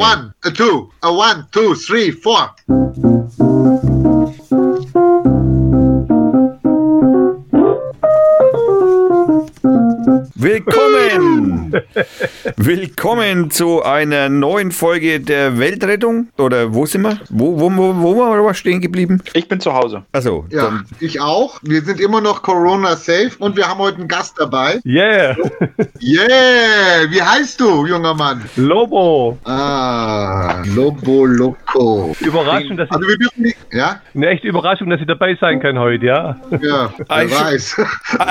One, a uh, two, a one, two, three, four. Willkommen! Willkommen zu einer neuen Folge der Weltrettung. Oder wo sind wir? Wo, wo, wo, wo waren wir stehen geblieben? Ich bin zu Hause. Also, Ja, ich auch. Wir sind immer noch Corona-safe und wir haben heute einen Gast dabei. Yeah, Yeah! Wie heißt du, junger Mann? Lobo. Ah, Lobo Loco. Überraschend, dass Also ich, wir dürfen nicht... Ja? eine echte Überraschung, dass ich dabei sein kann heute, ja. Ja, wer Also- weiß.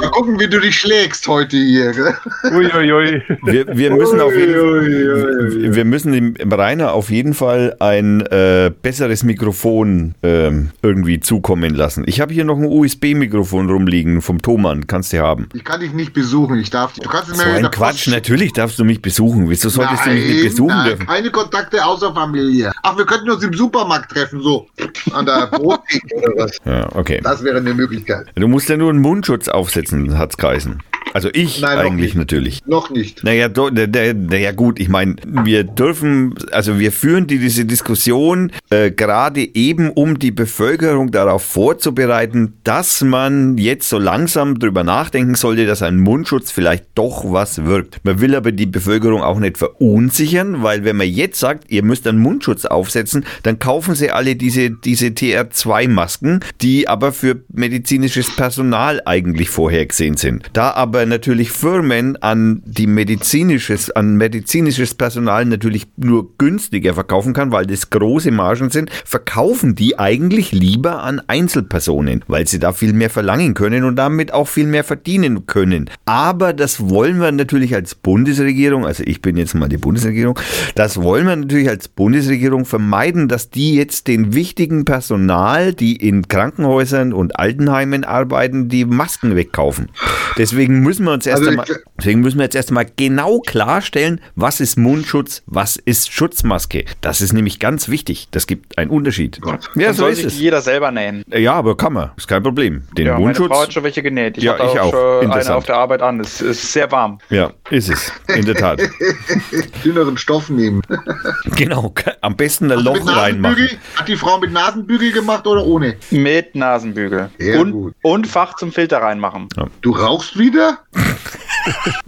Mal gucken, wie du dich schlägst heute hier. gell? Uiuiui. wir, wir müssen auf jeden Ui, wir müssen dem Rainer auf jeden Fall ein äh, besseres Mikrofon ähm, irgendwie zukommen lassen. Ich habe hier noch ein USB-Mikrofon rumliegen vom Thomann. Kannst du haben. Ich kann dich nicht besuchen. Ich darf dich. Du kannst es So ein Quatsch. Post- Natürlich darfst du mich besuchen. Wieso solltest du mich nicht besuchen nein, dürfen? Keine Kontakte außer Familie. Ach, wir könnten uns im Supermarkt treffen, so an der Brottheke oder was. Ja, okay. Das wäre eine Möglichkeit. Du musst ja nur einen Mundschutz aufsetzen, hat's geheißen. Also ich Nein, noch eigentlich nicht. natürlich. Noch nicht. Naja, naja gut, ich meine, wir dürfen, also wir führen die, diese Diskussion äh, gerade eben, um die Bevölkerung darauf vorzubereiten, dass man jetzt so langsam drüber nachdenken sollte, dass ein Mundschutz vielleicht doch was wirkt. Man will aber die Bevölkerung auch nicht verunsichern, weil wenn man jetzt sagt, ihr müsst einen Mundschutz aufsetzen, dann kaufen sie alle diese, diese TR2-Masken, die aber für medizinisches Personal eigentlich vorhergesehen sind. Da aber natürlich Firmen an die medizinisches, an medizinisches Personal natürlich nur günstiger verkaufen kann, weil das große Margen sind, verkaufen die eigentlich lieber an Einzelpersonen, weil sie da viel mehr verlangen können und damit auch viel mehr verdienen können. Aber das wollen wir natürlich als Bundesregierung, also ich bin jetzt mal die Bundesregierung, das wollen wir natürlich als Bundesregierung vermeiden, dass die jetzt den wichtigen Personal, die in Krankenhäusern und Altenheimen arbeiten, die Masken wegkaufen. Deswegen müssen wir uns erst Also einmal, deswegen müssen wir jetzt erst einmal genau klarstellen, was ist Mundschutz, was ist Schutzmaske. Das ist nämlich ganz wichtig. Das gibt einen Unterschied. Ja, Dann so soll ist sich es. jeder selber nähen. Ja, aber kann man. Ist kein Problem. Den Ja, meine Mundschutz. Frau hat schon welche genäht. Ich Ja, hatte ich auch. schon eine Interessant. auf der Arbeit an. Es ist sehr warm. Ja, ist es. In der Tat. Dünneren Stoff nehmen. genau. Am besten ein Mit Loch reinmachen. Hat die Frau mit Nasenbügel gemacht oder ohne? Mit Nasenbügel. Sehr und, gut. und Fach zum Filter reinmachen. Du rauchst wieder?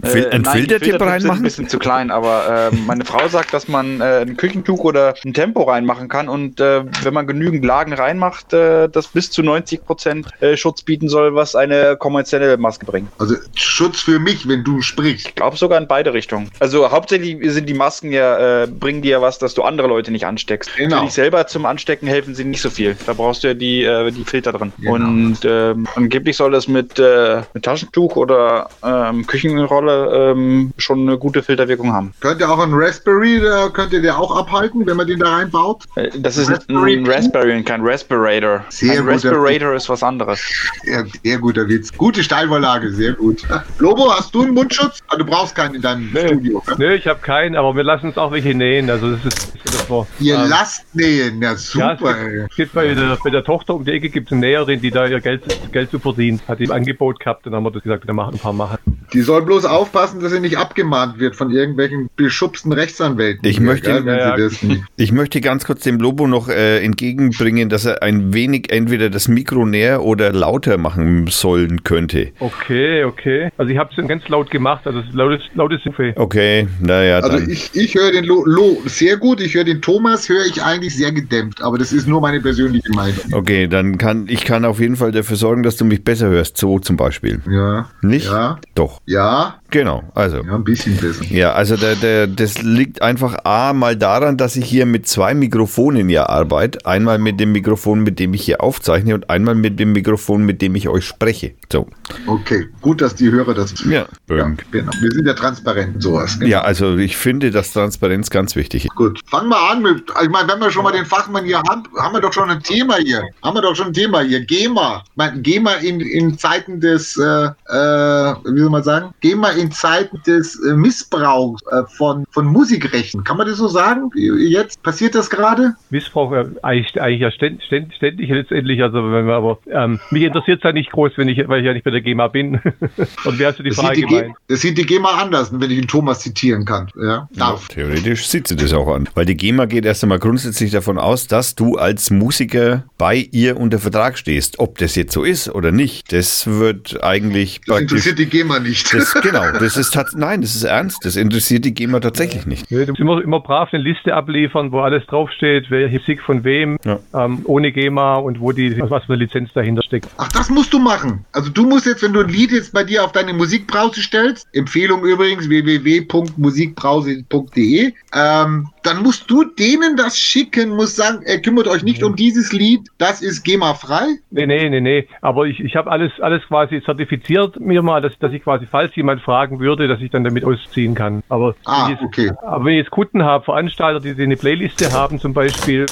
Fil- ein Äh, nein, die Filtertipp reinmachen? ein bisschen zu klein, aber äh, meine Frau sagt, dass man äh, ein Küchentuch oder ein Tempo reinmachen kann und äh, wenn man genügend Lagen reinmacht, äh, das bis zu 90 Prozent äh, Schutz bieten soll, was eine kommerzielle Maske bringt. Also Schutz für mich, wenn du sprichst. Ich glaube sogar in beide Richtungen. Also hauptsächlich sind die Masken ja, äh, bringen dir ja was, dass du andere Leute nicht ansteckst. Genau. Für dich selber zum Anstecken helfen sie nicht so viel. Da brauchst du ja die, äh, die Filter drin. Genau. Und ähm, angeblich soll das mit, äh, mit Taschentuch oder ähm, Küchenrolle ähm, schon eine gute Filterwirkung haben. Könnte auch ein Raspberry, da könnte der auch abhalten, wenn man den da reinbaut. Äh, Das ist Raspberry ein? Raspberry und kein Respirator. Sehr ein Respirator ist was anderes. Sehr, sehr guter Witz. Gute Steilvorlage, sehr gut. Lobo, hast du einen Mundschutz? Ah, du brauchst keinen in deinem Nee, Studio. ne? nee ich habe keinen, aber wir lassen uns auch welche nähen. Also das ist das war, Ihr ähm, lasst nähen, ja ja, es super. gibt, es gibt bei, der, bei der Tochter um die Ecke gibt es eine Näherin, die da ihr Geld, Geld zu verdienen. Hat die im Angebot gehabt, dann haben wir das gesagt, dann machen ein paar machen. Die soll bloß aufpassen, dass sie nicht abgemahnt wird von irgendwelchen beschubsten Rechtsanwälten. Ich hier, möchte- gell, wenn Ja, sie das Ich möchte ganz kurz dem Lobo noch äh, entgegenbringen, dass er ein wenig entweder das Mikro näher oder lauter machen sollen könnte. Okay, okay. Also ich habe es ganz laut gemacht, also es ist lautes, lautes Hilfe. Okay, naja, Also dann. ich, ich höre den Lo, Lo sehr gut, ich höre den Thomas, höre ich eigentlich sehr gedämpft, aber das ist nur meine persönliche Meinung. Okay, dann kann ich kann auf jeden Fall dafür sorgen, dass du mich besser hörst. So zum Beispiel. Ja. Nicht? Ja. Doch. Ja. Genau. Also. Ja, ein bisschen besser. Ja, also der, der, das liegt einfach A mal daran, dass ich hier mit zwei Mikrofonen ja arbeite. Einmal mit dem Mikrofon, mit dem ich hier aufzeichne und einmal mit dem Mikrofon, mit dem ich euch spreche. So. Okay, gut, dass die Hörer das. Ja. ja genau. Wir sind ja transparent, sowas. Ja, also ich finde, dass Transparenz ganz wichtig ist. Gut, fangen wir an mit, ich meine, wenn wir schon mal den Fachmann hier haben, haben wir doch schon ein Thema hier. Haben wir doch schon ein Thema hier. GEMA. Ich meine, GEMA in, in Zeiten des, äh, äh, wie soll man mal sagen? GEMA in Zeiten des äh, Missbrauchs äh, von, von Musikrechten. Kann man das so sagen? Jetzt passiert das gerade? Missbrauch äh, eigentlich, eigentlich ja ständig, ständig, ständig letztendlich. Also wenn wir aber ähm, mich interessiert es ja nicht groß, wenn ich, weil ich ja nicht bei der GEMA bin. Und wer hast du die Das Frage sieht die, Ge gemeint? das sieht die GEMA anders, wenn ich den Thomas zitieren kann. Ja, darf. Theoretisch sieht sie das auch an. Weil die GEMA geht erst einmal grundsätzlich davon aus, dass du als Musiker bei ihr unter Vertrag stehst. Ob das jetzt so ist oder nicht, das wird eigentlich Das interessiert die GEMA nicht. Das, genau, das ist nein, das ist ernst. Das interessiert die GEMA tatsächlich nicht. Nee, du musst immer, immer brav eine Liste abliefern, wo alles draufsteht, welche Musik von wem, Ja. ähm, ohne GEMA und wo die, was für eine Lizenz dahinter steckt. Ach, das musst du machen. Also du musst jetzt, wenn du ein Lied jetzt bei dir auf deine Musikbrause stellst, Empfehlung übrigens www.musikbrause.de, ähm, dann musst du denen das schicken, musst sagen, er kümmert euch nicht um dieses Lied, das ist GEMA-frei. Nee, nee, nee, nee. Aber ich, ich habe alles, alles quasi zertifiziert mir mal, dass, dass ich quasi, falls jemand fragen würde, dass ich dann damit ausziehen kann. Aber, Ah, wenn, ich jetzt, okay. aber wenn ich jetzt Kunden habe, Veranstalter, die, die eine Playliste haben, zum Beispiel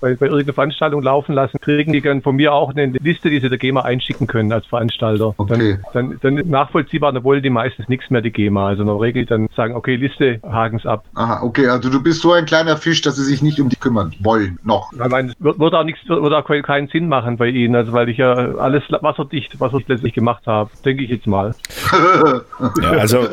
bei, bei, irgendeiner Veranstaltung laufen lassen, kriegen die dann von mir auch eine Liste, die sie der GEMA einschicken können als Veranstalter. Okay. Dann, dann, dann nachvollziehbar, dann wollen die meistens nichts mehr, die GEMA. Also in der Regel dann sagen, okay, Liste, haken's ab. Aha, okay, also du bist so ein kleiner Fisch, dass sie sich nicht um die kümmern wollen, noch. Ich meine, es wird, wird auch nichts, wird, wird auch keinen- keinen Sinn machen bei Ihnen, also weil ich ja alles wasserdicht, was ich letztlich gemacht habe, denke ich jetzt mal. Ja, also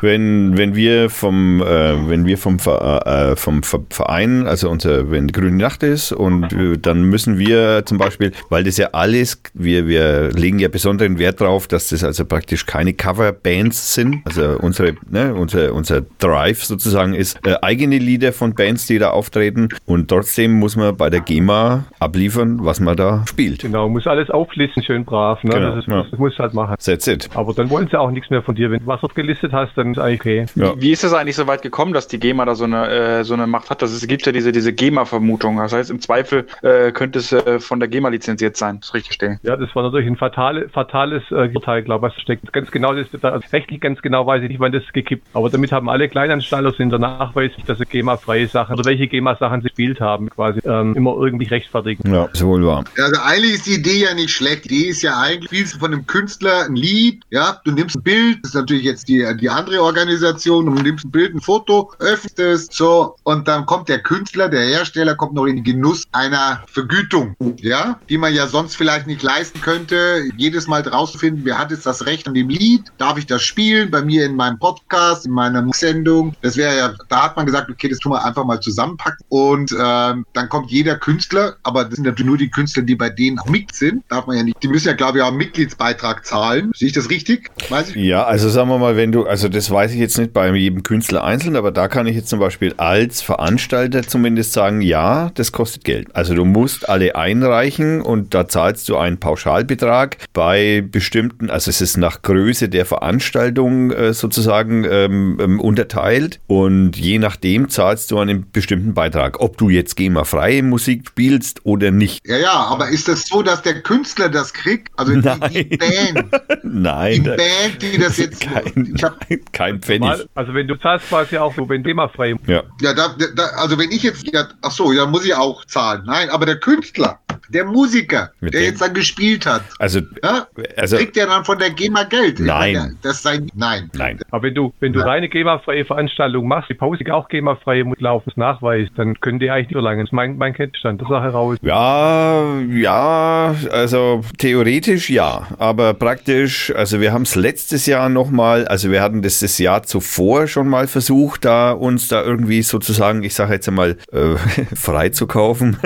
wenn, wenn wir vom äh, wenn wir vom, äh, vom Ver- Verein, also unser, wenn Grüne Nacht ist und äh, dann müssen wir zum Beispiel, weil das ja alles, wir, wir legen ja besonderen Wert drauf, dass das also praktisch keine Coverbands sind. Also unsere, ne, unser, unser Drive sozusagen ist äh, eigene Lieder von Bands, die da auftreten und trotzdem muss man bei der GEMA abliefern, was man da spielt. Genau, muss alles auflisten, schön brav, ne? Genau, das, ist, ja. das muss halt machen. That's it. Aber dann wollen sie auch nichts mehr von dir. Wenn du Wasser gelistet hast, dann ist eigentlich okay. Ja. Wie ist es eigentlich so weit gekommen, dass die GEMA da so eine, äh, so eine Macht hat? Das ist, es gibt ja diese, diese GEMA-Vermutung. Das heißt, im Zweifel äh, könnte es äh, von der GEMA lizenziert sein. Das ist richtig stehen. Ja, das war natürlich ein fatale, fatales äh, Urteil, glaube ich, was steckt. Ganz genau, das, da, rechtlich ganz genau weiß ich nicht, wann das gekippt. Aber damit haben alle Kleinansteller sind der Nachweis, dass sie GEMA-freie Sachen oder welche GEMA-Sachen sie gespielt haben, quasi ähm, immer irgendwie rechtfertigen. Ja, ist wohl wahr. Also eigentlich ist die Idee ja nicht schlecht. Die Idee ist ja eigentlich, spielst du von einem Künstler ein Lied, ja, du nimmst ein Bild, das ist natürlich jetzt die, die andere Organisation, und nimmst ein Bild, ein Foto, öffnest es, so, und dann kommt der Künstler, der Hersteller, kommt noch in den Genuss einer Vergütung, ja, die man ja sonst vielleicht nicht leisten könnte, jedes Mal rauszufinden, wer hat jetzt das Recht an dem Lied, darf ich das spielen, bei mir in meinem Podcast, in meiner Sendung, das wäre ja, da hat man gesagt, okay, das tun wir einfach mal zusammenpacken und ähm, dann kommt jeder Künstler, aber das sind natürlich nur die Künstler, die bei denen auch mit sind, darf man ja nicht, die müssen ja, glaube ich, auch einen Mitgliedsbeitrag zahlen, sehe ich das richtig? Weiß ich? Ja, also sagen wir mal, wenn du, also das weiß ich jetzt nicht bei jedem Künstler einzeln, aber da kann ich jetzt zum Beispiel als Veranstalter zumindest sagen, ja, das kostet Geld. Also du musst alle einreichen und da zahlst du einen Pauschalbetrag bei bestimmten, also es ist nach Größe der Veranstaltung äh, sozusagen ähm, ähm, unterteilt und je nachdem zahlst du einen bestimmten Beitrag, ob du jetzt GEMA-freie Musik spielst oder nicht. Ja, ja, aber ist das so, dass der Künstler das kriegt? Also die, die Nein. Band, die Nein, da- Band, die das jetzt, kein, ich hab, kein Pfennig. Mal, also wenn du zahlst quasi auch so, wenn GEMA-frei. Ja. ja, da, da, also wenn ich jetzt, ja, ach so, ja, muss ich auch zahlen. Nein, aber der Künstler, der Musiker, Mit der dem- jetzt dann gespielt hat, Also, ja, also kriegt der dann von der GEMA Geld? Nein. meine, Das sei, nein. nein. Aber wenn du, wenn du Ja. reine GEMA-freie Veranstaltung machst, die Pause auch GEMA-freie muss laufen, das Nachweis, dann können die eigentlich nicht verlangen. Das ist mein, mein Kenntnisstand der Sache raus. Ja, ja, also theoretisch ja, aber praktisch, also wir haben es letztes Jahr nochmal, also wir hatten das das Jahr zuvor schon mal versucht, da uns da irgendwie sozusagen, ich sage jetzt einmal, äh, frei zu kaufen.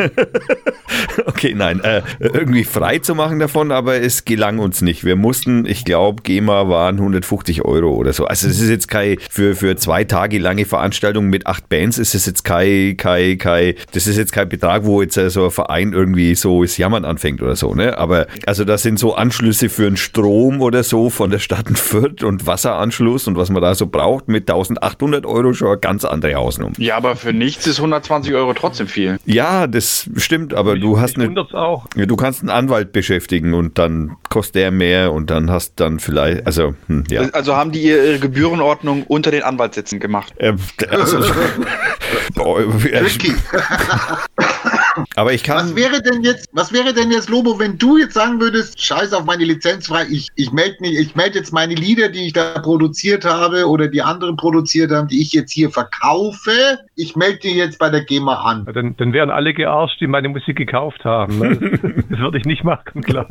okay, nein, äh, irgendwie frei zu machen davon, aber es gelang uns nicht. Wir mussten, ich glaube, GEMA waren 150 Euro oder so. Also es ist jetzt kein, für, für zwei Tage lange Veranstaltung mit acht Bands ist es jetzt kein, kein, kein, das ist jetzt kein Betrag, wo jetzt äh, so ein Verein irgendwie so das Jammern anfängt oder so, ne? Aber also das sind so Anschlüsse für einen Strom oder so von der Stadt Fürth und Wasseranschluss und was man da so braucht mit 1800 Euro schon eine ganz andere Hausnummer. Ja, aber für nichts ist 120 Euro trotzdem viel. Ja, das stimmt, aber du hast eine auch. ja, du kannst einen Anwalt beschäftigen und dann kostet der mehr und dann hast dann vielleicht, also, hm, ja. Also haben die ihre Gebührenordnung unter den Anwaltssitzen gemacht. Ähm, also, Boah. Aber ich kann. Was wäre denn jetzt, was wäre denn jetzt, Lobo, wenn du jetzt sagen würdest, scheiß auf meine Lizenz frei, ich, ich melde mich, ich melde jetzt meine Lieder, die ich da produziert habe oder die anderen produziert haben, die ich jetzt hier verkaufe, ich melde die jetzt bei der GEMA an. Ja, Dann, dann wären alle gearscht, die meine Musik gekauft haben. Ne? Das würde ich nicht machen, klar.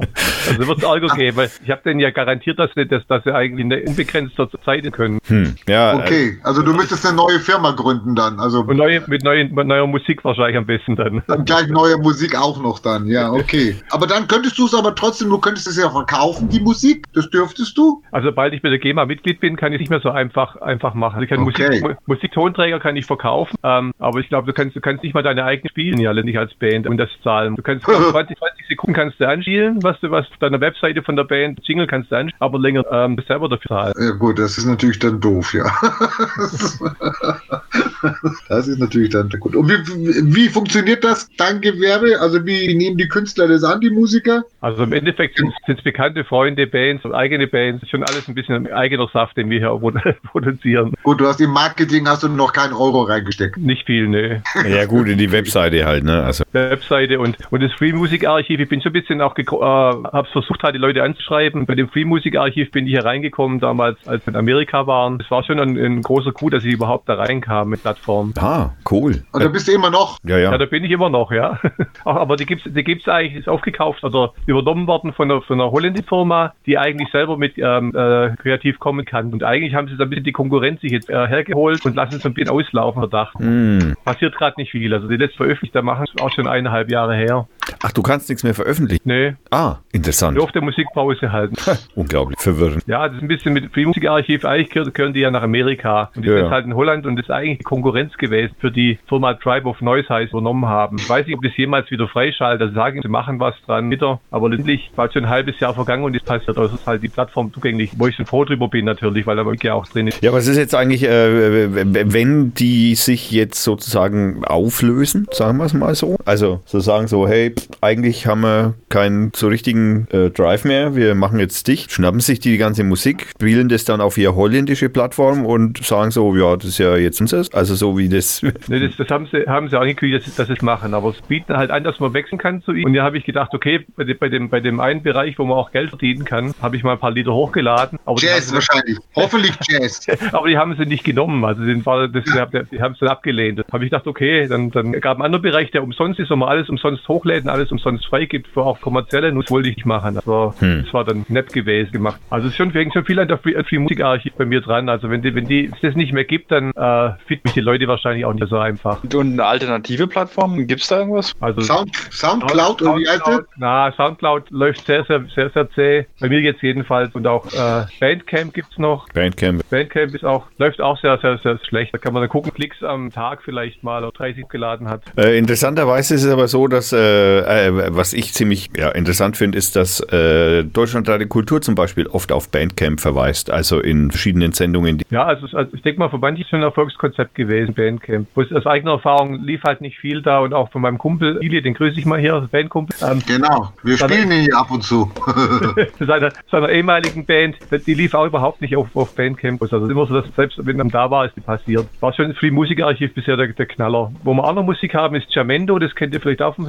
Also wird es Ärger geben, weil ich habe denen ja garantiert, dass sie, dass, dass sie eigentlich eine unbegrenzte Zeit können. Hm, ja, Okay, also du müsstest eine neue Firma gründen dann, also Und neue, mit, neuen, mit neuer Musik wahrscheinlich am besten dann. dann gleich neue Musik auch noch dann, ja, okay. Aber dann könntest du es aber trotzdem, du könntest es ja verkaufen, die Musik, das dürftest du? Also sobald ich bei der GEMA Mitglied bin, kann ich nicht mehr so einfach einfach machen. Also ich kann Okay. Musik, Mu- Musiktonträger kann ich verkaufen, ähm, aber ich glaube, du kannst du kannst nicht mal deine eigenen spielen, ja, nicht als Band und das zahlen. Du kannst 20, 20 Sekunden kannst du anspielen, was du was auf deiner Webseite von der Band Jingle kannst du anspielen, aber länger ähm, selber dafür zahlen. Ja gut, das ist natürlich dann doof, ja. Das ist natürlich dann gut. Und wie, wie funktioniert das, dein Gewerbe? Also wie nehmen die Künstler das an, die Musiker? Also im Endeffekt sind es bekannte Freunde, Bands und eigene Bands, schon alles ein bisschen eigener Saft, den wir hier produ- produzieren. Gut, du hast im Marketing hast du noch keinen Euro reingesteckt. Nicht viel, ne. ja gut, in die Webseite halt, ne? Also Webseite und, und das Free Music Archiv. Ich bin schon ein bisschen auch, äh, hab's versucht, halt die Leute anzuschreiben. Bei dem Free Music Archiv bin ich hier reingekommen, damals, als wir in Amerika waren. Es war schon ein, ein großer Coup, dass ich überhaupt da reinkam mit Plattform. ah, cool. Und da bist du immer noch. Ja, Ja, ja. da bin ich immer noch, ja. Aber die gibt's, die gibt's eigentlich, ist aufgekauft oder übernommen worden von einer, von einer holländischen Firma, die eigentlich selber mit ähm, äh, kreativ kommen kann. Und eigentlich haben sie da ein bisschen die Konkurrenz sich jetzt äh, hergeholt und lassen es ein bisschen auslaufen, Verdacht. Hm. Passiert gerade nicht viel. Also die letzte veröffentlicht, da machen es auch schon eineinhalb Jahre her. Ach, du kannst nichts mehr veröffentlichen. Nee, Ah, interessant. durfte Musikpause halten. Unglaublich verwirrend. Ja, das ist ein bisschen mit Free Music Archiv. Eigentlich gehören, gehören die ja nach Amerika. Und die Ja, sind ja. halt in Holland und das ist eigentlich die Konkurrenz gewesen, für die Firma Tribe of Noise heißt, übernommen haben. Ich weiß nicht, ob das jemals wieder freischaltet. Also sagen, sie machen was dran wieder. Aber letztlich war schon ein halbes Jahr vergangen und es passiert. Also ist halt die Plattform zugänglich, wo ich schon froh drüber bin natürlich, weil da ja auch drin ist. Ja, was ist jetzt eigentlich, äh, wenn die sich jetzt sozusagen auflösen, sagen wir es mal so? Also so sagen so, hey, eigentlich haben wir keinen so richtigen äh, Drive mehr, wir machen jetzt dicht, schnappen sich die, die ganze Musik, spielen das dann auf ihre holländische Plattform und sagen so, ja, das ist ja jetzt unseres, also so wie das... Nee, das, das haben sie, haben sie angekündigt, dass, sie- dass sie es machen. Aber es bieten halt an, dass man wechseln kann zu ihnen. Und da habe ich gedacht, okay, bei dem, bei, dem, bei dem einen Bereich, wo man auch Geld verdienen kann, habe ich mal ein paar Lieder hochgeladen. Aber die Jazz haben- wahrscheinlich. Hoffentlich Jazz. Aber die haben sie nicht genommen. Also den war, das, die haben es dann abgelehnt. Da habe ich gedacht, okay, dann, dann gab einen anderen Bereich, der umsonst ist, wo man alles umsonst hochlädt und alles umsonst freigibt für auch kommerzielle. Nur das wollte ich nicht machen. Das war, Hm. das war dann nett gewesen gemacht. Also es ist schon, wegen schon viel an der Free, Free Music Archiv bei mir dran. Also wenn die, wenn die es das nicht mehr gibt, dann äh, finden mich die Leute wahrscheinlich auch nicht so einfach. Und eine alternative Plattform, gibt's da irgendwas? Also Sound, Soundcloud oder wie heißt das? Na, Soundcloud läuft sehr, sehr, sehr, sehr zäh. Bei mir jetzt jedenfalls. Und auch äh, Bandcamp gibt's noch. Bandcamp. Bandcamp ist auch, läuft auch sehr, sehr, sehr schlecht. Da kann man dann gucken, Klicks am Tag vielleicht mal oder 30 geladen hat. Äh, interessanterweise ist es aber so, dass, äh, äh, was ich ziemlich ja, interessant finde, ist, dass äh, Deutschlandradio Kultur zum Beispiel oft auf Bandcamp verweist, also in verschiedenen Sendungen. Die Ja, also, also ich denke mal, für manche ist es schon ein Erfolgskonzept gewesen, Bandcamp. Bloß aus eigener Erfahrung lief halt nicht viel da und auch von meinem Kumpel, Ili, den grüße ich mal hier, Bandkumpel, ähm, Genau, wir spielen ihn hier ab und zu. seiner, seiner ehemaligen Band, die lief auch überhaupt nicht auf, auf Bandcamp. Also immer so, dass selbst wenn man da war, ist die passiert. War schon Free Musikarchiv bisher der, der Knaller. Wo wir andere Musik haben, ist Jamendo, das kennt ihr vielleicht auch vom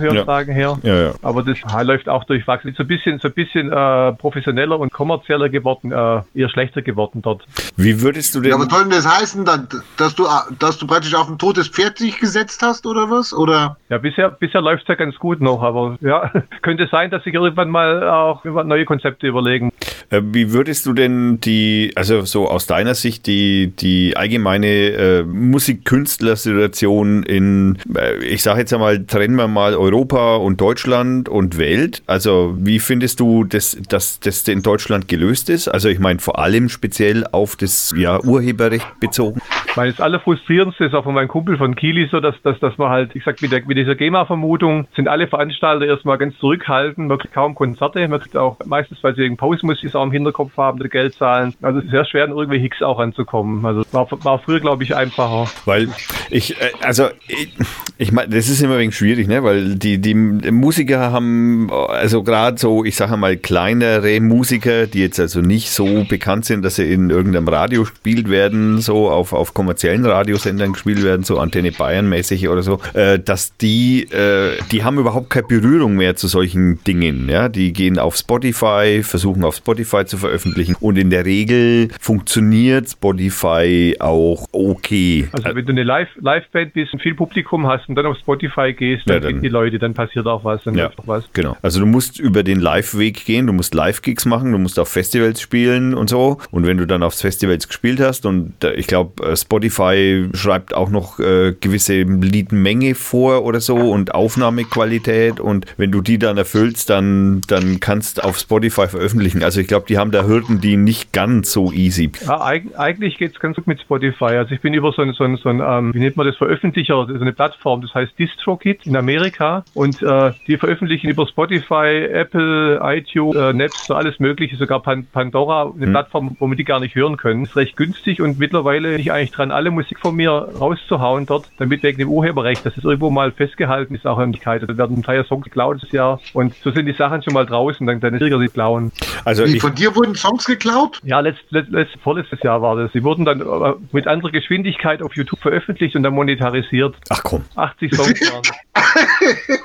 Hörensagen her. ja, ja. Aber das läuft auch durchwachsen. Ist so ein bisschen, so ein bisschen äh, professioneller und kommerzieller geworden, äh, eher schlechter geworden dort. Wie würdest du denn. Ja, aber soll denn das heißen, dann, dass du, dass du praktisch auf ein totes Pferd dich gesetzt hast oder was? Oder? Ja, bisher, bisher läuft es ja ganz gut noch, aber ja, könnte sein, dass sich irgendwann mal auch neue Konzepte überlegen. Äh, Wie würdest du denn die, also so aus deiner Sicht, die, die allgemeine äh, Musikkünstlersituation in, äh, ich sage jetzt einmal, trennen wir mal Europa und Deutschland und Welt. Also wie findest du, dass, dass das in Deutschland gelöst ist? Also ich meine vor allem speziell auf das ja, Urheberrecht bezogen. Meine, das Allerfrustrierendste ist auch von meinem Kumpel von Kili so, dass, dass, dass man halt, ich sag, mit, der, mit dieser GEMA-Vermutung sind alle Veranstalter erstmal ganz zurückhaltend, man kriegt kaum Konzerte, man kriegt auch meistens, weil sie wegen Postmusik auch im Hinterkopf haben, die Geld zahlen. Also es ist sehr schwer, an irgendwelche Hicks auch ranzukommen. Also war, war früher, glaube ich, einfacher. Weil ich, äh, also ich, ich meine, das ist immer ein wenig schwierig, ne? Weil die, die Musiker haben, also gerade so, ich sage mal, kleinere Musiker, die jetzt also nicht so bekannt sind, dass sie in irgendeinem Radio gespielt werden, so auf, auf kommerziellen Radiosendern gespielt werden, so Antenne Bayern mäßig oder so, äh, dass die, äh, die haben überhaupt keine Berührung mehr zu solchen Dingen. Ja? Die gehen auf Spotify, versuchen auf Spotify zu veröffentlichen und in der Regel funktioniert Spotify auch okay. Also wenn du eine Live-Band Live bist und viel Publikum hast und dann auf Spotify gehst, dann, ja, dann die Leute, dann passiert auch was, dann ja, auch was. Genau. Also du musst über den Live-Weg gehen, du musst Live-Gigs machen, du musst auf Festivals spielen und so. Und wenn du dann aufs Festivals gespielt hast und ich glaube, äh, Spotify schreibt auch noch äh, gewisse Liedmenge vor oder so und Aufnahmequalität und wenn du die dann erfüllst, dann, dann kannst du auf Spotify veröffentlichen. Also ich glaube, die haben da Hürden, die nicht ganz so easy. Ja, eigentlich geht es ganz gut mit Spotify. Also ich bin über so ein, so ein, so ein ähm, wie nennt man das, Veröffentlicher, so eine Plattform, das heißt DistroKit in Amerika und äh, die veröffentlichen über Spotify, Apple, iTunes, äh, Napster, alles mögliche, sogar Pandora, eine hm. Plattform, wo wir die gar nicht hören können. Ist recht günstig und mittlerweile ich eigentlich dran, alle Musik von mir rauszuhauen dort, damit wegen dem Urheberrecht, dass es irgendwo mal festgehalten ist, auch in Wirklichkeit. Da werden drei Songs geklaut dieses Jahr und so sind die Sachen schon mal draußen, dann, dann ist die klauen. Also Wie, von dir wurden Songs geklaut? Ja, letzt, letzt, letzt, vorletztes Jahr war das. Sie wurden dann äh, mit anderer Geschwindigkeit auf YouTube veröffentlicht und dann monetarisiert. Ach komm. 80 Songs waren.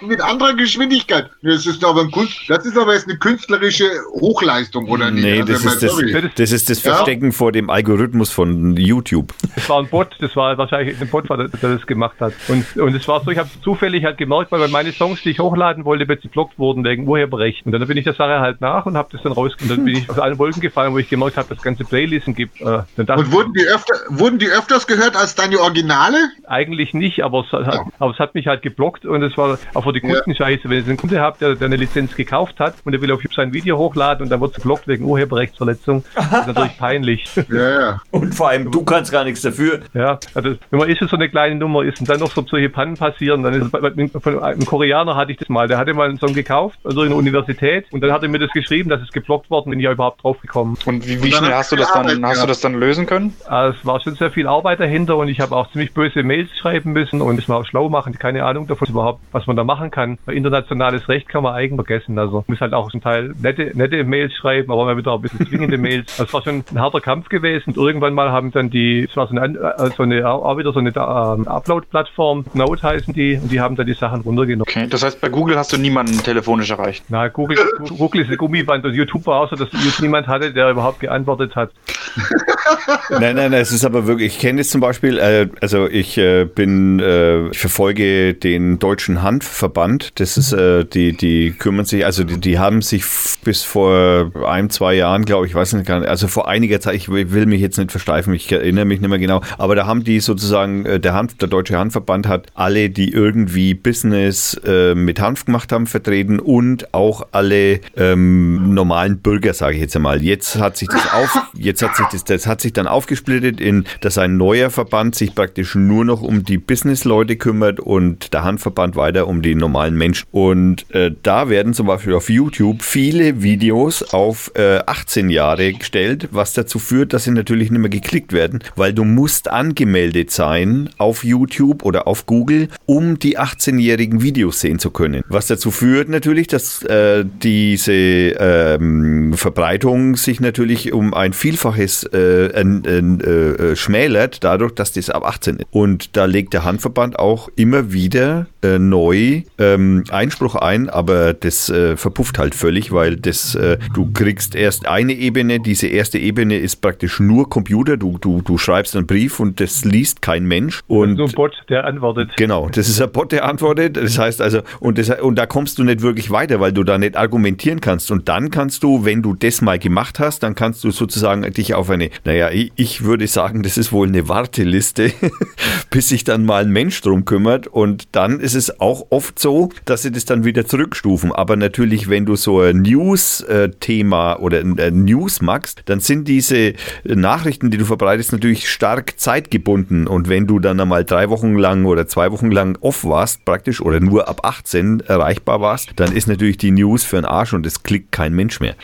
mit anderer Geschwindigkeit. Das ist aber ein Kunst, das ist aber jetzt eine künstlerische Hochleistung, oder nicht? Nee, also das, ist das, das, ist das Verstecken ja? vor dem Algorithmus von YouTube. Das war ein Bot, das war wahrscheinlich ein Bot, der das gemacht hat. Und, und es war so, ich habe zufällig halt gemerkt, weil meine Songs, die ich hochladen wollte, plötzlich blockt wurden wegen Urheberrecht. Und dann bin ich der Sache halt nach und habe das dann rausgekommen. Dann bin ich aus allen Wolken gefallen, wo ich gemerkt habe, dass es ganze Playlisten gibt. Äh, und wurden die, öfter, wurden die öfters gehört als deine Originale? Eigentlich nicht, aber es, hat, ja. aber es hat mich halt geblockt und es war auch für die Kunden ja. scheiße. Wenn ihr einen Kunde habt, der, der, eine Lizenz gekauft hat und der will auf sein Video hochladen und dann wird es geblockt wegen Urheberrechtsverletzung, das ist natürlich peinlich. Ja, ja. Und vor allem, du kannst gar nichts dafür. Ja, also wenn man ist so eine kleine Nummer ist und dann noch so solche Pannen passieren, dann ist es, von einem Koreaner hatte ich das mal, der hatte mal einen Song gekauft, also in der Universität und dann hat er mir das geschrieben, dass es geblockt worden, bin ich ja überhaupt drauf gekommen. Und wie, wie schnell hast du das dann, hast du das dann lösen können? Also es war schon sehr viel Arbeit dahinter und ich habe auch ziemlich böse Mails schreiben müssen und es mal auch schlau machen, keine Ahnung davon überhaupt, was man da machen kann. Weil internationales Recht kann man eigentlich vergessen. Also man muss halt auch zum Teil nette, nette Mails schreiben, aber mal wieder ein bisschen zwingende Mails. Das war schon ein harter Kampf gewesen. Und irgendwann mal haben dann die, es war so eine, äh, so eine auch wieder so eine ähm, Upload-Plattform, Node heißen die, und die haben dann die Sachen runtergenommen. Okay, das heißt, bei Google hast du niemanden telefonisch erreicht? Na, Google, Google ist eine Gummiband und YouTube war auch so, dass YouTube niemand hatte, der überhaupt geantwortet hat. nein, nein, nein, es ist aber wirklich, ich kenne es zum Beispiel, äh, also ich äh, bin, äh, ich verfolge den Deutschen Hanfverband, das ist, äh, die, die kümmern sich, also die, die haben sich bis vor ein, zwei Jahren, glaube ich, weiß nicht, also vor einiger Zeit, ich will mich jetzt nicht versteifen, ich erinnere mich nicht mehr genau, aber da haben die sozusagen, äh, der Hanf, der Deutsche Hanfverband hat alle, die irgendwie Business äh, mit Hanf gemacht haben, vertreten und auch alle ähm, normalen Bürger, sage ich jetzt einmal. Jetzt hat sich das auf, jetzt hat sich das, das hat sich dann aufgesplittet in, dass ein neuer Verband sich praktisch nur noch um die Business-Leute kümmert und der Handverband weiter um die normalen Menschen. Und äh, da werden zum Beispiel auf YouTube viele Videos auf äh, 18 Jahre gestellt, was dazu führt, dass sie natürlich nicht mehr geklickt werden, weil du musst angemeldet sein auf YouTube oder auf Google, um die 18-jährigen Videos sehen zu können. Was dazu führt natürlich, dass äh, diese ähm, Verbreitung sich natürlich um ein Vielfaches äh, äh, schmälert, dadurch, dass das ab 18 ist. Und da legt der Handverband auch immer wieder äh, neu ähm, Einspruch ein, aber das äh, verpufft halt völlig, weil das, äh, du kriegst erst eine Ebene, diese erste Ebene ist praktisch nur Computer, du, du, du schreibst einen Brief und das liest kein Mensch. Und so ein Bot, der antwortet. Genau, das ist ein Bot, der antwortet. Das heißt also, und, das, und da kommst du nicht wirklich weiter, weil du da nicht argumentieren kannst. Und dann kannst du, wenn du das mal gemacht hast, dann kannst du sozusagen dich auf eine, naja, ich würde sagen, das ist wohl eine Warteliste, bis sich dann mal ein Mensch drum kümmert. Und dann ist es auch oft so, dass sie das dann wieder zurückstufen. Aber natürlich, wenn du so ein News-Thema oder ein News magst, dann sind diese Nachrichten, die du verbreitest, natürlich stark zeitgebunden. Und wenn du dann einmal drei Wochen lang oder zwei Wochen lang off warst, praktisch, oder nur ab 18 erreichbar warst, dann ist natürlich die News für einen Arsch und es klickt kein Mensch mehr.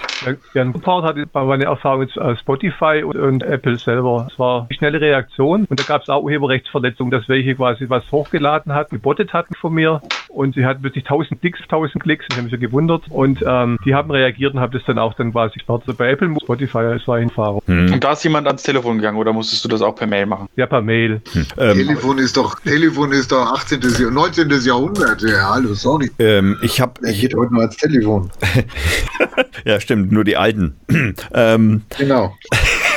Ja, ein Part hatte meine Erfahrung mit äh, Spotify und, Apple selber. Es war eine schnelle Reaktion und da gab es auch Urheberrechtsverletzungen, dass welche quasi was hochgeladen hat, gebottet hatten von mir und sie hat wirklich 1000 Klicks, 1000 Klicks, ich habe mich so gewundert und ähm, die haben reagiert und habe das dann auch dann quasi gestartet. Bei Apple, Spotify als war Fahrer. Hm. Und da ist jemand ans Telefon gegangen oder musstest du das auch per Mail machen? Ja, per Mail. Hm. Ähm, Telefon ist doch, Telefon ist doch 18. 19. Jahrhundert. Ja, hallo, sorry. Ähm, ich habe. Er geht heute nur als Telefon. ja, stimmt, nur die alten. ähm, genau.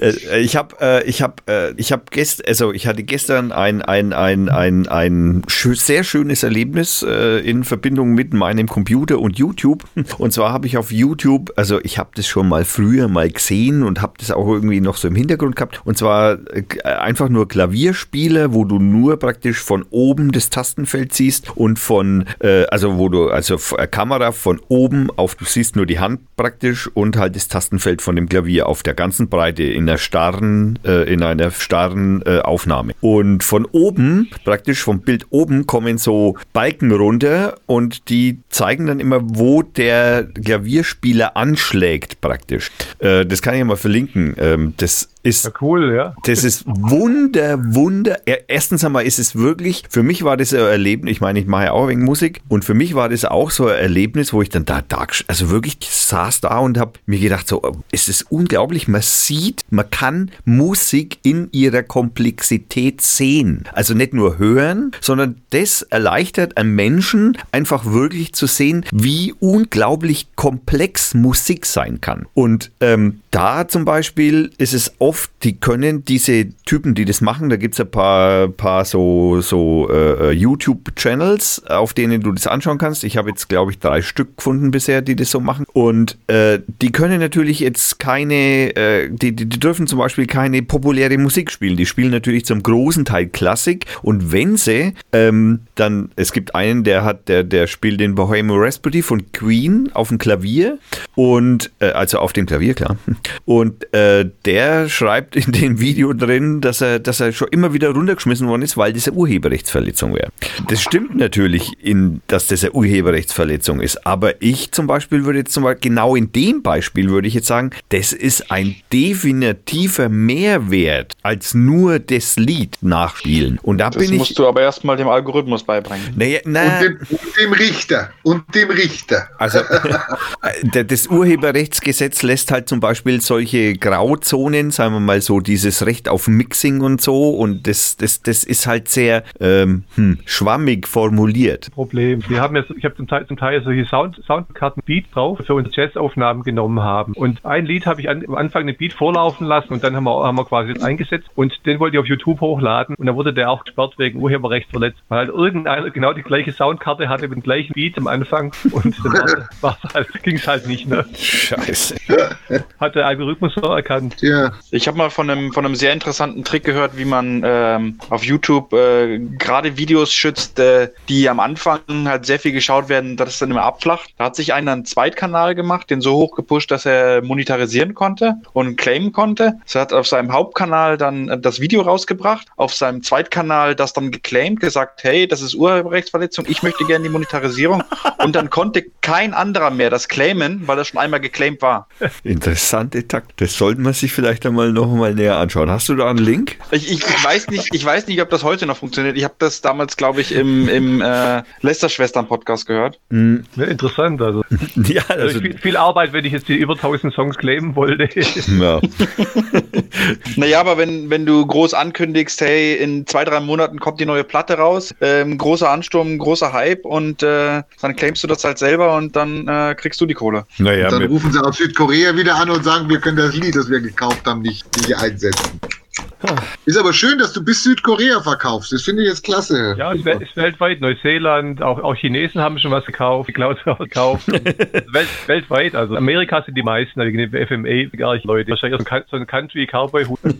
Äh, ich habe, äh, ich habe, äh, ich habe gestern, also ich hatte gestern ein ein ein ein ein sehr schönes Erlebnis äh, in Verbindung mit meinem Computer und YouTube. Und zwar habe ich auf YouTube, also ich habe das schon mal früher mal gesehen und habe das auch irgendwie noch so im Hintergrund gehabt. Und zwar einfach nur Klavierspiele, wo du nur praktisch von oben das Tastenfeld siehst und von, äh, also wo du also Kamera von oben auf, du siehst nur die Hand praktisch und halt das Tastenfeld von dem Klavier auf der ganzen Breite in der starren, äh, in einer starren äh, Aufnahme. Und von oben, praktisch vom Bild oben, kommen so Balken runter und die zeigen dann immer, wo der Klavierspieler anschlägt, praktisch. Äh, das kann ich mal verlinken. Ähm, das ist ja, cool, ja. Das ist wunder, wunder. Erstens einmal ist es wirklich, für mich war das ein Erlebnis, ich meine, ich mache ja auch wegen Musik und für mich war das auch so ein Erlebnis, wo ich dann da, da also wirklich saß da und habe mir gedacht, so, es ist unglaublich, man sieht, man kann Musik in ihrer Komplexität sehen. Also nicht nur hören, sondern das erleichtert einem Menschen einfach wirklich zu sehen, wie unglaublich komplex Musik sein kann. Und ähm, da zum Beispiel ist es oft, die können diese Typen, die das machen, da gibt es ein paar, paar so, so äh, YouTube-Channels, auf denen du das anschauen kannst. Ich habe jetzt, glaube ich, drei Stück gefunden bisher, die das so machen. Und äh, die können natürlich jetzt keine, äh, die, die, die dürfen zum Beispiel keine populäre Musik spielen. Die spielen natürlich zum großen Teil Klassik. Und wenn sie, ähm, dann, es gibt einen, der hat, der, der spielt den Bohemian Rhapsody von Queen auf dem Klavier und äh, also auf dem Klavier, klar. Und äh, der schreibt in dem Video drin, dass er, dass er schon immer wieder runtergeschmissen worden ist, weil das eine Urheberrechtsverletzung wäre. Das stimmt natürlich, in, dass das eine Urheberrechtsverletzung ist. Aber ich zum Beispiel würde jetzt zum Beispiel, genau in dem Beispiel würde ich jetzt sagen, das ist ein definitiver Mehrwert als nur das Lied nachspielen. Und da das bin ich. musst du aber erstmal dem Algorithmus beibringen. Naja, na, und, dem, und dem Richter. Und dem Richter. Also, das Urheberrechtsgesetz lässt halt zum Beispiel solche Grauzonen, sagen wir mal so, dieses Recht auf Mixing und so, und das, das, das ist halt sehr ähm, hm, schwammig formuliert. Problem. Wir haben jetzt, ich habe zum Teil, zum Teil solche Sound, Soundkarten Beat drauf, für unsere Jazzaufnahmen genommen haben. Und ein Lied habe ich an, am Anfang den Beat vorlaufen lassen und dann haben wir, haben wir quasi eingesetzt und den wollte ich auf YouTube hochladen und dann wurde der auch gesperrt wegen Urheberrechtsverletzung, weil halt irgendeiner genau die gleiche Soundkarte hatte mit dem gleichen Beat am Anfang und dann halt, ging es halt nicht, ne? Scheiße. Hat der Algorithmus so erkannt. Ja. Ich habe mal von einem, von einem sehr interessanten Trick gehört, wie man ähm, auf YouTube äh, gerade Videos schützt, äh, die am Anfang halt sehr viel geschaut werden, dass es dann immer abflacht. Da hat sich einer einen Zweitkanal gemacht, den so hoch gepusht, dass er monetarisieren konnte und claimen konnte. Er hat auf seinem Hauptkanal dann äh, das Video rausgebracht, auf seinem Zweitkanal das dann geclaimed, gesagt, hey, das ist Urheberrechtsverletzung, ich möchte gerne die Monetarisierung. Und dann konnte kein anderer mehr das claimen, weil er schon einmal geclaimed war. Interessante Takt. Das sollten wir sich vielleicht einmal noch mal näher anschauen. Hast du da einen Link? Ich, ich, ich weiß nicht, ich weiß nicht, ob das heute noch funktioniert. Ich habe das damals, glaube ich, im, im äh, Lester-Schwestern-Podcast gehört. Mhm. Ja, interessant. Also. ja, also, also viel, viel, Arbeit, wenn ich jetzt die über 1000 Songs claimen wollte. ja. naja, aber wenn, wenn du groß ankündigst, hey, in zwei, drei Monaten kommt die neue Platte raus, ähm, großer Ansturm, großer Hype und äh, dann claimst du das halt selber und dann äh, kriegst du die Kohle. Naja, und dann rufen sie aus Südkorea wieder an und sagen, wir können das Lied, das wir gekauft haben, nicht, nicht einsetzen. Ist aber schön, dass du bis Südkorea verkaufst. Das finde ich jetzt klasse. Ja, es ist weltweit. Neuseeland, auch, auch Chinesen haben schon was gekauft, die Clouds haben gekauft. Welt, weltweit. Also Amerika sind die meisten, also die FMA, gar nicht Leute. Wahrscheinlich so ein Country Cowboy Hut.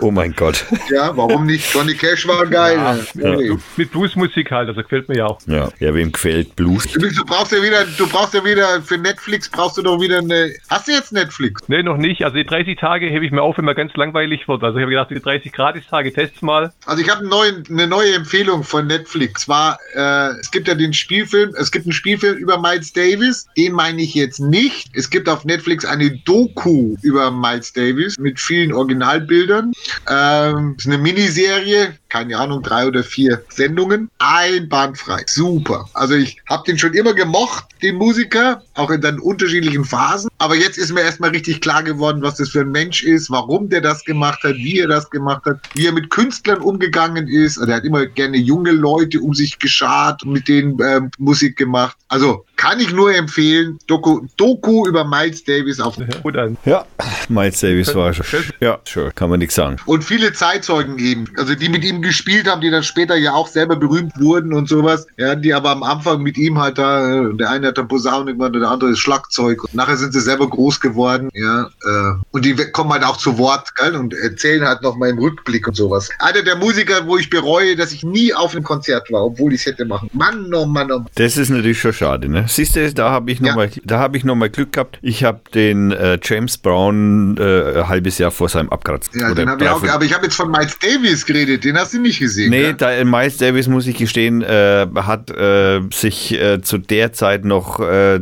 oh mein Gott. Ja, warum nicht? Johnny Cash war geil. Ja, ja. Mit Bluesmusik halt, das gefällt mir ja auch. Ja, ja wem gefällt Blues? Du, du brauchst ja wieder, du brauchst ja wieder für Netflix brauchst du doch wieder eine. Hast du jetzt Netflix? Nee, noch nicht. Also die 30 Tage hebe ich mir auf, wenn mir ganz langweilig wird. Also ich habe gedacht, die 30 Gratis-Tage test's mal. Also ich habe eine, eine neue Empfehlung von Netflix. War, äh, es gibt ja den Spielfilm, es gibt einen Spielfilm über Miles Davis, den meine ich jetzt nicht. Es gibt auf Netflix eine Doku über Miles Davis mit vielen Originalbildern. Ähm, ist eine Miniserie, keine Ahnung, drei oder vier Sendungen. Einwandfrei. Super. Also ich habe den schon immer gemocht, den Musiker, auch in den unterschiedlichen Phasen. Aber jetzt ist mir erstmal richtig klar geworden, was das für ein Mensch ist, warum der das gemacht hat, wie er das gemacht hat, wie er mit Künstlern umgegangen ist. Also er hat immer gerne junge Leute um sich geschart und mit denen ähm, Musik gemacht. Also kann ich nur empfehlen. Doku, Doku über Miles Davis auf. Gut an. Ja, Miles Davis war schon. Ja, sure, kann man nichts sagen. Und viele Zeitzeugen eben, also die mit ihm gespielt haben, die dann später ja auch selber berühmt wurden und sowas. Ja, die aber am Anfang mit ihm halt da, äh, der eine hat dann Posaune gemacht, der andere ist Schlagzeug. Und nachher sind sie selber groß geworden, ja. Äh, und die kommen halt auch zu Wort, gell, und erzählen halt noch mal im Rückblick und sowas. Einer der Musiker, wo ich bereue, dass ich nie auf einem Konzert war, obwohl ich es hätte machen. Mann, oh Mann, oh Mann. Das ist natürlich schon schade, ne? Siehst du, da habe ich Ja. nochmal da habe ich noch mal Glück gehabt. Ich habe den äh, James Brown äh, ein halbes Jahr vor seinem Abkratzen. Ja, den habe ich auch, aber ich habe jetzt von Miles Davis geredet, den hast du nicht gesehen. Nee, gell? da, äh, Miles Davis, muss ich gestehen, äh, hat äh, sich äh, zu der Zeit noch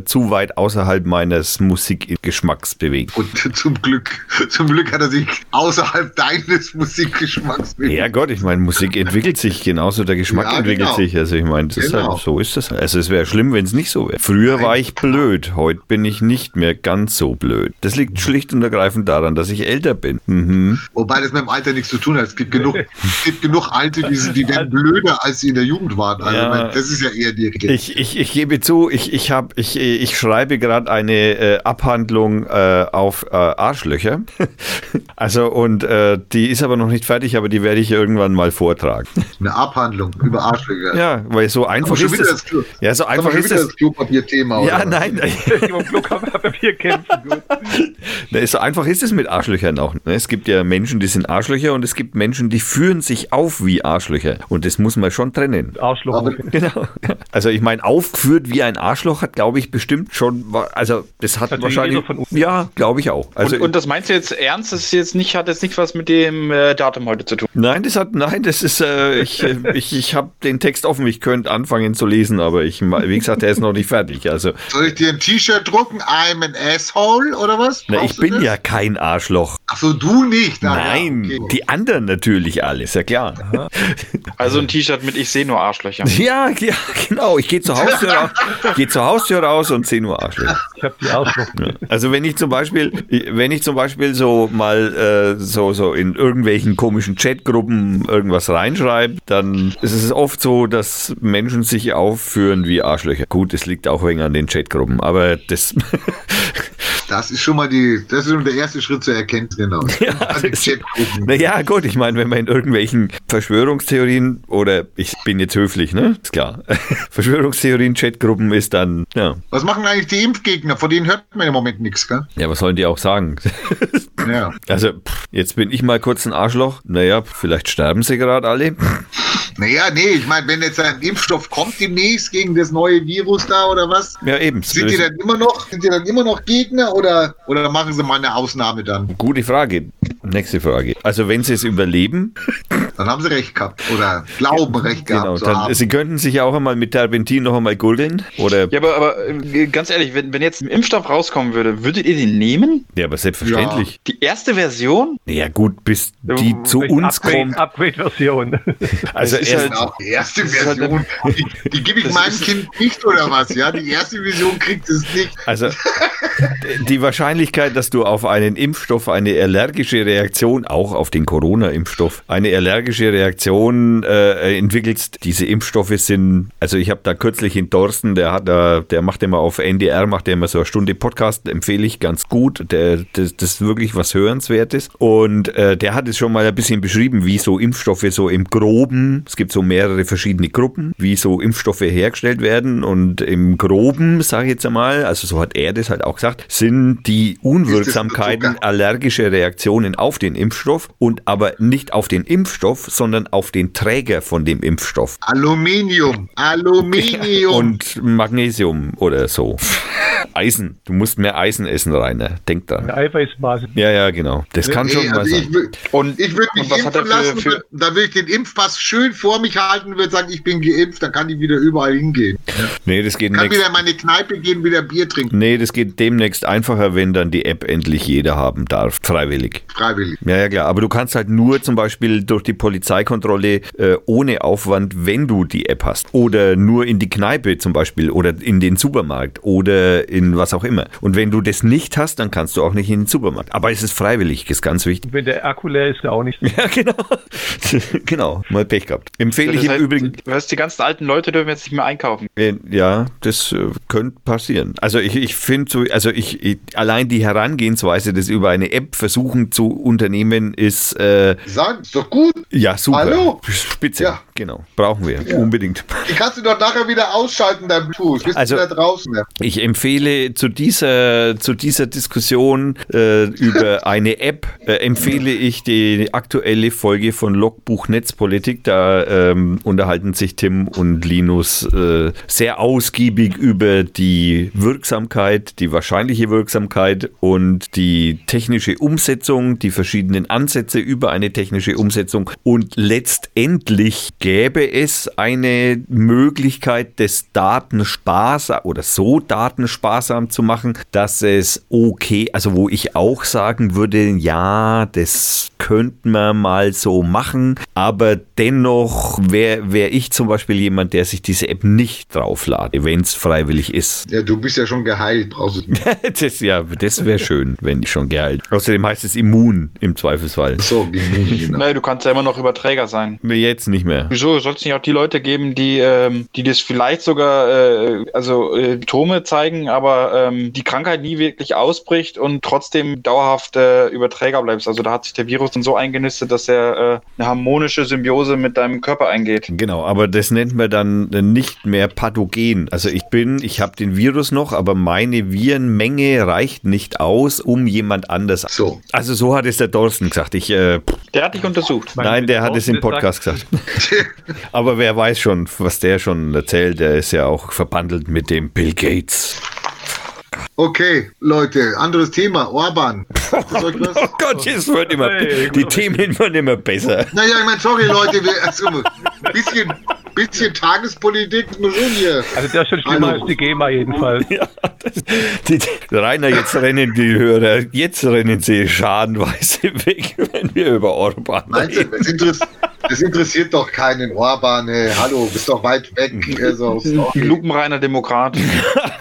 zu weit außerhalb meines Musikgeschmacks bewegt. Und zum Glück, zum Glück hat er sich außerhalb deines Musikgeschmacks bewegt. Ja Gott, ich meine, Musik entwickelt sich genauso, der Geschmack Ja, entwickelt genau. sich. Also ich meine, ist Genau. halt, so ist das. Also es wäre schlimm, wenn es nicht so wäre. Früher war ich blöd, heute bin ich nicht mehr ganz so blöd. Das liegt schlicht und ergreifend daran, dass ich älter bin. Mhm. Wobei das mit dem Alter nichts zu tun hat. Es gibt genug, es gibt genug Alte, die, sind- die werden blöder, als sie in der Jugend waren. Also Ja. das ist ja eher die Regel. Ich, ich, ich gebe zu, ich, ich, hab, ich, ich schreibe gerade eine äh, Abhandlung äh, auf äh, Arschlöcher. also und äh, die ist aber noch nicht fertig, aber die werde ich irgendwann mal vortragen. Eine Abhandlung über Arschlöcher. Ja, weil so einfach ist es. das Ja, so einfach ist das Klopapier-Thema. oder Ja, was? nein, Im Glück haben wir Papier kämpfen. Gut. Ne, so einfach ist es mit Arschlöchern auch. ne? Es gibt ja Menschen, die sind Arschlöcher und es gibt Menschen, die führen sich auf wie Arschlöcher. Und das muss man schon trennen. Arschloch. Genau. Also ich meine, aufgeführt wie ein Arschloch hat, glaube ich, bestimmt schon, also das hat Natürlich wahrscheinlich, uns. ja, glaube ich auch. Also und, und das meinst du jetzt ernst? Das ist jetzt nicht, hat jetzt nicht was mit dem äh, Datum heute zu tun. nein, das hat, nein, das ist, äh, ich, äh, ich, ich habe den Text offen, ich könnte anfangen zu lesen, aber ich, wie gesagt, der ist noch nicht fertig. Also, Soll ich dir ein T-Shirt drucken? I'm an asshole oder was? na, ich bin das? ja kein Arschloch. Achso, du nicht. Ah, Nein, ja, okay. die anderen natürlich alles, ja klar. Also ein T-Shirt mit Ich sehe nur Arschlöcher. Ja, ja, genau. Ich gehe zur Haustür raus, gehe zur Haustür raus und sehe nur Arschlöcher. Ich habe die Arschloch. Also wenn ich zum Beispiel, wenn ich zum Beispiel so mal äh, so, so in irgendwelchen komischen Chatgruppen irgendwas reinschreibe, dann ist es oft so, dass Menschen sich aufführen wie Arschlöcher. Gut, es liegt auch wegen an den Chatgruppen, aber das Das ist schon mal die, das ist schon der erste Schritt zur Erkenntnis, genau. Ja. Naja, gut, ich meine, wenn man in irgendwelchen Verschwörungstheorien oder ich bin jetzt höflich, ne? Ist klar. Verschwörungstheorien, Chatgruppen ist dann, ja. Was machen eigentlich die Impfgegner? Von denen hört man im Moment nichts, gell? Ja, was sollen die auch sagen? Ja. Also, pff, jetzt bin ich mal kurz ein Arschloch. Naja, vielleicht sterben sie gerade alle. Naja, nee, ich meine, wenn jetzt ein Impfstoff kommt demnächst gegen das neue Virus da oder was, Ja, eben. sind die dann immer noch, sind die dann immer noch Gegner oder, oder machen sie mal eine Ausnahme dann? Gute Frage. Nächste Frage. Also, wenn sie es überleben, Dann haben sie recht gehabt. Oder glauben recht gehabt genau, zu dann, haben. sie könnten sich ja auch einmal mit Terpentin noch einmal gurgeln. Oder, Ja, aber, aber äh, ganz ehrlich, wenn, wenn jetzt ein Impfstoff rauskommen würde, würdet ihr den nehmen? ja, aber selbstverständlich. Die erste Version? Ja. gut, bis die zu Vielleicht uns Upgrade- kommen. Upgrade-Version. Also, erst, halt- Genau, die erste halt Version, die, die gebe ich meinem Kind nicht oder was, ja? Die erste Version kriegt es nicht. Also die Wahrscheinlichkeit, dass du auf einen Impfstoff eine allergische Reaktion, auch auf den Corona-Impfstoff, eine allergische Reaktion äh, entwickelst, diese Impfstoffe sind, also ich habe da kürzlich in Dorsten, der hat da, der macht immer auf NDR, macht er immer so eine Stunde Podcast, empfehle ich ganz gut, der, das, das ist wirklich was Hörenswertes. Und äh, der hat es schon mal ein bisschen beschrieben, wie so Impfstoffe so im Groben, es gibt so mehrere verschiedene Gruppen, wie so Impfstoffe hergestellt werden. Und im Groben, sage ich jetzt einmal, also so hat er das halt auch gesagt, sind die Unwirksamkeiten allergische Reaktionen auf den Impfstoff und aber nicht auf den Impfstoff, sondern auf den Träger von dem Impfstoff. Aluminium, Aluminium. Und Magnesium oder so. Eisen. Du musst mehr Eisen essen, Rainer. Denk da. Eine Eiweißbasis. Ja, ja, genau. Das kann Nee, schon mal also sein. ich, Und, ich würde mich impfen lassen, für, für da will ich den Impfpass schön vor mich halten und würde sagen, ich bin geimpft, dann kann ich wieder überall hingehen. Nee, das geht Kann nächst, wieder in meine Kneipe gehen, wieder Bier trinken, nee, das geht demnächst einfacher, wenn dann die App endlich jeder haben darf. Freiwillig. freiwillig. Ja, ja, klar. Aber du kannst halt nur zum Beispiel durch die Polizeikontrolle äh, ohne Aufwand, wenn du die App hast. Oder nur in die Kneipe zum Beispiel oder in den Supermarkt oder in was auch immer. Und wenn du das nicht hast, dann kannst du auch nicht in den Supermarkt. Aber es ist freiwillig, ist ganz wichtig. Wenn der Akku leer ist, auch nicht. Ja, genau. genau, mal Pech gehabt. Empfehle ich im heißt, Übrigen. du hörst, die ganzen alten Leute dürfen jetzt nicht mehr einkaufen. Äh, Ja, das äh, könnte passieren. Also ich, ich finde so, also ich, ich allein die Herangehensweise, das über eine App versuchen zu unternehmen, ist äh, Sagen, ist doch gut. Ja super. Hallo? Spitze. Ja. Genau. Brauchen wir. Unbedingt. Die kannst du doch nachher wieder ausschalten, dein Bluetooth. Bist Also- du da draußen? Ja. Ich empfehle zu dieser, zu dieser Diskussion äh, über eine App, äh, empfehle ich die aktuelle Folge von Logbuch Netzpolitik. Da ähm, unterhalten sich Tim und Linus äh, sehr ausgiebig über die Wirksamkeit, die wahrscheinliche Wirksamkeit und die technische Umsetzung, die verschiedenen Ansätze über eine technische Umsetzung. Und letztendlich gäbe es eine Möglichkeit des Datensparsam oder so datensparsam zu machen, dass es okay, also wo ich auch sagen würde, ja, das könnten wir mal so machen, aber dennoch wäre wär ich zum Beispiel jemand, der sich diese App nicht drauflade, wenn es freiwillig ist. ja, du bist ja schon geheilt, brauchst du nicht. Das, ja, das wäre schön, wenn ich schon geheilt. Außerdem heißt es immun im Zweifelsfall. So, genau. Nee, du kannst ja immer noch Überträger sein. Jetzt nicht mehr. Wieso soll es nicht auch die Leute geben, die, ähm, die das vielleicht sogar, äh, also äh, Symptome zeigen, aber ähm, die Krankheit nie wirklich ausbricht und trotzdem dauerhaft äh, Überträger bleibst. Also da hat sich der Virus dann so eingenistet, dass er äh, eine harmonische Symbiose mit deinem Körper eingeht. Genau, aber das nennt man dann nicht mehr pathogen. Also ich bin, ich habe den Virus noch, aber meine Virenmenge reicht nicht aus, um jemand anders. So. Also so hat es der Dorsten gesagt. Ich, äh, Der hat dich untersucht. nein, der hat es im Podcast gesagt. aber wer weiß schon, was der schon erzählt. Der ist ja auch verbandelt mit dem Bill Gates. Okay, Leute, anderes Thema. Orban. Oh Gott, es wird immer, Hey, die Themen werden immer besser. Naja, ich meine, sorry, Leute, wir, also, ein bisschen, bisschen Tagespolitik schon hier. Also der ist schon schlimmer Hallo. als die GEMA jedenfalls. Ja, das, die, Rainer, jetzt rennen die Hörer, jetzt rennen sie schadenweise weg, wenn wir über Orban Meinst du, reden. Das, interess das interessiert doch keinen Orban. Ey. Hallo, bist doch weit weg. Also, lupenreiner Demokrat.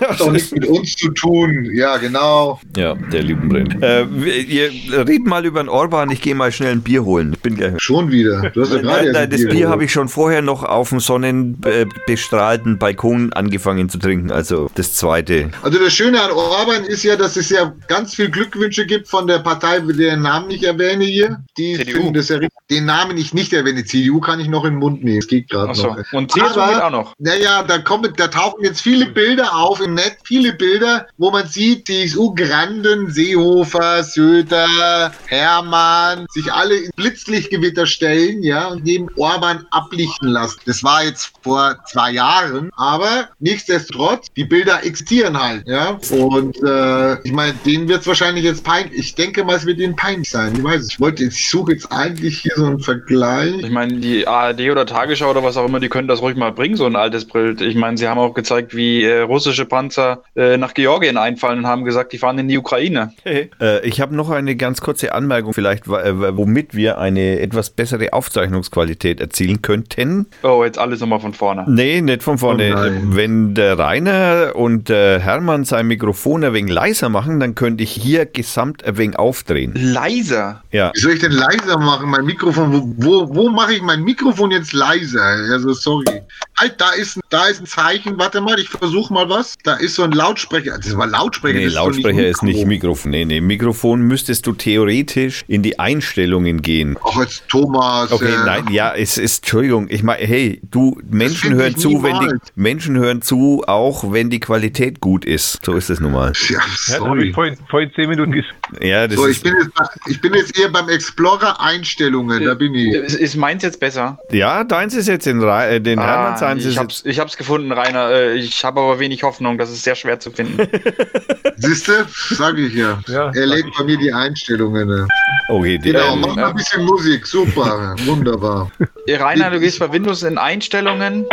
hat doch nichts mit uns zu tun. Ja, genau. Ja, der Lügenbrennt. Äh, wir, ihr redet mal über den Orban, ich gehe mal schnell ein Bier holen. Ich bin gleich. Schon wieder. Du hast ja gerade Nein, nein, ein das Bier geholt. habe ich schon vorher noch auf dem sonnenbestrahlten Balkon angefangen zu trinken, also das zweite. Also das Schöne an Orban ist ja, dass es ja ganz viel Glückwünsche gibt von der Partei, deren Namen ich erwähne hier. Die CDU. finden das ja richtig. Den Namen ich nicht erwähne. CDU kann ich noch in den Mund nehmen. Es geht gerade Achso. noch. Und CSU Aber- geht auch noch. Naja, da kommen, da tauchen jetzt viele Bilder auf im Netz, viele Bilder, wo man sieht, CSU-Granden, Seehofer, Söder, Hermann, sich alle in Blitzlichtgewitter stellen, ja, und neben Orban ablichten lassen. Das war jetzt vor zwei Jahren, aber nichtsdestotrotz, die Bilder existieren halt, ja. Und äh, ich meine, denen wird es wahrscheinlich jetzt peinlich. Ich denke mal, es wird ihnen peinlich sein. Ich weiß, es. ich wollte jetzt, ich suche jetzt eigentlich hier so einen Vergleich. Ich meine, die ARD oder Tagesschau oder was auch immer, die können das ruhig mal bringen, so ein altes Bild. Ich meine, sie haben auch gezeigt, wie äh, russische Panzer äh, nach Georgien einfallen und haben gesagt, die fahren in die Ukraine. Äh, ich habe noch eine ganz kurze Anmerkung, vielleicht, äh, womit wir eine etwas bessere Aufzeichnungsqualität erzielen könnten. Oh, jetzt alles nochmal von vorne. Nee, nicht von vorne. Oh. Wenn der Rainer und der Hermann sein Mikrofon ein wenig leiser machen, dann könnte ich hier gesamt ein wenig aufdrehen. Leiser. Ja. Wie soll ich denn leiser machen? Mein Mikrofon, wo, wo, wo mache ich mein Mikrofon jetzt leiser? Also, sorry. Halt, da ist, ein- da ist ein Zeichen. Warte mal, ich versuche mal was. Da ist so ein Lautsprecher. Das war Lautsprecher. Nee, Lautsprecher ist nicht Mikro. Mikrofon. Nee, nee, Mikrofon müsstest du theoretisch in die Einstellungen gehen. Ach, jetzt Thomas. Okay, äh, nein, ja, es ist, Entschuldigung, ich meine, hey, du, Menschen hören ich zu, wenn die. Menschen hören zu, auch wenn die Qualität gut ist. So ist es nun mal. Ja, Ja, das habe sorry. ich vorhin, vorhin zehn Minuten. Ja, das So, ich ist, bin, jetzt, ich bin jetzt eher beim Explorer Einstellungen. Da bin ich. Ist, ist meins jetzt besser? ja, deins ist jetzt in äh, den Ah, Hermanns ja. meinen Sie ich es hab's, ich hab's gefunden, Rainer. Äh, Ich habe aber wenig Hoffnung. Das ist sehr schwer zu finden. Siehst du? Sag ich ja. Ja, er legt bei mir die Einstellungen. ne? Okay, die, Genau, Ähm, mach mal ein bisschen Musik. Super. Wunderbar. Äh, Rainer, du gehst bei Windows in Einstellungen,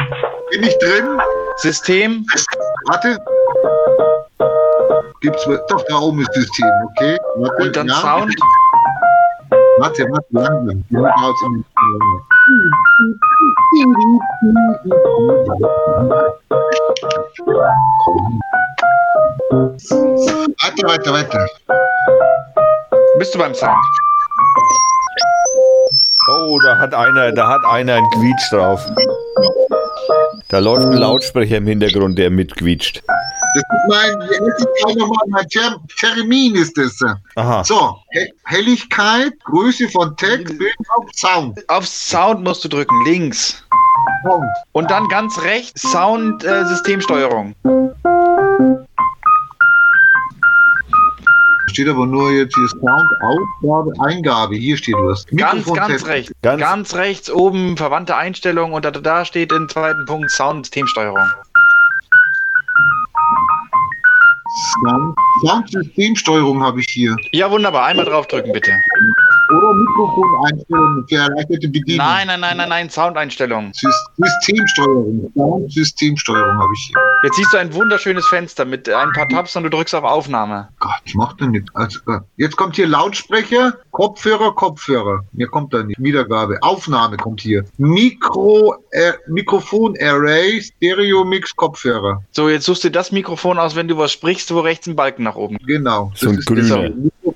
Bin ich drin? System. Warte. Gibt's doch da oben ist System, okay? Warte, Und dann ja. Sound. Warte, warte, langsam. Die Weiter, weiter, weiter. Bist du beim Sound? oh, da hat einer, da hat einer einen Quietsch drauf. Da läuft ein Lautsprecher im Hintergrund, der mitquietscht. Das ist mein, das ist mein Ter Termin ist das. Aha. So, He Helligkeit, Größe von Text, Bild auf Sound. Auf Sound musst du drücken, links. Sound. Und dann ganz rechts Sound äh, Systemsteuerung. Steht aber nur jetzt hier Sound, Ausgabe, Eingabe. Hier steht was. Ganz, Mikrofon ganz rechts. Ganz- Ganz, rechts oben verwandte Einstellungen und da, da steht im zweiten Punkt Sound Systemsteuerung. Soundsystemsteuerung habe ich hier. Ja, wunderbar. Einmal draufdrücken, bitte. Oder Mikrofoneinstellungen für erleichterte Bedienung. Nein, nein, nein, nein, nein, Soundeinstellungen. Sys- Systemsteuerung. Soundsystemsteuerung habe ich hier. Jetzt siehst du ein wunderschönes Fenster mit ein paar Tabs und du drückst auf Aufnahme. Gott, ich mach da nicht. Also, äh, jetzt kommt hier Lautsprecher, Kopfhörer, Kopfhörer. Mir kommt da nicht. Wiedergabe. Aufnahme kommt hier. Mikro, äh, Mikrofon Array, Stereo Mix, Kopfhörer. So, jetzt suchst du das Mikrofon aus, wenn du was sprichst, wo rechts ein Balken nach oben. Genau. So ein grüner.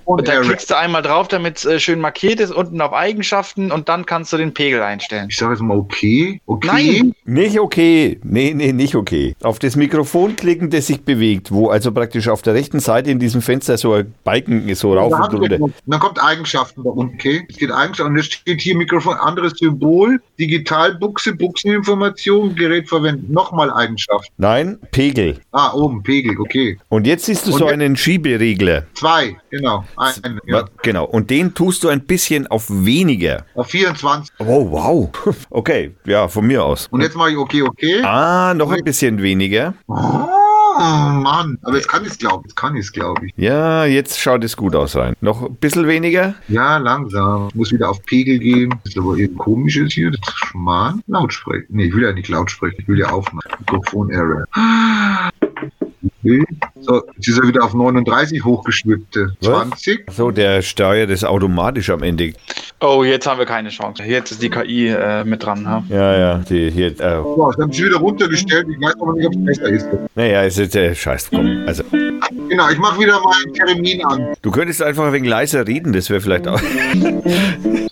Und da klickst du einmal drauf, damit es äh, schön markiert ist, unten auf Eigenschaften und dann kannst du den Pegel einstellen. Ich sage jetzt mal okay. Okay. Nein. Nicht okay. Nee, nee, nicht okay. Auf das Mikrofon klicken, das sich bewegt, wo also praktisch auf der rechten Seite in diesem Fenster so ein Balken ist, so rauf und runter. Dann kommt Eigenschaften da unten, okay? Es geht Eigenschaften und es steht hier Mikrofon, anderes Symbol, Digitalbuchse, Buchseninformation, Gerät verwenden. Nochmal Eigenschaften. Nein, Pegel. Ah, oben, Pegel, okay. Und jetzt siehst du Und so einen Schieberegler. Zwei, genau. Ein, ja. Genau. Und den tust du ein bisschen auf weniger. Auf 24. Oh, wow. Okay, ja, von mir aus. Und jetzt mache ich okay, okay. Ah, noch ein bisschen weniger. Oh, Mann. Aber jetzt kann ich es glauben. Jetzt kann ich es, glaube ich. Ja, jetzt schaut es gut aus rein. Noch ein bisschen weniger? Ja, langsam. Muss wieder auf Pegel gehen. Das ist aber eben komisch ist hier. Das ist Schmarrn. Lautsprecher. Nee, ich will ja nicht lautsprechen. Ich will ja aufnehmen. Mikrofon Error. So, jetzt ist er wieder auf 39 hochgeschwibte. Was? 20. So, der steuert es automatisch am Ende. Oh, jetzt haben wir keine Chance. Jetzt ist die KI äh, mit dran. Ha? Ja, ja, die hier. Äh, So, ich habe sie wieder runtergestellt. Ich weiß aber nicht, ob es besser ist. naja, es ist der Scheiß. Komm. Also, Genau, ich mache wieder meinen Termin an. du könntest einfach ein wenig leiser reden, das wäre vielleicht auch.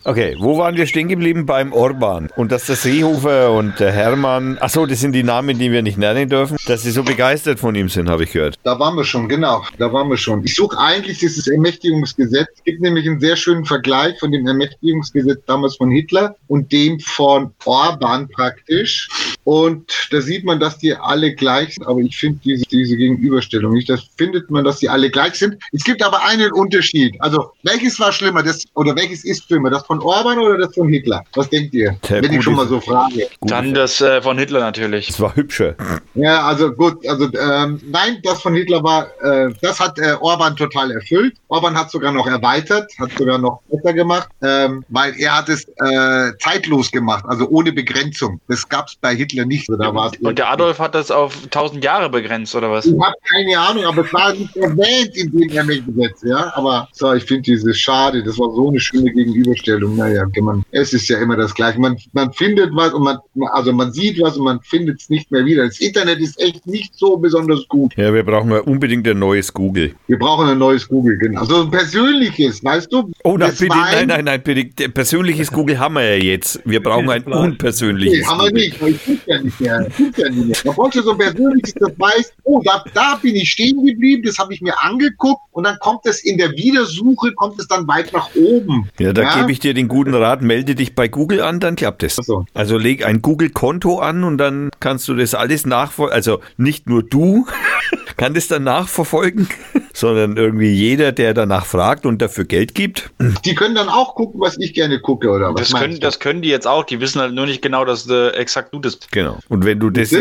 Okay, wo waren wir stehen geblieben? Beim Orban. Und dass der Seehofer und der Hermann, ach so, das sind die Namen, die wir nicht nennen dürfen, dass sie so begeistert von ihm sind, habe ich gehört. Da waren wir schon, genau. Da waren wir schon. Ich suche eigentlich dieses Ermächtigungsgesetz. Es gibt nämlich einen sehr schönen Vergleich von dem Ermächtigungsgesetz damals von Hitler und dem von Orban praktisch. Und da sieht man, dass die alle gleich sind. Aber ich finde diese, diese Gegenüberstellung nicht. Das findet man, dass die alle gleich sind. Es gibt aber einen Unterschied. Also, welches war schlimmer? Das, oder welches ist schlimmer? Das von Orban oder das von Hitler? Was denkt ihr? Der Wenn ich schon mal so frage. Dann das äh, von Hitler natürlich. Das war hübscher. Ja, also gut, also ähm, nein, das von Hitler war, äh, das hat äh, Orban total erfüllt. Orban hat sogar noch erweitert, hat sogar noch besser gemacht, ähm, weil er hat es äh, zeitlos gemacht, also ohne Begrenzung. Das gab es bei Hitler nicht. So, da war's Und der Adolf hat das auf 1000 Jahre begrenzt, oder was? ich habe keine Ahnung, aber es war nicht erwähnt in dem Ermächtigungsgesetz, ja. Aber so, ich finde dieses schade, das war so eine schöne Gegenüberstellung. Naja, man, es ist ja immer das Gleiche. Man, man findet was und man, also man sieht was und man findet es nicht mehr wieder. Das Internet ist echt nicht so besonders gut. Ja, wir brauchen ja unbedingt ein neues Google. Wir brauchen ein neues Google, genau. So ein persönliches, weißt du? Oh, nein, Das bitte, nein, ein- nein, nein, bitte. Persönliches Google haben wir ja jetzt. Wir brauchen ein Nee, unpersönliches haben wir Google. nicht, gucke ja nicht mehr. Ich guck ja nicht mehr. Man ja so ein persönliches, das weiß, oh, da, da bin ich stehen geblieben, das habe ich mir angeguckt und dann kommt es in der Wiedersuche, kommt es dann weit nach oben. Ja, da gebe ich dir den guten Rat, melde dich bei Google an, dann klappt es. So. Also leg ein Google-Konto an und dann kannst du das alles nachvollziehen. Also nicht nur du, kann das dann nachverfolgen, sondern irgendwie jeder, der danach fragt und dafür Geld gibt. Die können dann auch gucken, was ich gerne gucke, oder was? Das können, meinst du? das können die jetzt auch. Die wissen halt nur nicht genau, dass äh, exakt du das bist. Genau. Und wenn du das,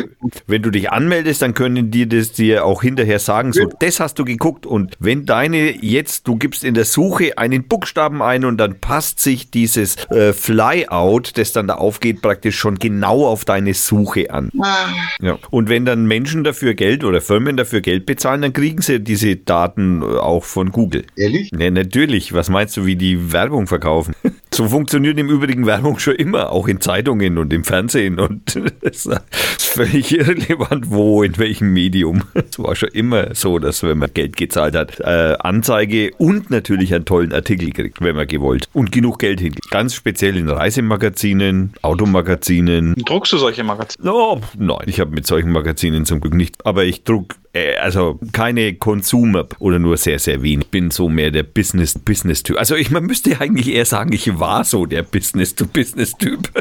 wenn du dich anmeldest, dann können die das dir auch hinterher sagen, so, das hast du geguckt. Und wenn deine jetzt, du gibst in der Suche einen Buchstaben ein und dann passt sich dieses äh, Flyout, das dann da aufgeht, praktisch schon genau auf deine Suche an. Ah, Ja. Und wenn dann Menschen dafür Geld oder Firmen dafür Geld bezahlen, dann kriegen sie diese Daten auch von Google. ehrlich? Ja, natürlich. Was meinst du, wie die Werbung verkaufen? So funktioniert im Übrigen Werbung schon immer, auch in Zeitungen und im Fernsehen. Und es ist völlig irrelevant, wo, in welchem Medium. Es war schon immer so, dass wenn man Geld gezahlt hat, äh, Anzeige und natürlich einen tollen Artikel kriegt, wenn man gewollt. Und genug Geld hingeht. Ganz speziell in Reisemagazinen, Automagazinen, Druckst du solche Magazine? Oh, nein, ich habe mit solchen Magazinen zum Glück nicht. Aber ich druck äh, also keine Consumer oder nur sehr, sehr wenig. Ich bin so mehr der Business-Business-Typ. Also ich, man müsste eigentlich eher sagen, ich war so der Business-to-Business-Typ.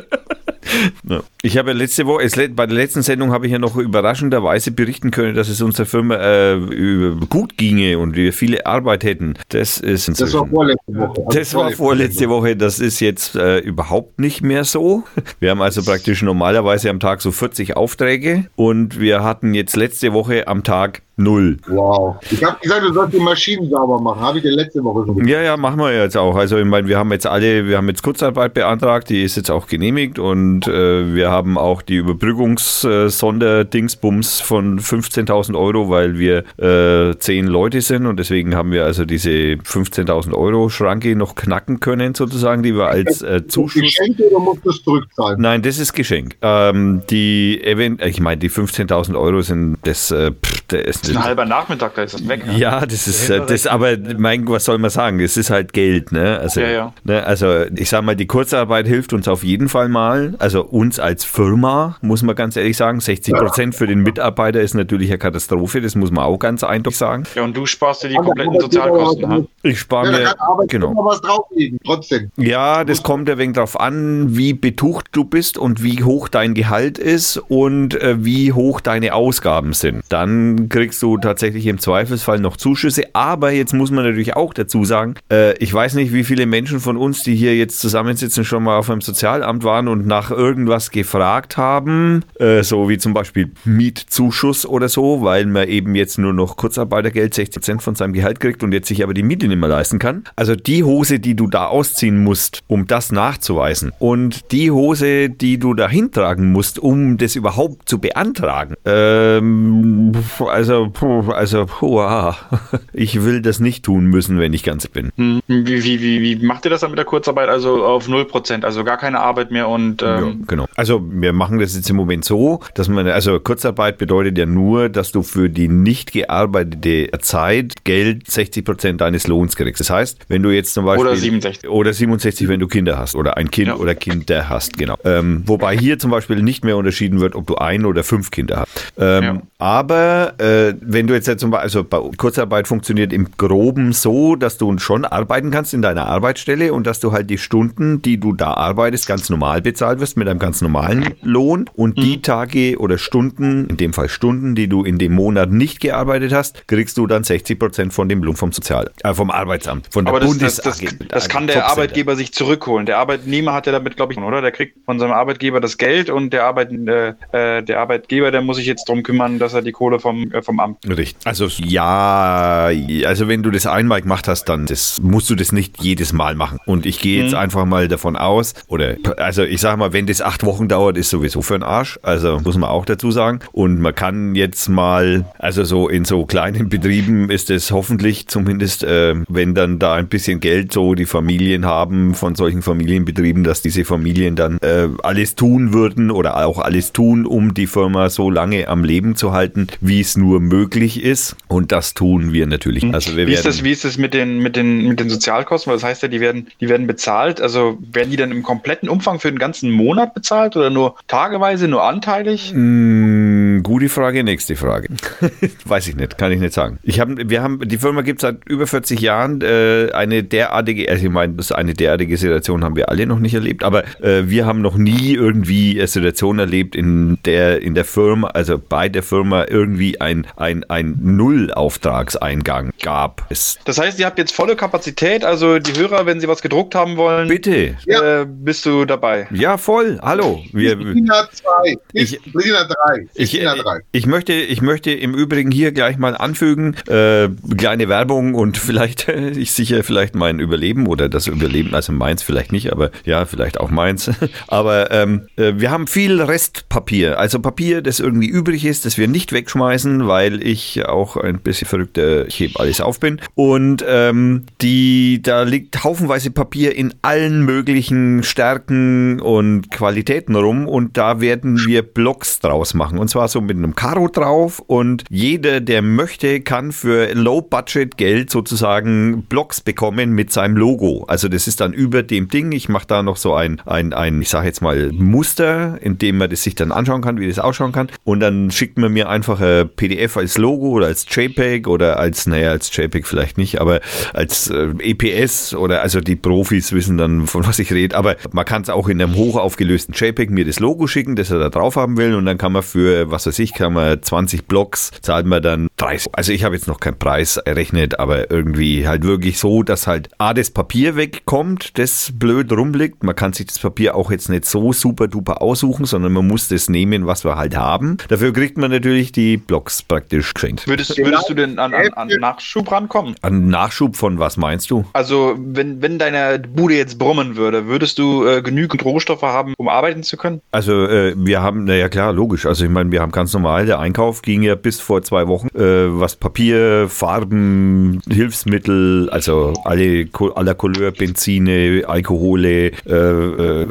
Ja. Ich habe ja letzte Woche, es, bei der letzten Sendung habe ich ja noch überraschenderweise berichten können, dass es unserer Firma äh, über- gut ginge und wir viele Arbeit hätten. Das ist Das war inzwischen. vorletzte Woche. Also Das war vorletzte Woche, das ist jetzt äh, überhaupt nicht mehr so. Wir haben also praktisch normalerweise am Tag so 40 Aufträge und wir hatten jetzt letzte Woche am Tag null. Wow. Ich habe gesagt, du sollst die Maschinen sauber machen. Habe ich dir letzte Woche schon gesagt. Ja, ja, machen wir jetzt auch. Also ich meine, wir haben jetzt alle, wir haben jetzt Kurzarbeit beantragt, die ist jetzt auch genehmigt und äh, wir haben auch die Überbrückungssonderdingsbums von 15.000 Euro, weil wir äh, zehn Leute sind und deswegen haben wir also diese 15.000 Euro Schranke noch knacken können sozusagen, die wir als äh, Zuschuss Geschenke oder musst du es zurückzahlen? Nein, das ist Geschenk. Ähm, die Event, ich meine, die 15.000 Euro sind das, äh, pff, das ist Das ist ein halber Nachmittag, da ist das weg. ne? ja, das ist das, aber mein, was soll man sagen? Es ist halt Geld, ne? Also, Ja, ja. Ne? also ich sag mal, die Kurzarbeit hilft uns auf jeden Fall mal. Also uns als Firma muss man ganz ehrlich sagen, 60 Prozent für den Mitarbeiter ist natürlich eine Katastrophe. Das muss man auch ganz eindeutig sagen. Ja, und du sparst dir die kompletten Sozialkosten. Ne? Ich spare Ja, mir genau. was drauflegen. Trotzdem. Ja, das kommt ein wenig drauf an, wie betucht du bist und wie hoch dein Gehalt ist und äh, wie hoch deine Ausgaben sind. Dann kriegst du tatsächlich im Zweifelsfall noch Zuschüsse. Aber jetzt muss man natürlich auch dazu sagen, äh, ich weiß nicht, wie viele Menschen von uns, die hier jetzt zusammensitzen, schon mal auf einem Sozialamt waren und nach irgendwas gefragt haben, äh, so wie zum Beispiel Mietzuschuss oder so, weil man eben jetzt nur noch Kurzarbeitergeld 60% von seinem Gehalt kriegt und jetzt sich aber die Miete nicht mehr leisten kann. Also die Hose, die du da ausziehen musst, um das nachzuweisen und die Hose, die du da hintragen musst, um das überhaupt zu beantragen. Ähm, also, puh, also, puh, ah. ich will das nicht tun müssen, wenn ich ganz bin. Hm. Wie, wie, wie, wie macht ihr das dann mit der Kurzarbeit? Also auf 0%, also gar keine Arbeit mehr und Ja, ähm, genau. Also wir machen das jetzt im Moment so, dass man, also Kurzarbeit bedeutet ja nur, dass du für die nicht gearbeitete Zeit Geld 60 Prozent deines Lohns kriegst. Das heißt, wenn du jetzt zum Beispiel Oder 67. oder 67, wenn du Kinder hast oder ein Kind Ja. oder Kinder hast, genau. Ähm, wobei hier zum Beispiel nicht mehr unterschieden wird, ob du ein oder fünf Kinder hast. Ähm, Ja. Aber äh, wenn du jetzt zum Beispiel, also bei Kurzarbeit funktioniert im Groben so, dass du schon arbeiten kannst in deiner Arbeitsstelle und dass du halt die Stunden, die du da arbeitest, ganz normal bezahlt wirst mit einem ganz normalen Lohn und Mhm. die Tage oder Stunden, in dem Fall Stunden, die du in dem Monat nicht gearbeitet hast, kriegst du dann 60 Prozent von dem Lohn vom Sozial, äh, vom Arbeitsamt, von der aber das, das, das, Bundesagentur. das kann der Arbeitgeber sich zurückholen. Der Arbeitnehmer hat ja damit, glaube ich, oder? Der kriegt von seinem Arbeitgeber das Geld und der, Arbeit, äh, äh, der Arbeitgeber, der muss sich jetzt drum kümmern, dass er die Kohle vom, äh, vom Amt. Richtig. Also ja, also wenn du das einmal gemacht hast, dann das, musst du das nicht jedes Mal machen. Und ich gehe jetzt einfach mal davon aus, oder also ich sage mal, wenn das acht Wochen dauert, ist sowieso für den Arsch. Also muss man auch dazu sagen. Und man kann jetzt mal, also so in so kleinen Betrieben ist es hoffentlich zumindest, äh, wenn dann da ein bisschen Geld so die Familien haben von solchen Familienbetrieben, dass diese Familien dann äh, alles tun würden oder auch alles tun, um die Firma so lange am Leben zu halten, wie es nur möglich ist. Und das tun wir natürlich. Also wir Wie ist, das, wie ist das mit den, mit, den, mit den Sozialkosten? Weil das heißt ja, die werden, die werden bezahlt. Also werden die dann im kompletten Umfang für den ganzen Monat bezahlt oder nur tageweise, nur anteilig? Mm, gute Frage, nächste Frage. Weiß ich nicht, kann ich nicht sagen. Ich hab, wir haben, die Firma gibt es seit über 40 Jahren. Äh, eine derartige, also ich meine, eine derartige Situation haben wir alle noch nicht erlebt, aber äh, wir haben noch nie irgendwie eine Situation erlebt, in der in der Firma, also bei der Firma irgendwie ein, ein, ein Nullauftragseingang gab. Es Das heißt, ihr habt jetzt volle Kapazität, also die Hörer, wenn sie was gedruckt haben wollen, bitte. Ja. äh, bist du dabei. Ja, voll. Hallo. Wir, Pristina 2, Ich- Pristina 3, Ich, 3. ich, möchte, ich möchte im Übrigen hier gleich mal anfügen, äh, kleine Werbung und vielleicht, äh, ich sichere vielleicht mein Überleben oder das Überleben, also meins vielleicht nicht, aber ja, vielleicht auch meins. Aber ähm, äh, wir haben viel Restpapier, also Papier, das irgendwie übrig ist, das wir nicht wegschmeißen, weil ich auch ein bisschen verrückter, ich heb alles auf bin. Und ähm, die, da liegt haufenweise Papier in allen möglichen Stärken und Qualitäten rum und da werden wir Blocks draus machen. Und zwar so mit einem Karo drauf und jeder, der möchte, kann für Low-Budget-Geld sozusagen Blocks bekommen mit seinem Logo. Also das ist dann über dem Ding. Ich mache da noch so ein, ein, ein ich sage jetzt mal, Muster, in dem man das sich dann anschauen kann, wie das ausschauen kann. Und dann schickt man mir einfach ein PDF als Logo oder als JPEG oder als, naja, als JPEG vielleicht nicht, aber als äh, EPS oder also die Profis wissen dann, von was ich rede. Aber man kann es auch in einem hochaufgelösten JPEG mir das Logo schicken, das er da drauf haben will. Und dann kann man für, was weiß ich, kann man 20 Blocks, zahlt man dann 30. Also ich habe jetzt noch keinen Preis errechnet, aber irgendwie halt wirklich so, dass halt A, das Papier wegkommt, das blöd rumliegt. Man kann sich das Papier auch jetzt nicht so super duper aussuchen, sondern man muss das nehmen, was wir halt haben. Dafür kriegt man natürlich die Blocks praktisch geschenkt. Würdest, würdest du denn an, an, an Nachschub rankommen? An Nachschub von was meinst du? Also, wenn, wenn deine Bude jetzt brummen würde, würdest du äh, genügend Rohstoffe haben, um arbeiten zu können? Also äh, wir haben, naja klar, logisch. Also ich meine, wir haben ganz normal, der Einkauf ging ja bis vor zwei Wochen, äh, was Papier, Farben, Hilfsmittel, also alle aller Couleur, Benzine, Alkohole, äh, äh,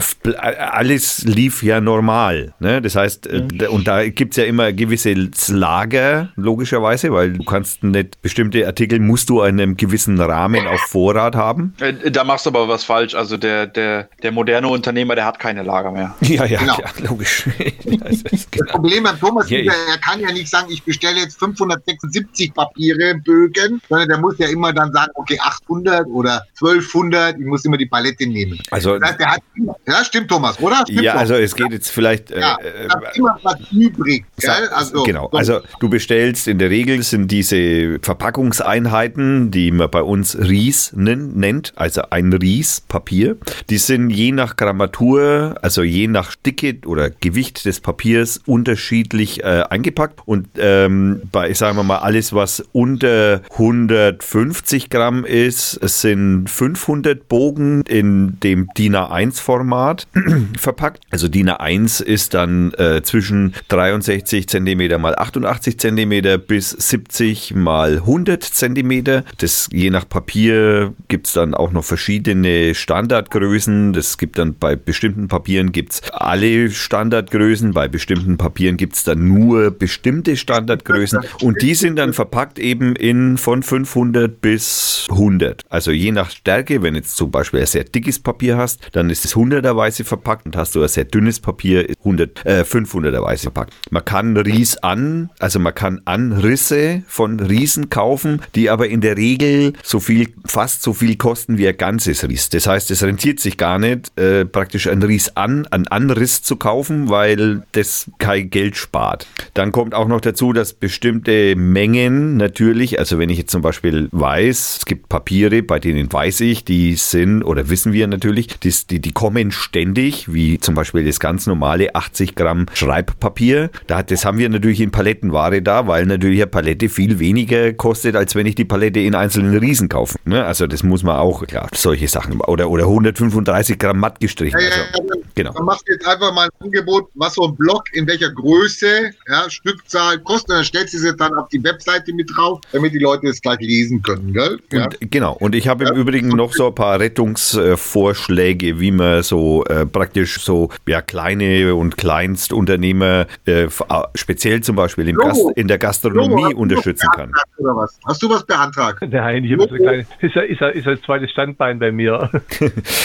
alles lief ja normal. Ne? Das heißt, äh, da- und da gibt's ja immer gewisse Lager, logischerweise, weil du kannst nicht, bestimmte Artikel musst du in einem gewissen Rahmen auf Vorrat haben. Äh, da machst du aber was falsch. Also, der, der, der moderne Unternehmer, der hat keine Lager mehr. Ja, ja, Genau. klar, logisch. das genau. Problem beim Thomas Ja, ist ja, er kann ja nicht sagen, ich bestelle jetzt 576 Papiere, Bögen, sondern der muss ja immer dann sagen, okay, 800 oder 1200, ich muss immer die Palette nehmen. Also Das heißt, der hat immer, ja, stimmt Thomas, oder? Stimmt Ja, doch. also es geht jetzt vielleicht. äh, ja, äh, da ist immer was übrig, gell? Also, genau. so. Also du bestellst in der Regel sind diese Verpackungseinheiten, die man bei uns Ries nen- nennt, also ein Ries Papier. Die sind je nach Grammatur, also je nach Dicke oder Gewicht des Papiers unterschiedlich äh, eingepackt und ähm, bei, sagen wir mal, alles was unter 150 Gramm ist, sind 500 Bogen in dem DIN A1 Format verpackt. Also DIN A1 ist dann äh, zwischen 63 cm mal 88 cm bis 70 mal 100 cm. Das je nach Papier gibt es dann auch noch verschiedene Standardgrößen. Das gibt dann bei bestimmten Papieren gibt's alle Standardgrößen, bei bestimmten Papieren gibt es dann nur bestimmte Standardgrößen und die sind dann verpackt eben in von 500 bis 100. Also je nach Stärke, wenn jetzt zum Beispiel ein sehr dickes Papier hast, dann ist es 100erweise verpackt und hast du ein sehr dünnes Papier, ist 100, äh, 500erweise verpackt. Man kann Ries an, also man kann Anrisse von Riesen kaufen, die aber in der Regel so viel, fast so viel kosten wie ein ganzes Ries. Das heißt, es rentiert sich gar nicht, äh, praktisch ein Ries an, einen Anriss zu kaufen, weil das kein Geld spart. Dann kommt auch noch dazu, dass bestimmte Mengen natürlich, also wenn ich jetzt zum Beispiel weiß, es gibt Papiere, bei denen weiß ich, die sind, oder wissen wir natürlich, die, die, die kommen ständig, wie zum Beispiel das ganz normale 80 Gramm Schreibpapier. Da, das haben wir natürlich in Palettenware da, weil natürlich eine Palette viel weniger kostet, als wenn ich die Palette in einzelnen Riesen kaufe. Ne? Also das muss man auch, klar, solche Sachen. Oder, oder 135 Gramm matt gestrichen. Ja, Also, ja, genau. Man macht jetzt einfach mal ein Angebot, was so ein Block in welcher Größe, ja, Stückzahl kostet. Und dann stellst du sie dann auf die Webseite mit drauf, damit die Leute es gleich lesen können, gell? Ja. Und, genau, und ich habe im Übrigen noch so ein paar Rettungsvorschläge, wie man so äh, praktisch so ja, kleine und Kleinstunternehmer äh, speziell zum Beispiel im. Gast, in der Gastronomie du unterstützen kann. beantragt Oder was? Hast du was beantragt? Nein, ich habe so kleine. Ist ja, ist, ja, ist ja ein zweites Standbein bei mir.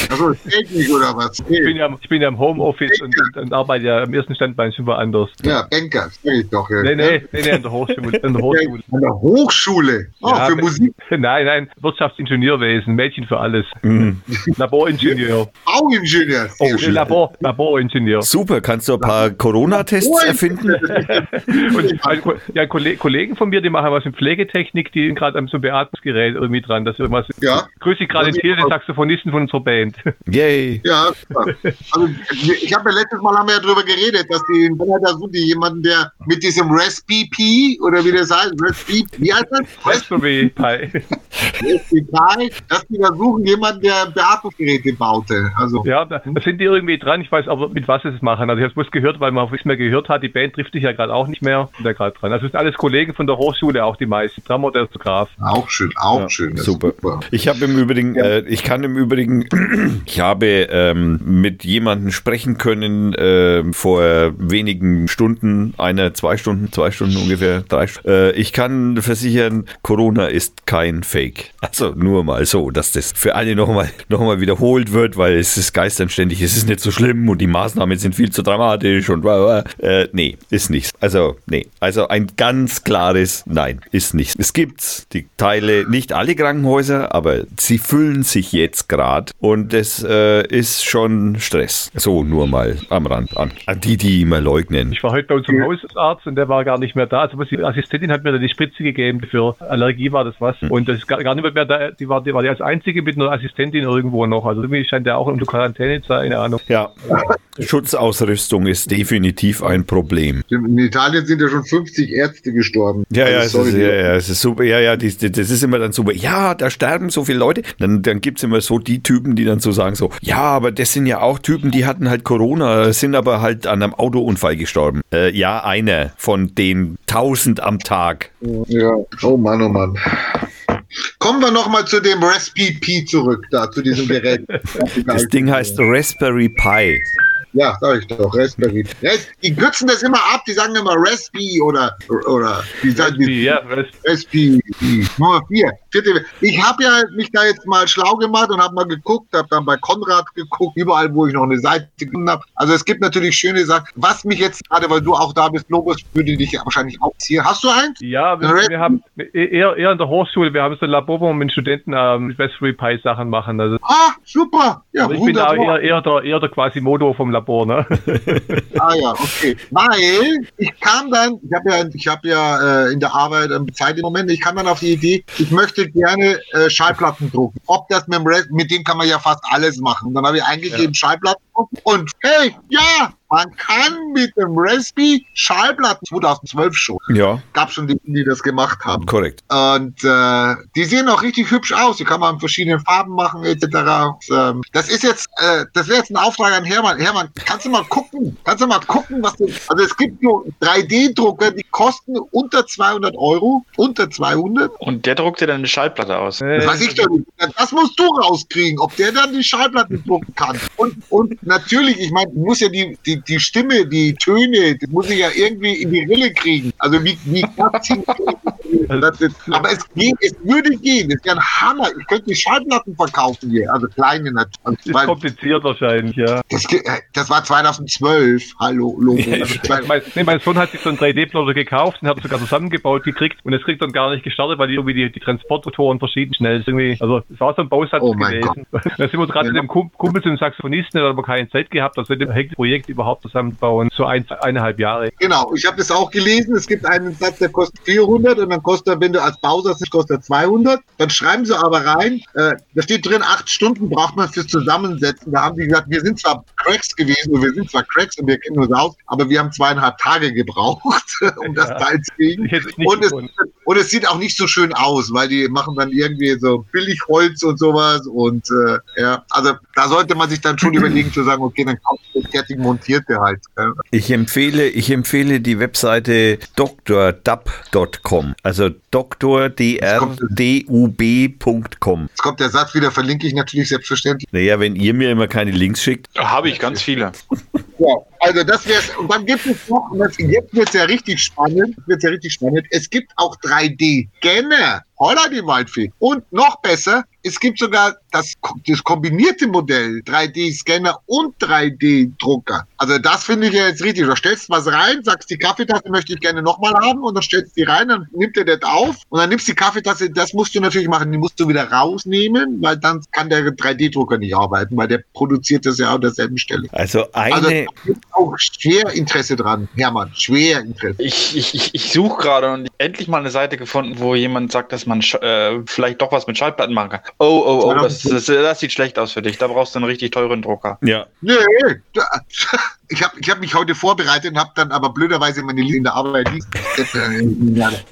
Also Technik oder was? Ich bin ja, ich bin ja im Homeoffice und, und, und arbeite ja am ersten Standbein schon woanders. Ja, Banker, sag ich doch. Ja. Nee, nee, nee, nee, an der Hochschule. An der Hochschule. An der Hochschule. Oh, Ja, für Musik. Nein, nein, Wirtschaftsingenieurwesen, Mädchen für alles. Mhm. Laboringenieur. Bauingenieur. Oh. Labor, Laboringenieur. Super, kannst du ein paar Corona-Tests erfinden? Und, ja, Kollegen von mir, die machen was in Pflegetechnik, die sind gerade am so Beatmungsgerät irgendwie dran. Das ist irgendwas. Ja. Grüße ich gerade Ja, den Thiel, den Saxophonisten von unserer Band. Yay. Ja, also ich habe ja letztes Mal haben wir ja drüber geredet, dass die in die jemanden, der mit diesem Raspberry Pi oder wie das heißt, Raspberry, wie heißt das? Raspberry Pi. Raspberry Pi, dass die da suchen jemanden, der Beatmungsgeräte baute. Also Ja, da, da sind die irgendwie dran. Ich weiß aber, mit was sie es machen. Also ich habe es bloß gehört, weil man nichts mehr gehört hat. Die Band trifft sich ja gerade auch nicht mehr. Da gerade dran. Also es sind alles Kollegen von der Hochschule, auch die meisten. Fotograf. auch schön, auch Ja, schön. ist super. Ich habe im Übrigen, äh, ich kann im Übrigen, ich habe ähm, mit jemandem sprechen können äh, vor wenigen Stunden, einer, zwei Stunden, zwei Stunden ungefähr, drei Stunden. Äh, ich kann versichern, Corona ist kein Fake. Also nur mal so, dass das für alle nochmal noch mal wiederholt wird, weil es ist geisternständig, es ist nicht so schlimm und die Maßnahmen sind viel zu dramatisch und bla bla. Äh, nee, ist nichts. Also, nee. Also ein ganz klares Nein, ist nichts. Es gibt die Teile, nicht alle Krankenhäuser, aber sie füllen sich jetzt gerade und es äh, ist schon Stress. So, nur mal am Rand an. An die, die immer leugnen. Ich war heute bei unserem Hausarzt und der war gar nicht mehr da. Also die Assistentin hat mir dann die Spritze gegeben für Allergie war das was. Und das ist gar, gar nicht mehr da. Die war, die war die als einzige mit einer Assistentin irgendwo noch. Also irgendwie scheint der auch unter Quarantäne zu sein, keine Ahnung. Ja, Schutzausrüstung ist definitiv ein Problem. In Italien sind ja schon 50 Ärzte gestorben. Ja, ja, Also, es ist, ja, ja, es ist super. Ja, ja, die, die, das ist immer dann super. Ja, da sterben so viele Leute. Dann, dann gibt es immer so die Typen, die dann so sagen so, ja, aber das sind ja auch Typen, die hatten halt Corona, sind aber halt an einem Autounfall gestorben. Äh, ja, einer von den tausend am Tag. Ja, oh Mann, oh Mann. Kommen wir nochmal zu dem Raspberry Pi zurück, da, zu diesem Gerät. Das Ding heißt Raspberry Pi. Ja, sag ich doch, Raspberry. Ras- Die kürzen das immer ab, die sagen immer Raspberry oder, oder die sagen die Ja, Ras- Raspberry Nummer 4. Vierte. Ich habe ja mich da jetzt mal schlau gemacht und habe mal geguckt, habe dann bei Konrad geguckt, überall, wo ich noch eine Seite gefunden habe. Also es gibt natürlich schöne Sachen. Was mich jetzt gerade, weil du auch da bist, Logos, würde dich ja wahrscheinlich auch ziehen. Hast du eins? Ja, wir, wir haben eher, eher in der Hochschule, wir haben so ein Labor, wo wir mit Studenten ähm, Raspberry Pi Sachen machen. Also, Ah, super. Ja, ich bin da eher, eher, der, eher der quasi Modo vom Labor, ne? Ah ja, okay. Weil ich kam dann, ich habe ja, ich habe ja äh, in der Arbeit ähm, Zeit im Moment, ich kam dann auf die Idee, ich möchte gerne äh, Schallplatten drucken. Ob das mit dem mit dem kann man ja fast alles machen. Dann habe ich eingegeben Schallplatten drucken und hey, ja, man kann mit dem Raspberry Schallplatten 2012 schon. Ja, Gab schon die, die das gemacht haben. korrekt. Und äh, die sehen auch richtig hübsch aus. Die kann man in verschiedenen Farben machen, etc. Und, ähm, das ist jetzt, äh, das wäre jetzt ein Auftrag an Hermann. Hermann, kannst du mal gucken? Kannst du mal gucken, was du. Also es gibt nur 3D-Drucker, die kosten unter 200 Euro. Unter 200. Und der druckt dir dann eine Schallplatte aus. Das weiß ich doch nicht. Das musst du rauskriegen, ob der dann die Schallplatten drucken kann. Und, und natürlich, ich meine, muss ja die, die, die Stimme, die Töne, die muss ich ja irgendwie in die Rille kriegen. Also wie, wie das das ist, aber es, geht, es würde gehen. Es wäre ein Hammer. Ich könnte die Schallplatten verkaufen hier. Also kleine natürlich. Also, Ist weil kompliziert wahrscheinlich, ja. das, äh, das war 2012. Hallo, Logo. Ja, Also Mein, nee, mein Sohn hat sich so einen 3D-Plotter gekauft und hat sogar zusammengebaut gekriegt und es kriegt dann gar nicht gestartet, weil die irgendwie die, die Transportmotoren verschieden schnell. Irgendwie, also es war so ein Bausatz Oh gewesen. Da sind wir gerade Ja. mit dem Kum- Kumpel zum Saxophonisten, der hat aber keine Zeit gehabt, das hektische Projekt überhaupt zusammenbauen. So ein, eineinhalb Jahre. Genau, ich habe das auch gelesen. Es gibt einen Satz, der kostet 400 und dann kostet wenn du als Bausatz nicht kostet er 200. Dann schreiben sie aber rein, äh, da steht drin, acht Stunden braucht man fürs Zusammensetzen. Da haben die gesagt, wir sind zwar Cracks gewesen, und wir sind zwar Cracks und wir kennen uns aus, aber wir haben zweieinhalb Tage gebraucht, um das Ja. Teil zu kriegen. Und es. Und es sieht auch nicht so schön aus, weil die machen dann irgendwie so Billigholz und sowas. Und äh, ja, also da sollte man sich dann schon überlegen zu sagen, okay, dann kaufst du das fertig montierte halt. Ich empfehle, ich empfehle die Webseite drdub.com. Also drdub.com. Jetzt kommt der Satz wieder, verlinke ich natürlich selbstverständlich. Naja, wenn ihr mir immer keine Links schickt. Habe ich ganz viele. Ja, also das wäre Und dann gibt es noch, das, jetzt wird es ja richtig spannend, wird ja richtig spannend, es gibt auch 3D-Scanner. Holla die Waldfee. Und noch besser, es gibt sogar das, das kombinierte Modell, 3D-Scanner und 3D-Drucker. Also das finde ich ja jetzt richtig. Du stellst was rein, sagst, die Kaffeetasse möchte ich gerne nochmal haben und dann stellst du die rein, dann nimmt er das auf und dann nimmst du die Kaffeetasse, das musst du natürlich machen, die musst du wieder rausnehmen, weil dann kann der 3D-Drucker nicht arbeiten, weil der produziert das ja an derselben Stelle. Also eine. Also auch schwer Interesse dran, Hermann, schwer Interesse. Ich, ich, ich, suche gerade und endlich mal eine Seite gefunden, wo jemand sagt, dass man äh, vielleicht doch was mit Schallplatten machen kann. Oh, oh, oh, das, das, das sieht schlecht aus für dich. Da brauchst du einen richtig teuren Drucker. ja. Nee, da- ich habe ich hab mich heute vorbereitet und habe dann aber blöderweise meine in der Arbeit liest.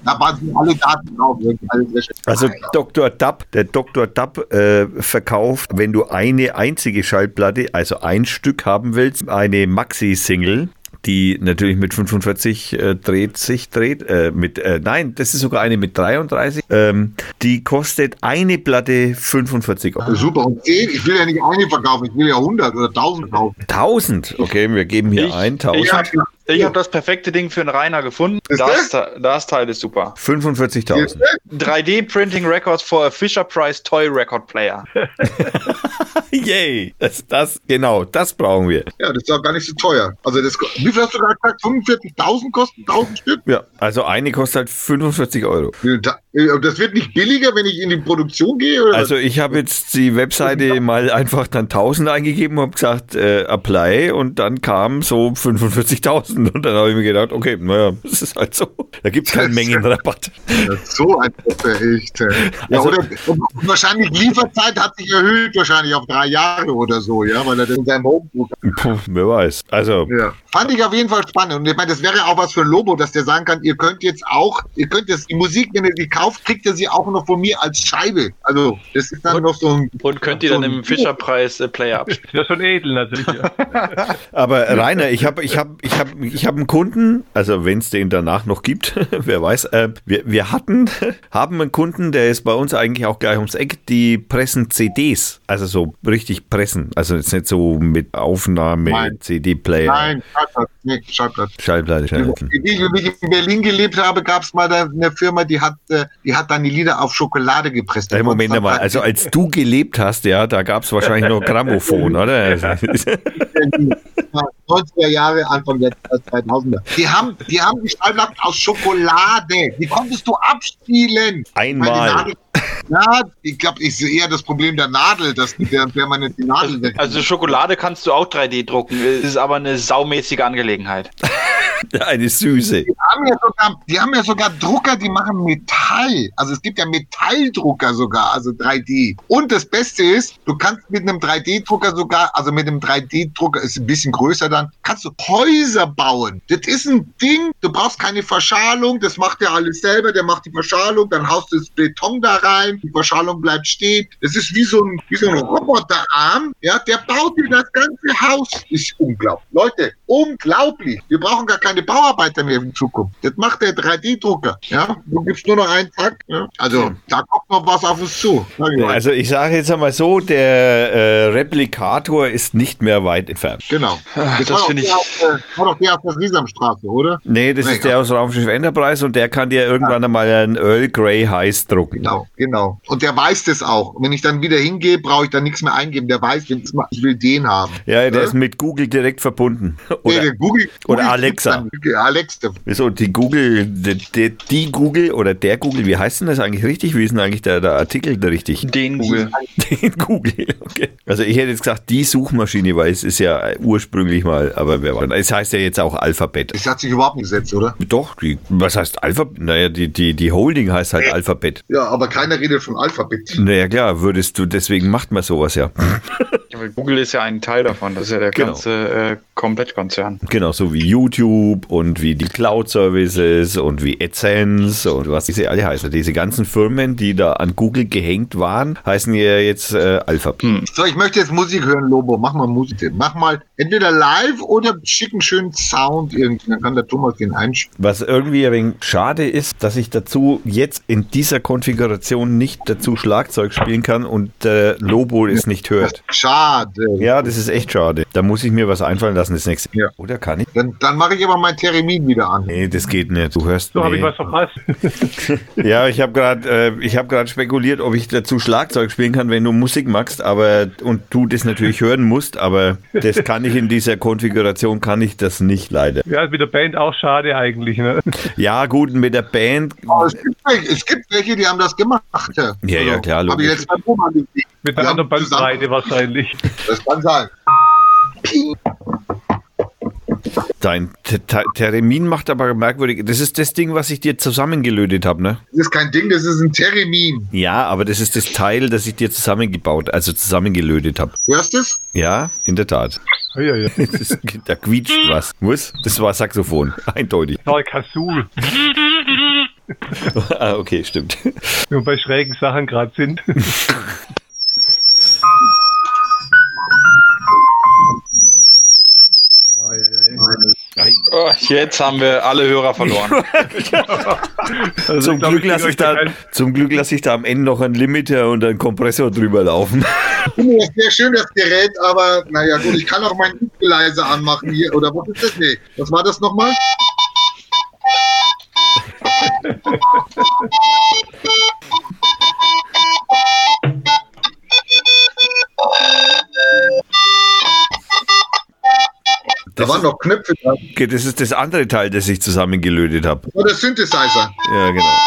Da waren sie alle Daten drauf. alles sehr schön. Also Dr. Dapp, der Dr. Dapp äh, verkauft, wenn du eine einzige Schallplatte, also ein Stück haben willst, eine Maxi-Single, die natürlich mit 45 äh, dreht sich dreht, äh, mit, äh, nein, das ist sogar eine mit 33, ähm, die kostet eine Platte 45 Euro. Super. Und 10, ich will ja nicht eine verkaufen, ich will ja 100 oder 1000 kaufen. 1000, okay, wir geben hier Ich- ein, ich 1000, hab- Ich habe das perfekte Ding für einen Rainer gefunden. Ist Das, das Teil ist super. 45.000. 3D Printing Records for a Fisher Price Toy Record Player. Yay, das, das, genau, das brauchen wir. Ja, das ist auch gar nicht so teuer. Also das, wie viel hast du gerade gesagt? 45.000 kosten 1000 Stück? Ja, also eine kostet halt 45 Euro. Das wird nicht billiger, wenn ich in die Produktion gehe? Oder Also ich habe jetzt die Webseite mal einfach dann 1000 eingegeben und habe gesagt, äh, apply und dann kam so 45.000 und dann habe ich mir gedacht, okay, naja, das ist halt so. Da gibt es keinen Mengenrabatt. So ein echt. Ja, Also- oder und wahrscheinlich Lieferzeit hat sich erhöht, wahrscheinlich auf drei Jahre oder so, ja, weil er das in seinem Homebook Puh, wer weiß. Also, Ja. Fand ich auf jeden Fall spannend. Und ich meine, das wäre auch was für ein Lobo, dass der sagen kann, ihr könnt jetzt auch, ihr könnt jetzt die Musik, wenn ihr die kauft, kriegt ihr sie auch noch von mir als Scheibe. Also, das ist dann noch so ein. Und könnt ihr so dann im Fisher Price äh, Player abspielen. Das ist ja schon edel natürlich. Ja. aber Rainer, ich habe ich hab, ich hab, ich hab einen Kunden, also wenn es den danach noch gibt, wer weiß, äh, wir, wir hatten, haben einen Kunden, der ist bei uns eigentlich auch gleich ums Eck, die pressen CDs, also so richtig pressen, also jetzt nicht so mit Aufnahme. CD-Player, Nein, Schallplatte. Nee, Schallplatte. Schallplatte, Schallplatte. Wie ich in Berlin gelebt habe, gab es mal da eine Firma, die hat, äh, die hat dann die Lieder auf Schokolade gepresst. Hey, Moment mal, also als du gelebt hast, ja, da gab es wahrscheinlich noch Grammophon, oder? 90er Jahre, Anfang der 2000er. Die haben, die haben die Schallplatten aus Schokolade. Die konntest du abspielen. Einmal. Ja, ich glaube, ich sehe eher das Problem der Nadel, dass die der permanent die Nadel weg. Also Schokolade kannst du auch 3D drucken, ist aber eine saumäßige Angelegenheit. Eine Süße. Die haben, ja sogar, die haben ja sogar Drucker, die machen Metall. Also es gibt ja Metalldrucker sogar, also 3D. Und das Beste ist, du kannst mit einem 3D-Drucker sogar, also mit einem 3D-Drucker ist ein bisschen größer dann, kannst du Häuser bauen. Das ist ein Ding, du brauchst keine Verschalung, das macht der alles selber, der macht die Verschalung, dann haust du das Beton da rein, die Verschalung bleibt stehen. Das ist wie so ein, wie so ein Roboterarm, ja, der baut dir das ganze Haus. Ist unglaublich. Leute, unglaublich. Wir brauchen gar keine Bauarbeiter mehr in Zukunft. Das macht der 3D-Drucker. Ja, du gibst nur noch einen Tag. Ja? Also, da kommt noch was auf uns zu. Ich. Also ich sage jetzt einmal so, der äh, Replikator ist nicht mehr weit entfernt. genau. das war doch finde der ich- aus, äh, war doch der aus der Sesamstraße, oder? Nee, das Nee, ist der aus Raumschiff Enterprise und der kann dir irgendwann einmal einen Earl Grey Heiß drucken. Genau, genau. Und der weiß das auch. Wenn ich dann wieder hingehe, brauche ich dann nichts mehr eingeben. Der weiß, wenn ich mal- ich will den haben. Ja, der Ja? ist mit Google direkt verbunden. Nee, Oder, der Google, oder Google Alexa. Alex, wieso, die Google, die, die, die Google oder der Google, wie heißt denn das eigentlich richtig? Wie ist denn eigentlich der, der Artikel da richtig? Den Google. Den Google, okay. Also ich hätte jetzt gesagt, die Suchmaschine, weil es ist ja ursprünglich mal, aber wer weiß. Es heißt ja jetzt auch Alphabet. Das hat sich überhaupt nicht gesetzt, oder? Doch, die, was heißt Alphabet? Naja, die, die, die Holding heißt halt Alphabet. Ja, aber keiner redet von Alphabet. Naja, klar, würdest du, deswegen macht man sowas ja. Google ist ja ein Teil davon, das ist ja der Genau. ganze äh, Komplettkonzern. Genau, so wie YouTube und wie die Cloud-Services und wie AdSense und was diese alle heißen. Diese ganzen Firmen, die da an Google gehängt waren, heißen ja jetzt äh, Alphabet. Hm. So, ich möchte jetzt Musik hören, Lobo. Mach mal Musik. Mach mal entweder live oder schick einen schönen Sound irgendwie. Dann kann der Thomas den einspielen. Was irgendwie ein wenig schade ist, dass ich dazu jetzt in dieser Konfiguration nicht dazu Schlagzeug spielen kann und äh, Lobo es nicht hört. Schade. Ja, das ist echt schade. Da muss ich mir was einfallen lassen das nächste. Ja. Oder kann ich? Dann, dann mache ich aber mein Theremin wieder an. Nee, das geht nicht. Du hörst. So habe nee. ich was verpasst. Ja, ich habe gerade äh, ich habe gerade spekuliert, ob ich dazu Schlagzeug spielen kann, wenn du Musik magst, aber und du das natürlich hören musst, aber das kann ich in dieser Konfiguration kann ich das nicht leider. ja, mit der Band auch schade eigentlich. Ne? Ja, gut, mit der Band Aber es gibt, welche, es gibt welche, die haben das gemacht. Ja, Ja, ja, klar, Habe ich jetzt beim gesehen. Mit einer haben anderen Bandbreite wahrscheinlich. Das kann sein. Dein Te- Te- Theremin macht aber merkwürdig. Das ist das Ding, was ich dir zusammengelötet habe, ne? Das ist kein Ding, das ist ein Theremin. Ja, aber das ist das Teil, das ich dir zusammengebaut, also zusammengelötet habe. Hörst du es? Ja, in der Tat. Ja, ja, ja. Das ist, da quietscht was. Was? Das war Saxophon, eindeutig. Oh, Kasul, ah, okay, stimmt. wir bei schrägen Sachen gerade sind. Oh, jetzt haben wir alle Hörer verloren. Also Zum Glück lasse ich, da, zum Glück lasse ich da am Ende noch einen Limiter und einen Kompressor drüber laufen. Ich finde das sehr schön, das Gerät, aber naja, gut, ich kann auch meinen Equalizer anmachen hier. Oder was ist das? Nee. Was war das nochmal? Da Das waren ist- noch Knöpfe dran. Okay, das ist das andere Teil, das ich zusammengelötet habe. Oder Synthesizer. Ja, genau.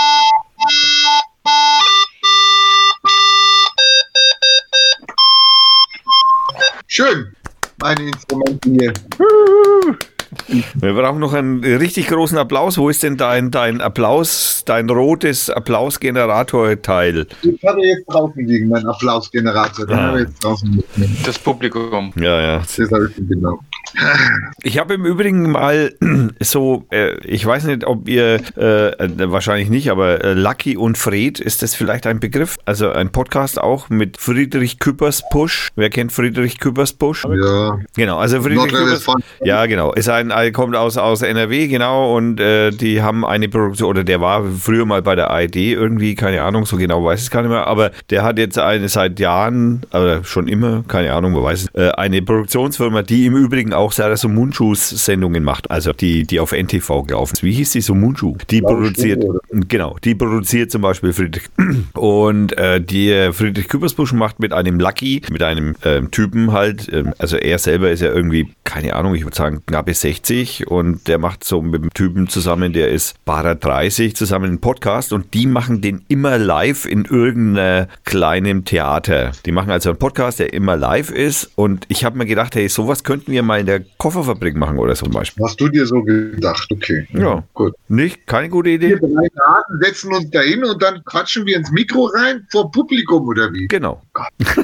Schön. Meine Instrumente hier. Wir brauchen noch einen richtig großen Applaus. Wo ist denn dein, dein Applaus, dein rotes Applausgenerator-Teil? Ich hatte jetzt draußen liegen, mein Applausgenerator. Ah. Das Publikum. Ja, ja. Das habe ich genau. Ich habe im Übrigen mal so, äh, ich weiß nicht, ob ihr, äh, äh, wahrscheinlich nicht, aber Lucky und Fred, ist das vielleicht ein Begriff? Also ein Podcast auch mit Friedrich Küppersbusch. Wer kennt Friedrich Küppersbusch? Ja. Genau, also Friedrich Küppers, Nordrhein-Westfalen. ja genau, ist ein, kommt aus, aus NRW, genau, und äh, die haben eine Produktion, oder der war früher mal bei der ARD irgendwie, keine Ahnung, so genau weiß ich es gar nicht mehr, aber der hat jetzt eine seit Jahren, oder schon immer, keine Ahnung, wer weiß es, eine Produktionsfirma, die im Übrigen auch Sarah Sumunchus Sendungen macht, also die, die auf NTV gelaufen ist. Wie hieß die Sumunchu? Die Blaue produziert, Stunde, genau, die produziert zum Beispiel Friedrich. Und äh, die Friedrich Küppersbusch macht mit einem Lucky, mit einem ähm, Typen halt, ähm, also er selber ist ja irgendwie, keine Ahnung, ich würde sagen knappe 60 und der macht so mit dem Typen zusammen, der ist barer 30, zusammen einen Podcast und die machen den immer live in irgendeinem kleinen Theater. Die machen also einen Podcast, der immer live ist und ich habe mir gedacht, hey, sowas könnten wir mal in der Kofferfabrik machen oder so zum Beispiel. Hast du dir so gedacht? Okay. Ja. Gut. Nicht? Keine gute Idee? Wir drei Daten setzen uns da hin und dann quatschen wir ins Mikro rein vor Publikum oder wie? Genau.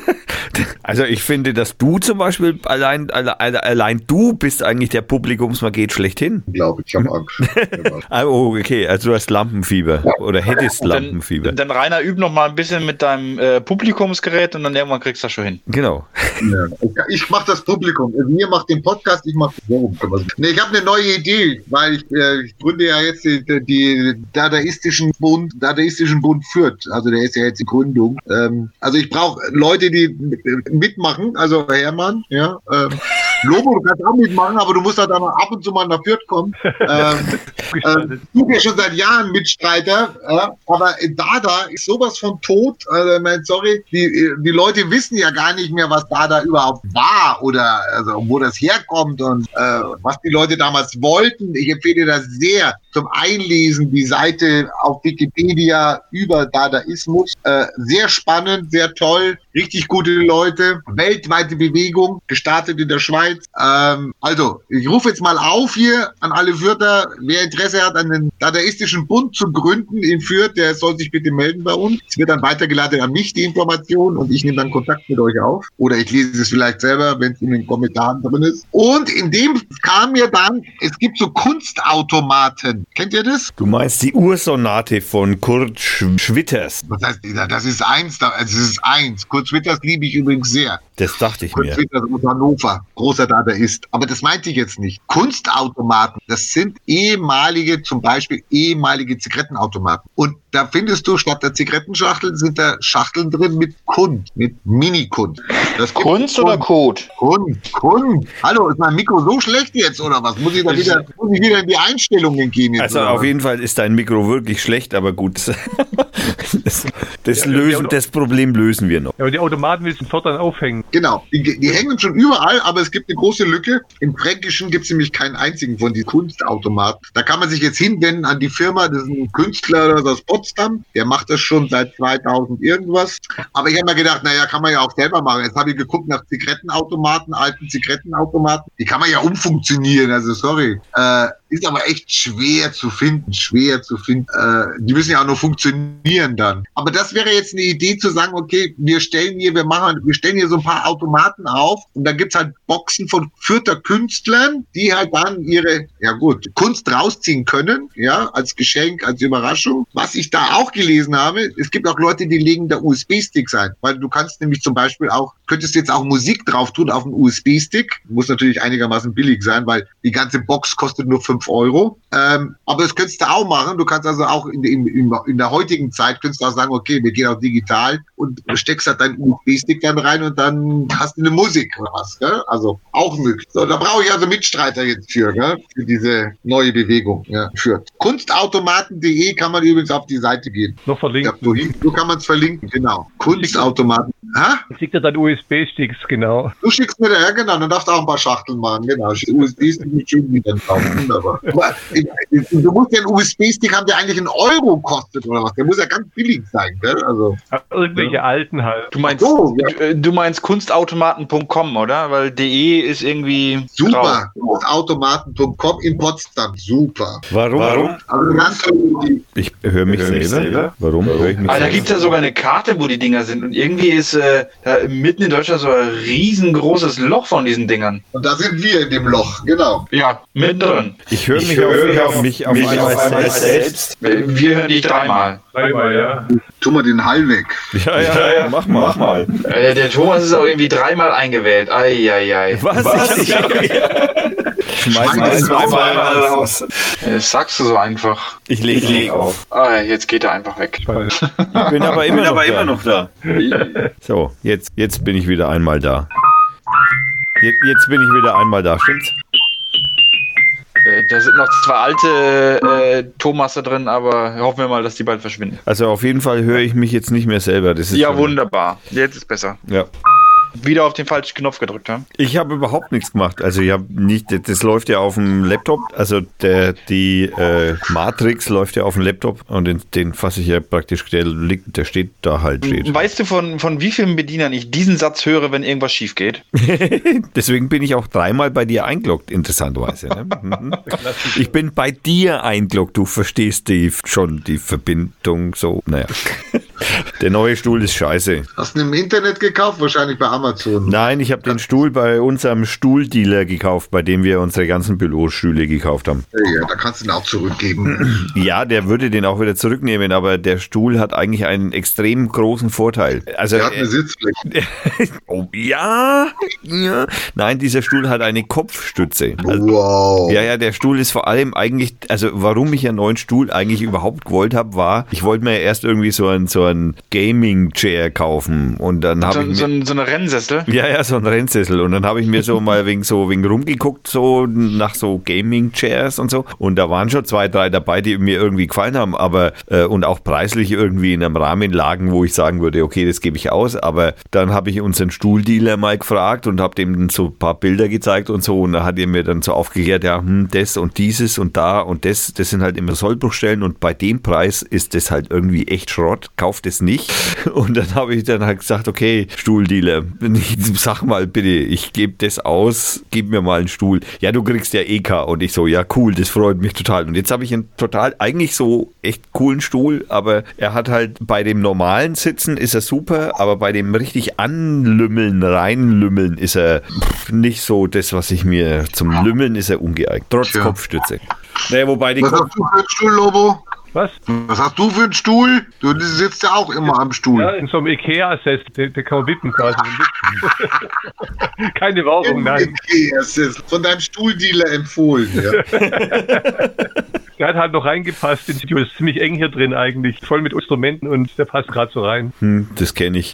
Also ich finde, dass du zum Beispiel allein, alle- alle- allein du bist eigentlich der Publikumsmaget schlechthin. Glaube ich, ich habe Angst. Ah, Oh, okay, also du hast Lampenfieber oder hättest Lampenfieber. Dann, dann Rainer, üb noch mal ein bisschen mit deinem äh, Publikumsgerät und dann irgendwann kriegst du das schon hin. Genau. Ja. Ich mache das Publikum. Mir macht den Podcast, ich mache. Nee, ich habe eine neue Idee, weil ich, äh, ich gründe ja jetzt die, die Dadaistischen Bund, Dadaistischen Bund Fürth. Also der ist ja jetzt die Gründung. Ähm, also ich brauche Leute, die mitmachen. Also Hermann, ja. Ähm, Lobo, du kannst auch mitmachen, aber du musst halt dann ab und zu mal nach Fürth kommen. Ähm, ähm, du ja schon seit Jahren Mitstreiter, ja, aber Dada ist sowas von tot. Also, ich mein, sorry, die, die Leute wissen ja gar nicht mehr, was Dada überhaupt war oder also, wo das herkommt und äh, was die Leute damals wollten. Ich empfehle das sehr zum Einlesen, die Seite auf Wikipedia über Dadaismus. Äh, sehr spannend, sehr toll, richtig gute Leute, weltweite Bewegung, gestartet in der Schweiz. Ähm, also, ich rufe jetzt mal auf hier an alle Fürther, wer Interesse hat, einen Dadaistischen Bund zu gründen in Fürth, der soll sich bitte melden bei uns. Es wird dann weitergeleitet an mich, die Information, und ich nehme dann Kontakt mit euch auf. Oder ich lese es vielleicht selber, wenn es in den Kommentaren drin ist. Und in dem kam mir dann, es gibt so Kunstautomaten. Kennt ihr das? Du meinst die Ursonate von Kurt Sch Schwitters. Was heißt, das ist eins, da- es ist eins. Kurt Witters liebe ich übrigens sehr. Das dachte ich mir. Twitter aus Hannover, großer Data ist. Aber das meinte ich jetzt nicht. Kunstautomaten, das sind ehemalige, zum Beispiel ehemalige Zigarettenautomaten. Und da findest du statt der Zigarettenschachteln sind da Schachteln drin mit Kund, mit Mini-Kund. Das Kunst oder Code? Kund, Kund. Hallo, ist mein Mikro so schlecht jetzt oder was? Muss ich da wieder, muss ich wieder in die Einstellungen gehen jetzt? Also oder auf was? jeden Fall ist dein Mikro wirklich schlecht, aber gut. Das, das, lösen, das Problem lösen wir noch. Ja, aber die Automaten willst du fortan aufhängen. Genau, die, die hängen schon überall, aber es gibt eine große Lücke. Im Fränkischen gibt es nämlich keinen einzigen von diesen Kunstautomaten. Da kann man sich jetzt hinwenden an die Firma, das ist ein Künstler oder so aus Potsdam, der macht das schon seit 2000 irgendwas. Aber ich habe mir gedacht, naja, kann man ja auch selber machen. Jetzt habe ich geguckt nach Zigarettenautomaten, alten Zigarettenautomaten. Die kann man ja umfunktionieren, also sorry. Äh, ist aber echt schwer zu finden, schwer zu finden. Äh, die müssen ja auch nur funktionieren dann. Aber das wäre jetzt eine Idee zu sagen, okay, wir stellen hier, wir machen, wir stellen hier so ein paar Automaten auf und da gibt's halt Boxen von vierter Künstlern, die halt dann ihre, ja gut, Kunst rausziehen können, ja, als Geschenk, als Überraschung. Was ich da auch gelesen habe, es gibt auch Leute, die legen da USB-Sticks ein, weil du kannst nämlich zum Beispiel auch, könntest jetzt auch Musik drauf tun auf einen USB-Stick, muss natürlich einigermaßen billig sein, weil die ganze Box kostet nur 5 Euro. Ähm, aber das könntest du auch machen. Du kannst also auch in, in, in, der heutigen Zeit könntest du auch sagen, okay, wir gehen auch digital und steckst halt deinen USB-Stick dann rein und dann hast du eine Musik oder was. Gell? Also auch möglich. So, da brauche ich also Mitstreiter jetzt für, gell? für diese neue Bewegung. Ja, für kunstautomaten.de kann man übrigens auf die Seite gehen. Noch Ja, verlinkt. wohin? So kann man es verlinken, genau. Kunstautomaten. Ha? Ich ja dann USB-Sticks, genau. Du schickst mir da, ja genau, dann darfst du auch ein paar Schachteln machen, genau. USB-Stick mit schön wieder drauf, wunderbar. Aber, du musst ja einen USB-Stick haben, der eigentlich einen Euro kostet oder was. Der muss ja ganz billig sein, gell? Also, Irgendwelche alten halt. Du meinst, so, ja. du, äh, du meinst kunstautomaten.com, oder? Weil de ist irgendwie super. Automaten.com in Potsdam, super. Warum? Also ganz tolle Idee. Ich höre mich, selber. Warum höre ich mich grau. Ah, da gibt es ja sogar eine Karte, wo die Dinger sind. Und irgendwie ist äh, da mitten in Deutschland so ein riesengroßes Loch von diesen Dingern. Und da sind wir in dem Loch, genau. Ja, mittendrin. Ich höre mich, auf, mich auf einmal selbst. Wir wir hören dich dreimal. Dreimal, ja. Tu mal den Hall weg. Ja, ja, ja, mach mal. Mach mal. Äh, der Thomas ist auch irgendwie dreimal eingewählt. Eieiei. Was? Was? Ich Schmeiß mal zweimal raus. Äh, Das sagst du so einfach. Ich lege leg auf. Ah, jetzt geht er einfach weg. Ich bin aber immer, noch, da. So, jetzt, jetzt bin ich wieder einmal da. Jetzt, jetzt bin ich wieder einmal da, stimmt's? Äh, Da sind noch zwei alte äh, Thomasse drin, aber hoffen wir mal, dass die bald verschwinden. Also auf jeden Fall höre ich mich jetzt nicht mehr selber. Das ist Ja, wunderbar. Jetzt ist besser. Ja. Wieder auf den falschen Knopf gedrückt, ja? Ich habe überhaupt nichts gemacht. Also ich habe nicht, das läuft ja auf dem Laptop. Also der, die äh, Matrix läuft ja auf dem Laptop und den, den fasse ich ja praktisch, der liegt, der steht da halt steht. Weißt du, von, von wie vielen Bedienern ich diesen Satz höre, wenn irgendwas schief geht? Deswegen bin ich auch dreimal bei dir eingeloggt, interessanterweise. Ne? Mhm. Ich bin bei dir eingeloggt, du verstehst die schon die Verbindung so. Naja. Der neue Stuhl ist scheiße. Hast du ihn im Internet gekauft? Wahrscheinlich bei Amazon. Nein, ich habe den Stuhl bei unserem Stuhldealer gekauft, bei dem wir unsere ganzen Bürostühle gekauft haben. Ja, da kannst du ihn auch zurückgeben. Ja, der würde den auch wieder zurücknehmen, aber der Stuhl hat eigentlich einen extrem großen Vorteil. Also Der hat eine Sitzfläche. oh, ja, ja. Nein, dieser Stuhl hat eine Kopfstütze. Also, Wow. ja, ja, der Stuhl ist vor allem eigentlich, also warum ich einen neuen Stuhl eigentlich überhaupt gewollt habe, war, ich wollte mir erst irgendwie so ein so ein Gaming Chair kaufen und dann habe ich So, mir so, ein- so eine Rennsessel. ja, ja, so ein Rennsessel. Und dann habe ich mir so mal wegen so wegen rumgeguckt, so nach so Gaming-Chairs und so. Und da waren schon zwei, drei dabei, die mir irgendwie gefallen haben, aber äh, und auch preislich irgendwie in einem Rahmen lagen, wo ich sagen würde, okay, das gebe ich aus. Aber dann habe ich unseren Stuhldealer mal gefragt und habe dem so ein paar Bilder gezeigt und so. Und da hat er mir dann so aufgeklärt, ja, hm, das und dieses und da und das, das sind halt immer Sollbruchstellen und bei dem Preis ist das halt irgendwie echt Schrott. Kauft es nicht. Und dann habe ich dann halt gesagt, okay, Stuhldealer, sag mal bitte, ich gebe das aus, gib mir mal einen Stuhl. Ja, du kriegst ja EK. Und ich so, ja, cool, das freut mich total. Und jetzt habe ich einen total, eigentlich so echt coolen Stuhl, aber er hat halt bei dem normalen Sitzen ist er super, aber bei dem richtig anlümmeln, reinlümmeln ist er nicht so das, was ich mir zum Lümmeln ist er ungeeignet. Trotz Tja. Kopfstütze. Naja, wobei die Was Kopf hast du für einen Stuhl, Lobo? Was? Was hast du für einen Stuhl? Du sitzt ja auch immer am Stuhl. Ja, in so einem Ikea-Sess, den, den kann man wippen quasi. Keine Werbung, nein. Ist von deinem Stuhldealer empfohlen. Ja. Der hat halt noch reingepasst Studio. Ist ziemlich eng hier drin eigentlich. Voll mit Instrumenten und der passt gerade so rein. Hm, das kenne ich.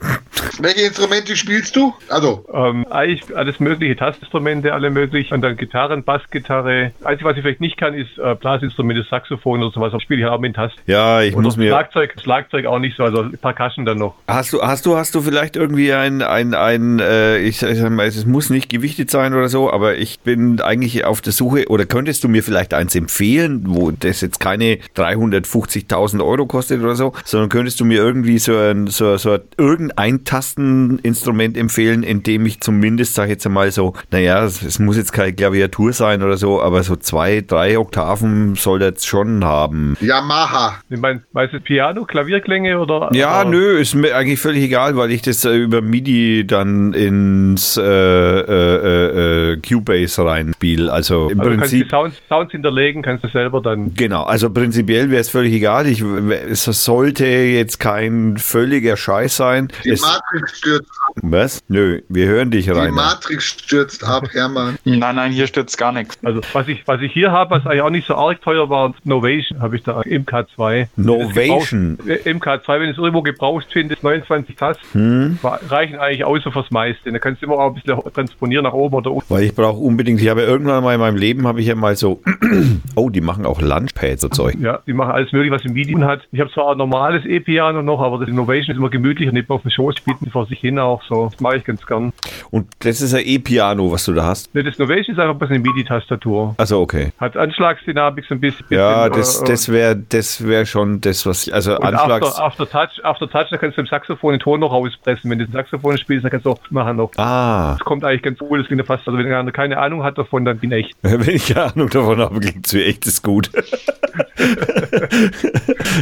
Welche Instrumente spielst du? Also, Ähm, eigentlich alles mögliche, Tastinstrumente, alle möglich. Und dann Gitarren, Bassgitarre. Einzige, was ich vielleicht nicht kann, ist äh, Blasinstrumente, Saxophon oder sowas. Aber spiele ich auch mit Tasten. Ja, ich Und muss mir. Schlagzeug, Schlagzeug auch nicht so, also Percussion dann noch. Hast du, hast du, hast du vielleicht irgendwie ein, ein, ein äh, ich, ich sag mal, es muss nicht gewichtet sein oder so, aber ich bin eigentlich auf der Suche, oder könntest du mir vielleicht eins empfehlen, wo das jetzt keine 350.000 Euro kostet oder so, sondern könntest du mir irgendwie so ein, so, so irgendein Tasteninstrument empfehlen, in dem ich zumindest, sag ich jetzt einmal so, naja, es, es muss jetzt keine Klaviatur sein oder so, aber so zwei, drei Oktaven soll das schon haben. Yamaha. Ich meine, weißt du, Piano, Klavierklänge oder? Ja, oder? nö, ist mir eigentlich völlig egal, weil ich das äh, über MIDI dann ins äh, äh, äh, Cubase reinspiele. Also im Also du kannst die Prinzip. Sounds, Sounds hinterlegen, kannst du selber dann. Genau, also prinzipiell wäre es völlig egal. Ich, es sollte jetzt kein völliger Scheiß sein. Die Es, Matrix stürzt ab. was? Nö, wir hören dich Die rein. Matrix stürzt ab, Hermann. Nein, nein, hier stürzt gar nichts. Also was ich, was ich hier habe, was eigentlich auch nicht so arg teuer war, Novation habe ich da im K2. Novation. Im K2, wenn du es irgendwo gebraucht findest, 29 Tasten, Hm? reichen eigentlich aus so fürs meiste. Da kannst du immer auch ein bisschen transponieren nach oben oder unten. Weil ich brauche unbedingt, ich habe ja irgendwann mal in meinem Leben, habe ich ja mal so, oh, die machen auch Lunchpads und Zeug. Ja, die machen alles mögliche, was im Medium hat. Ich habe zwar ein normales E-Piano noch, aber das Innovation ist immer gemütlich und nicht mehr auf dem Schoß die vor sich hin auch so. Das mache ich ganz gern. Und das ist ein E-Piano, was du da hast. Ne, das Innovation ist einfach ein bisschen eine MIDI-Tastatur. Also okay. Hat Anschlagsdynamik so ein bisschen. Ja, das, äh, das wäre das wär schon das, was ich, also Und Anschlags... after, after Touch, after Touch, da kannst du im Saxophon den Ton noch rauspressen. Wenn du den Saxophon spielst, dann kannst du auch machen noch. Ah, Das kommt eigentlich ganz cool, das klingt fast, also wenn einer keine Ahnung hat davon, dann bin ich echt. wenn ich keine Ahnung davon habe, klingt es mir echt ist gut.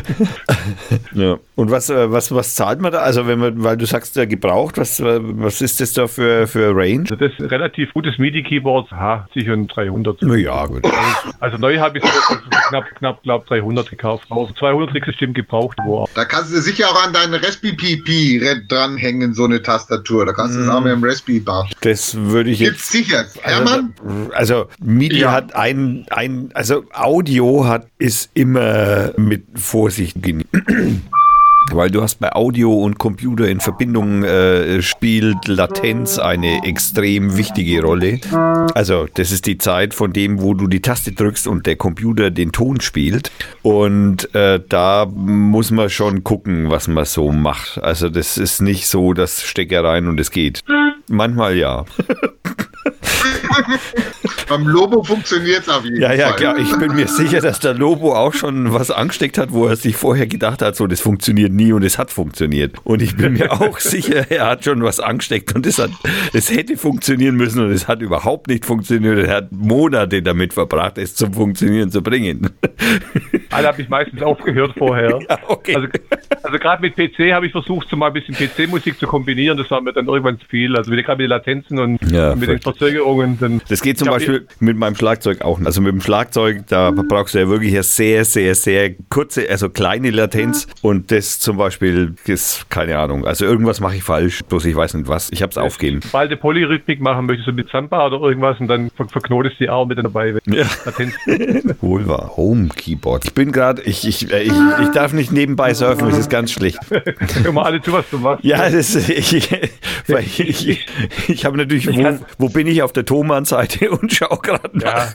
ja. Und was, äh, was, was zahlt man da? Also wenn man, weil du sagst, ja, gebraucht, was, äh, was ist das da für, für Range? Also das ist relativ gutes MIDI-Keyboard, ha, sicher ein 300. Na ja, gut. Also neu habe ich so knapp, knapp, glaub 300 gekauft. Aber für 200 kriegst du bestimmt gebraucht, wo. Da kannst du sicher auch an deinen Raspberry Pi dranhängen, so eine Tastatur. Da kannst du es auch mit dem Raspberry Pi. Das würde ich Gibt's jetzt. sicher. Hermann? Also MIDI Ja. hat ein, ein, also Audio hat ist immer mit Vorsicht genießen. Weil du hast bei Audio und Computer in Verbindung äh, spielt Latenz eine extrem wichtige Rolle. Also das ist die Zeit von dem, wo du die Taste drückst und der Computer den Ton spielt. Und äh, da muss man schon gucken, was man so macht. Also das ist nicht so, das Stecker rein und es geht. Manchmal ja. Beim Lobo funktioniert es auf jeden Ja, ja, Fall. klar. Ich bin mir sicher, dass der Lobo auch schon was angesteckt hat, wo er sich vorher gedacht hat, so, das funktioniert nie und es hat funktioniert. Und ich bin mir auch sicher, er hat schon was angesteckt und es hat, es hätte funktionieren müssen und es hat überhaupt nicht funktioniert. Er hat Monate damit verbracht, es zum Funktionieren zu bringen. Alle habe ich meistens aufgehört vorher. Ja, okay. Also, also gerade mit PC habe ich versucht, so mal ein bisschen PC-Musik zu kombinieren. Das war mir dann irgendwann zu viel. Also wieder gerade mit den Latenzen und Ja, mit den. Verzögerungen. Dann Das geht zum Beispiel mit meinem Schlagzeug auch. Also mit dem Schlagzeug, da brauchst du ja wirklich eine sehr, sehr, sehr kurze, also kleine Latenz. Und das zum Beispiel ist keine Ahnung. Also irgendwas mache ich falsch, bloß ich weiß nicht was. Ich habe es aufgeben. Sobald du Polyrhythmik machen möchtest, so mit Samba oder irgendwas, und dann ver verknotest die Arme dann dabei. Ja. Latenz. Wohl wahr. Home Keyboard. Ich bin gerade, ich, ich, äh, ich, ich darf nicht nebenbei surfen, das ist ganz schlecht. Hör mal alle zu, was du machst. Ja, das ich, ich, ich, ich habe natürlich, wo, wo bin ich auf der Thomann-Seite und schau gerade Ja.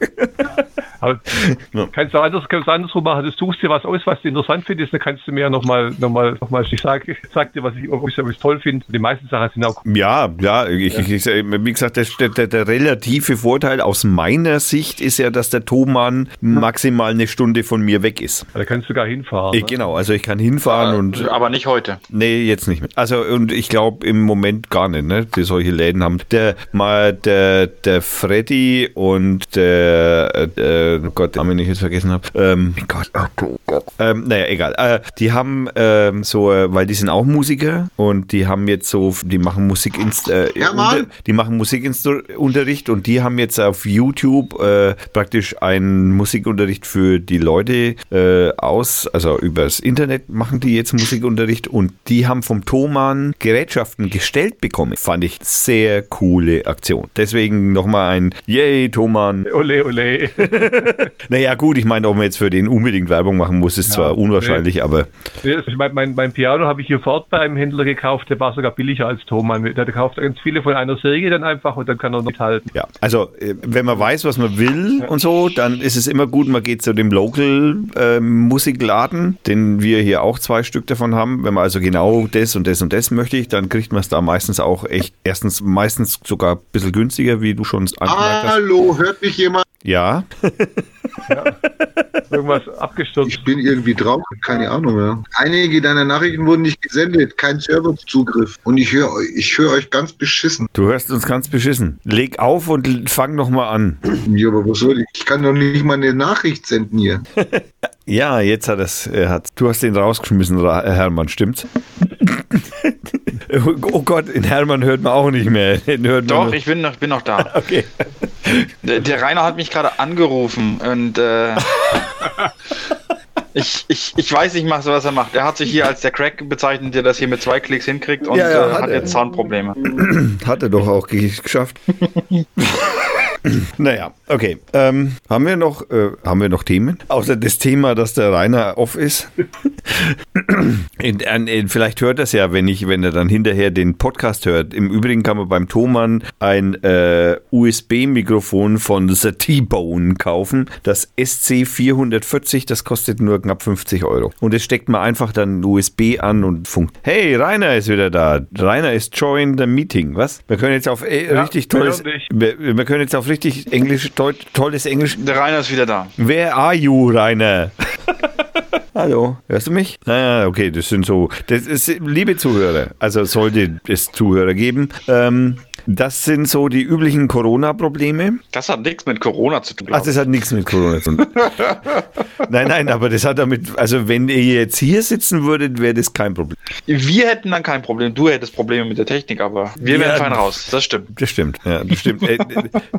Aber kannst du anders, kannst du andersrum machen. Du suchst dir was aus, was du interessant findest, dann kannst du mir ja nochmal, nochmal, nochmal, ich sag, ich sag dir, was ich, ob ich, ob ich's toll finde. Die meisten Sachen sind auch Ja, ja, ich, Ich, ich, wie gesagt, der, der, der relative Vorteil aus meiner Sicht ist ja, dass der Thomann maximal eine Stunde von mir weg ist. Da kannst du gar hinfahren. Ich, genau, also ich kann hinfahren und Aber nicht heute. Nee, jetzt nicht mehr. Also, und ich glaube im Moment gar nicht, ne, die solche Läden haben. Der, mal, der, der Freddy und der, äh, äh, oh Gott, den Namen, den ich jetzt vergessen habe. Ähm, Gott, oh Gott. Ähm, naja, egal. Äh, die haben ähm, so, äh, weil die sind auch Musiker und die haben jetzt so, die machen Musik äh, Ja, unter, die machen Musikunterricht und die haben jetzt auf YouTube äh, praktisch einen Musikunterricht für die Leute äh, aus, also übers Internet machen die jetzt Musikunterricht und die haben vom Thomann Gerätschaften gestellt bekommen. Fand ich sehr coole Aktion. Deswegen nochmal ein Yay, Thomann. Ole, ole. Naja, gut, ich meine, ob man jetzt für den unbedingt Werbung machen muss, ist Ja, zwar unwahrscheinlich, aber Ich mein, mein, mein Piano habe ich hier fort bei einem Händler gekauft, der war sogar billiger als Thomann. Der kauft ganz viele von einer Serie dann einfach und dann kann er mithalten. ja. Also, äh, wenn man weiß, was man will und so, dann ist es immer gut, man geht zu dem Local-Musikladen, den wir hier auch zwei Stück davon haben. Wenn man also genau das und das und das möchte ich, dann kriegt man es da meistens auch echt, erstens meistens sogar ein bisschen günstiger, wie du schon angemerkt hast. Hallo, hört mich jemand? Ja, Irgendwas abgestürzt. Ich bin irgendwie drauf, keine Ahnung. Ja. Einige deiner Nachrichten wurden nicht gesendet, kein Serverzugriff. Und ich höre ich hör euch ganz beschissen. du hörst uns ganz beschissen. Leg auf und fang nochmal an. Ja, aber was soll ich? Ich kann doch nicht mal eine Nachricht senden hier. Ja, jetzt hat es, er hat, du hast den rausgeschmissen, Ra- äh, Hermann, stimmt's? oh Gott, in Hermann hört man auch nicht mehr. Doch, ich bin noch, bin noch da. Okay. Der, der Rainer hat mich gerade angerufen und äh, ich, ich, ich weiß nicht was er macht. Er hat sich hier als der Crack bezeichnet, der das hier mit zwei Klicks hinkriegt und Ja, ja, äh, hat hat jetzt Soundprobleme. Hat er doch auch ge- geschafft. naja, okay. Ähm, haben wir noch, äh, haben wir noch Themen? Außer das Thema, dass der Rainer off ist. in, in, vielleicht hört er es ja, wenn ich, wenn er dann hinterher den Podcast hört. Im Übrigen kann man beim Thomann ein äh, USB-Mikrofon von The T-Bone kaufen. Das SC440, das kostet nur knapp 50 Euro. Und es steckt man einfach dann USB an und funkt. Hey, Rainer ist wieder da. Rainer ist join the meeting. Was? Wir können jetzt auf äh, Ja, richtig tolles, wir, wir können jetzt auf richtig Englisch, deut, tolles Englisch. Der Rainer ist wieder da. Where are you, Rainer? Hallo, hörst du mich? Naja, okay, das sind so, das ist, liebe Zuhörer, also sollte es Zuhörer geben, ähm, das sind so die üblichen Corona-Probleme. Das hat nichts mit Corona zu tun. Ach, das hat nichts mit Corona zu tun. nein, nein, aber das hat damit, also wenn ihr jetzt hier sitzen würdet, wäre das kein Problem. wir hätten dann kein Problem. Du hättest Probleme mit der Technik, aber wir Ja. wären fein raus. Das stimmt. Das stimmt, ja, das stimmt. Äh,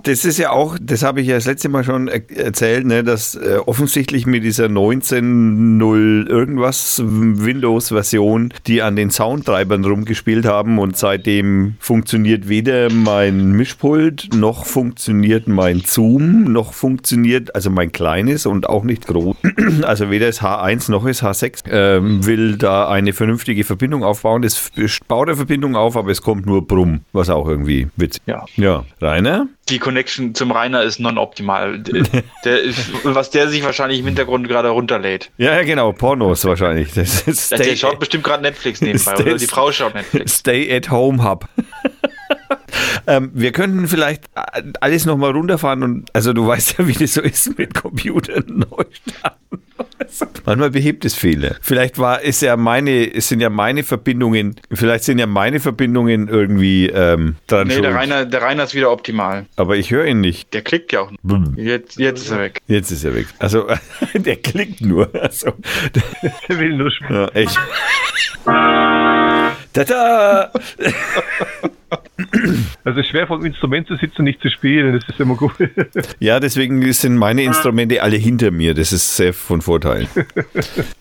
das ist ja auch, das habe ich ja das letzte Mal schon er erzählt, ne, dass äh, offensichtlich mit dieser 19.0 irgendwas Windows-Version, die an den Soundtreibern rumgespielt haben und seitdem funktioniert weder mein Mischpult, noch funktioniert mein Zoom, noch funktioniert, also mein kleines und auch nicht groß. Also weder ist H1 noch ist H6, ähm, will da eine vernünftige Verbindung aufbauen. Es baut eine Verbindung auf, aber es kommt nur Brumm, was auch irgendwie witzig Ja. ja, Rainer? Die Connection zum Rainer ist non-optimal. Der, was der sich wahrscheinlich im Hintergrund gerade runterlädt. Ja, ja, genau, Pornos wahrscheinlich. Das ist Der, Stay, der schaut bestimmt gerade Netflix nebenbei. Ist Oder das- die Frau schaut Netflix. Stay at Home Hub. Ähm, wir könnten vielleicht äh, alles nochmal runterfahren und, also du weißt ja, wie das so ist mit Computern neu starten. Manchmal behebt es Fehler. Vielleicht war, ist ja meine, es sind ja meine Verbindungen, vielleicht sind ja meine Verbindungen irgendwie ähm, dran Nee, schuld. der Rainer, der Rainer ist wieder optimal. Aber ich höre ihn nicht. Der klickt ja auch. Bumm. Jetzt, jetzt ist er weg. Jetzt ist er weg. Also, der klickt nur. Also, Der will nur spielen. Ja, echt. Tada! Also schwer vom Instrument zu sitzen, nicht zu spielen, das ist immer gut. Ja, deswegen sind meine Instrumente alle hinter mir. Das ist sehr von Vorteil.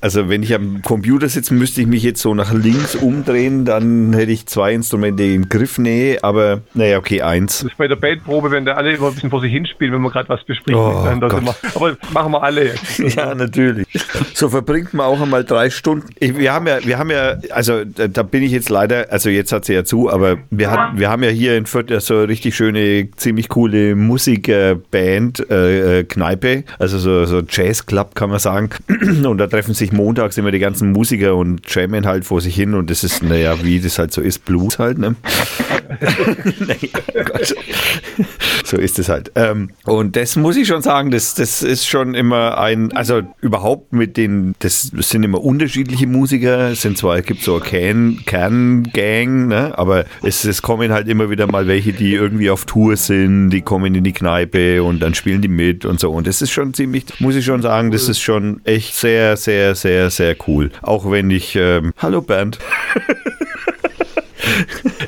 Also, wenn ich am Computer sitze, müsste ich mich jetzt so nach links umdrehen, dann hätte ich zwei Instrumente in Griffnähe, aber naja, okay, eins. Das ist bei der Bandprobe, wenn da alle immer ein bisschen vor sich hinspielen, wenn man gerade was bespricht. Oh. Aber machen wir alle. Ja, natürlich. So verbringt man auch einmal drei Stunden. Wir haben ja, wir haben ja, also da, bin ich jetzt leider, also jetzt hat sie ja zu, aber wir, hat, wir haben ja hier in Fürth so eine richtig schöne, ziemlich coole Musikerband, äh, äh, Kneipe, also so, so Jazzclub kann man sagen. Und da treffen sich montags immer die ganzen Musiker und jammen halt vor sich hin und das ist, naja, wie das halt so ist, Blues halt, ne? naja, Gott. So ist es halt. Ähm, und das muss ich schon sagen, das, das ist schon immer ein, also überhaupt mit den das sind immer unterschiedliche Musiker. Es sind zwar, es gibt so eine Kern, Kerngang, ne? aber es, es kommen halt immer wieder mal welche, die irgendwie auf Tour sind, die kommen in die Kneipe und dann spielen die mit und so. Und das ist schon ziemlich, muss ich schon sagen, das ist schon echt sehr, sehr, sehr, sehr cool. Auch wenn ich, ähm, hallo Bernd.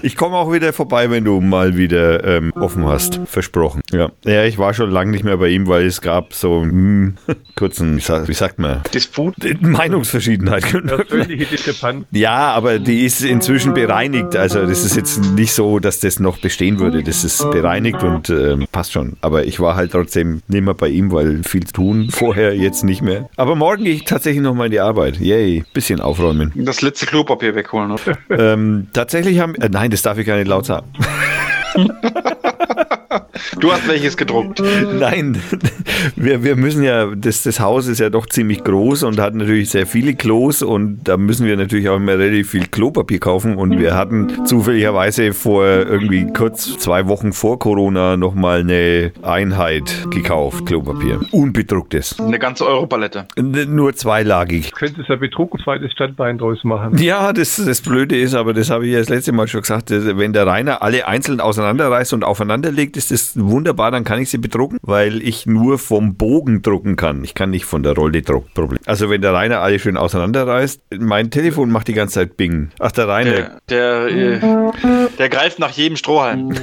Ich komme auch wieder vorbei, wenn du mal wieder ähm, offen hast. Versprochen. Ja. ja, ich war schon lange nicht mehr bei ihm, weil es gab so einen kurzen, wie sagt, wie sagt man? Disput? Meinungsverschiedenheit. Persönliche Diskrepanz. Ja, aber die ist inzwischen bereinigt. Also das ist jetzt nicht so, dass das noch bestehen würde. Das ist bereinigt und ähm, passt schon. Aber ich war halt trotzdem nicht mehr bei ihm, weil viel zu tun. Vorher jetzt nicht mehr. Aber morgen gehe ich tatsächlich nochmal in die Arbeit. Yay, bisschen aufräumen. Das letzte Klopapier wegholen, oder? ähm, tatsächlich haben, äh, nein, das darf ich gar nicht laut sagen. Du hast welches gedruckt. Nein, wir, wir müssen ja, das, das Haus ist ja doch ziemlich groß und hat natürlich sehr viele Klos und da müssen wir natürlich auch immer relativ viel Klopapier kaufen und wir hatten zufälligerweise vor irgendwie kurz zwei Wochen vor Corona nochmal eine Einheit gekauft, Klopapier. Unbedrucktes. Eine ganze Europalette. Nur zweilagig. Könnte es ja Betrug ein zweites Standbein draus machen. Ja, das, das Blöde ist, aber das habe ich ja das letzte Mal schon gesagt, wenn der Rainer alle einzeln auseinanderreißt und aufeinander legt, ist das wunderbar, dann kann ich sie bedrucken, weil ich nur vom Bogen drucken kann. Ich kann nicht von der Rolle drucken. Problem. Also wenn der Rainer alle schön auseinanderreißt, mein Telefon macht die ganze Zeit Bing. Ach, der Rainer. Der, der, äh, der greift nach jedem Strohhalm.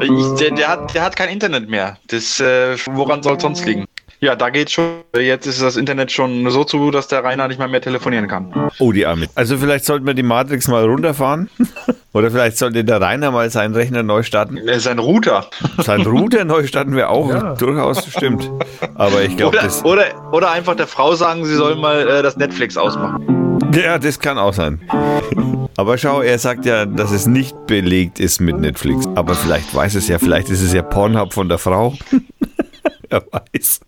ich, der, der, hat, der hat kein Internet mehr. Das, äh, woran soll es sonst liegen? Ja, da geht's schon. Jetzt ist das Internet schon so zu, dass der Rainer nicht mal mehr telefonieren kann. Oh, die Arme. Also vielleicht sollten wir die Matrix mal runterfahren. Oder vielleicht sollte der Rainer mal seinen Rechner neu starten. Er ist ein Router. Sein Router neu starten wir auch. Ja. Durchaus stimmt. Aber ich glaube, Oder, das. oder, oder einfach der Frau sagen, sie soll mal äh, das Netflix ausmachen. Ja, das kann auch sein. Aber schau, er sagt ja, dass es nicht belegt ist mit Netflix. Aber vielleicht weiß es ja, vielleicht ist es ja Pornhub von der Frau. Wer weiß.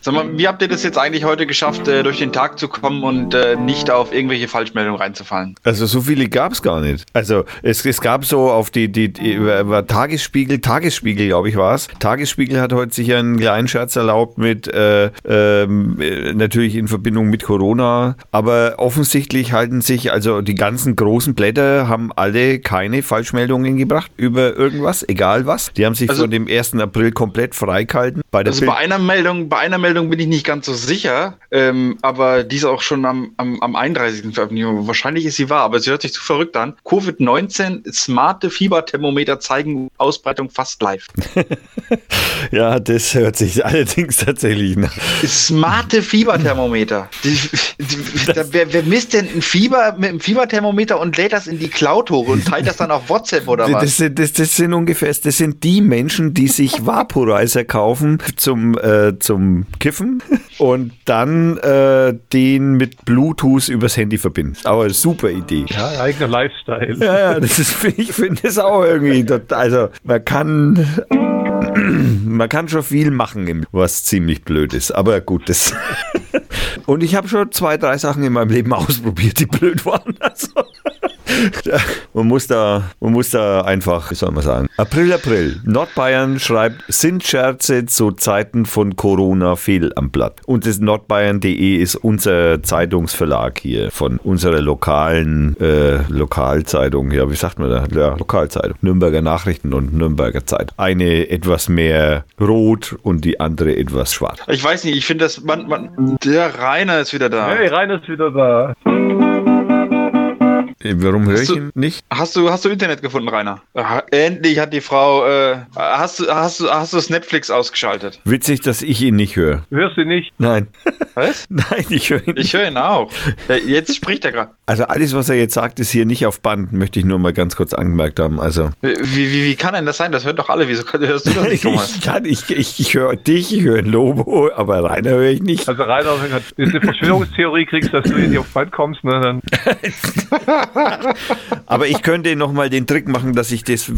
Sag mal, wie habt ihr das jetzt eigentlich heute geschafft, äh, durch den Tag zu kommen und äh, nicht auf irgendwelche Falschmeldungen reinzufallen? Also so viele gab es gar nicht. Also es, es gab so auf die, die, die war Tagesspiegel, Tagesspiegel, glaube ich, war es. Tagesspiegel hat heute sich einen kleinen Scherz erlaubt mit, äh, ähm, äh, natürlich in Verbindung mit Corona. Aber offensichtlich halten sich, also die ganzen großen Blätter haben alle keine Falschmeldungen gebracht über irgendwas, egal was. Die haben sich Also- von dem 1. April komplett freigehalten. Bei der Also bei einer Meldung, bei einer Meldung bin ich nicht ganz so sicher, ähm, aber die ist auch schon am, am, am 31. veröffentlicht. Wahrscheinlich ist sie wahr, aber sie hört sich zu verrückt an. Covid-19, smarte Fieberthermometer zeigen Ausbreitung fast live. ja, das hört sich allerdings tatsächlich nach. Smarte Fieberthermometer. Die, die, da, wer, wer misst denn ein Fieber mit einem Fieberthermometer und lädt das in die Cloud hoch und teilt das dann auf WhatsApp oder was? Das, sind- das, das sind ungefähr, das sind die Menschen, die sich Vaporizer kaufen zum, äh, zum Kiffen und dann äh, den mit Bluetooth übers Handy verbinden. Aber super Idee. Ja, eigener Lifestyle. Ja, ja, das ist, ich finde das auch irgendwie, also man kann, man kann schon viel machen, was ziemlich blöd ist. Aber gut, das. Und ich habe schon zwei, drei Sachen in meinem Leben ausprobiert, die blöd waren. Also, man muss da, man muss da einfach, wie soll man sagen, April, April. Nordbayern schreibt, sind Scherze zu Zeiten von Corona fehl am Blatt. Und das nordbayern.de ist unser Zeitungsverlag hier von unserer lokalen äh, Lokalzeitung. Ja, wie sagt man da? Ja, Lokalzeitung. Nürnberger Nachrichten und Nürnberger Zeit. Eine etwas mehr rot und die andere etwas schwarz. Ich weiß nicht, ich finde das, man, man, der Rainer ist wieder da. Hey, Rainer ist wieder da. Warum höre ich du- ihn nicht? Hast du, hast du Internet gefunden, Rainer? Endlich hat die Frau, äh, hast du, hast du, hast du das Netflix ausgeschaltet? Witzig, dass ich ihn nicht höre. Du hörst ihn nicht. Nein. Was? Nein, ich höre ihn nicht. Ich höre ihn auch. Jetzt spricht er gerade. Also alles, was er jetzt sagt, ist hier nicht auf Band, möchte ich nur mal ganz kurz angemerkt haben. Also Wie, wie, wie kann denn das sein? Das hören doch alle. Wieso hörst du das nicht, Thomas? ich, kann, ich, ich, ich höre dich, ich höre Lobo, aber Rainer höre ich nicht. Also Rainer, wenn du eine Verschwörungstheorie kriegst, dass du nicht auf Band kommst, ne, dann Aber ich könnte nochmal den Trick machen, dass ich das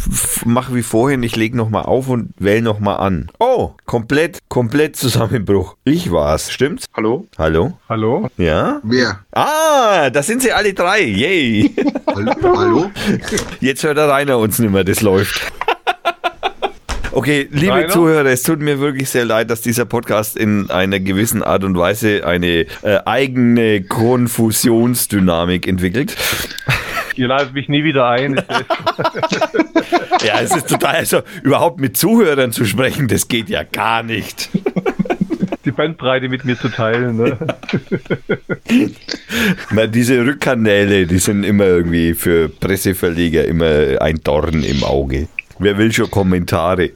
mache wie vorhin. Ich lege nochmal auf und wähle nochmal an. Oh, komplett, komplett Zusammenbruch. Ich war's, stimmt's? Hallo? Hallo? hallo? Ja? Wer? Ah, da sind sie alle drei. Yay. Hallo? Hallo? Jetzt hört der Rainer uns nicht mehr, das läuft. Okay, liebe Rainer? Zuhörer, es tut mir wirklich sehr leid, dass dieser Podcast in einer gewissen Art und Weise eine äh, eigene Konfusionsdynamik entwickelt. Ihr ladet mich nie wieder ein. Ja, es ist total, also überhaupt mit Zuhörern zu sprechen, das geht ja gar nicht. die Bandbreite mit mir zu teilen. Ne? Na, diese Rückkanäle, die sind immer irgendwie für Presseverleger immer ein Dorn im Auge. Wer will schon Kommentare?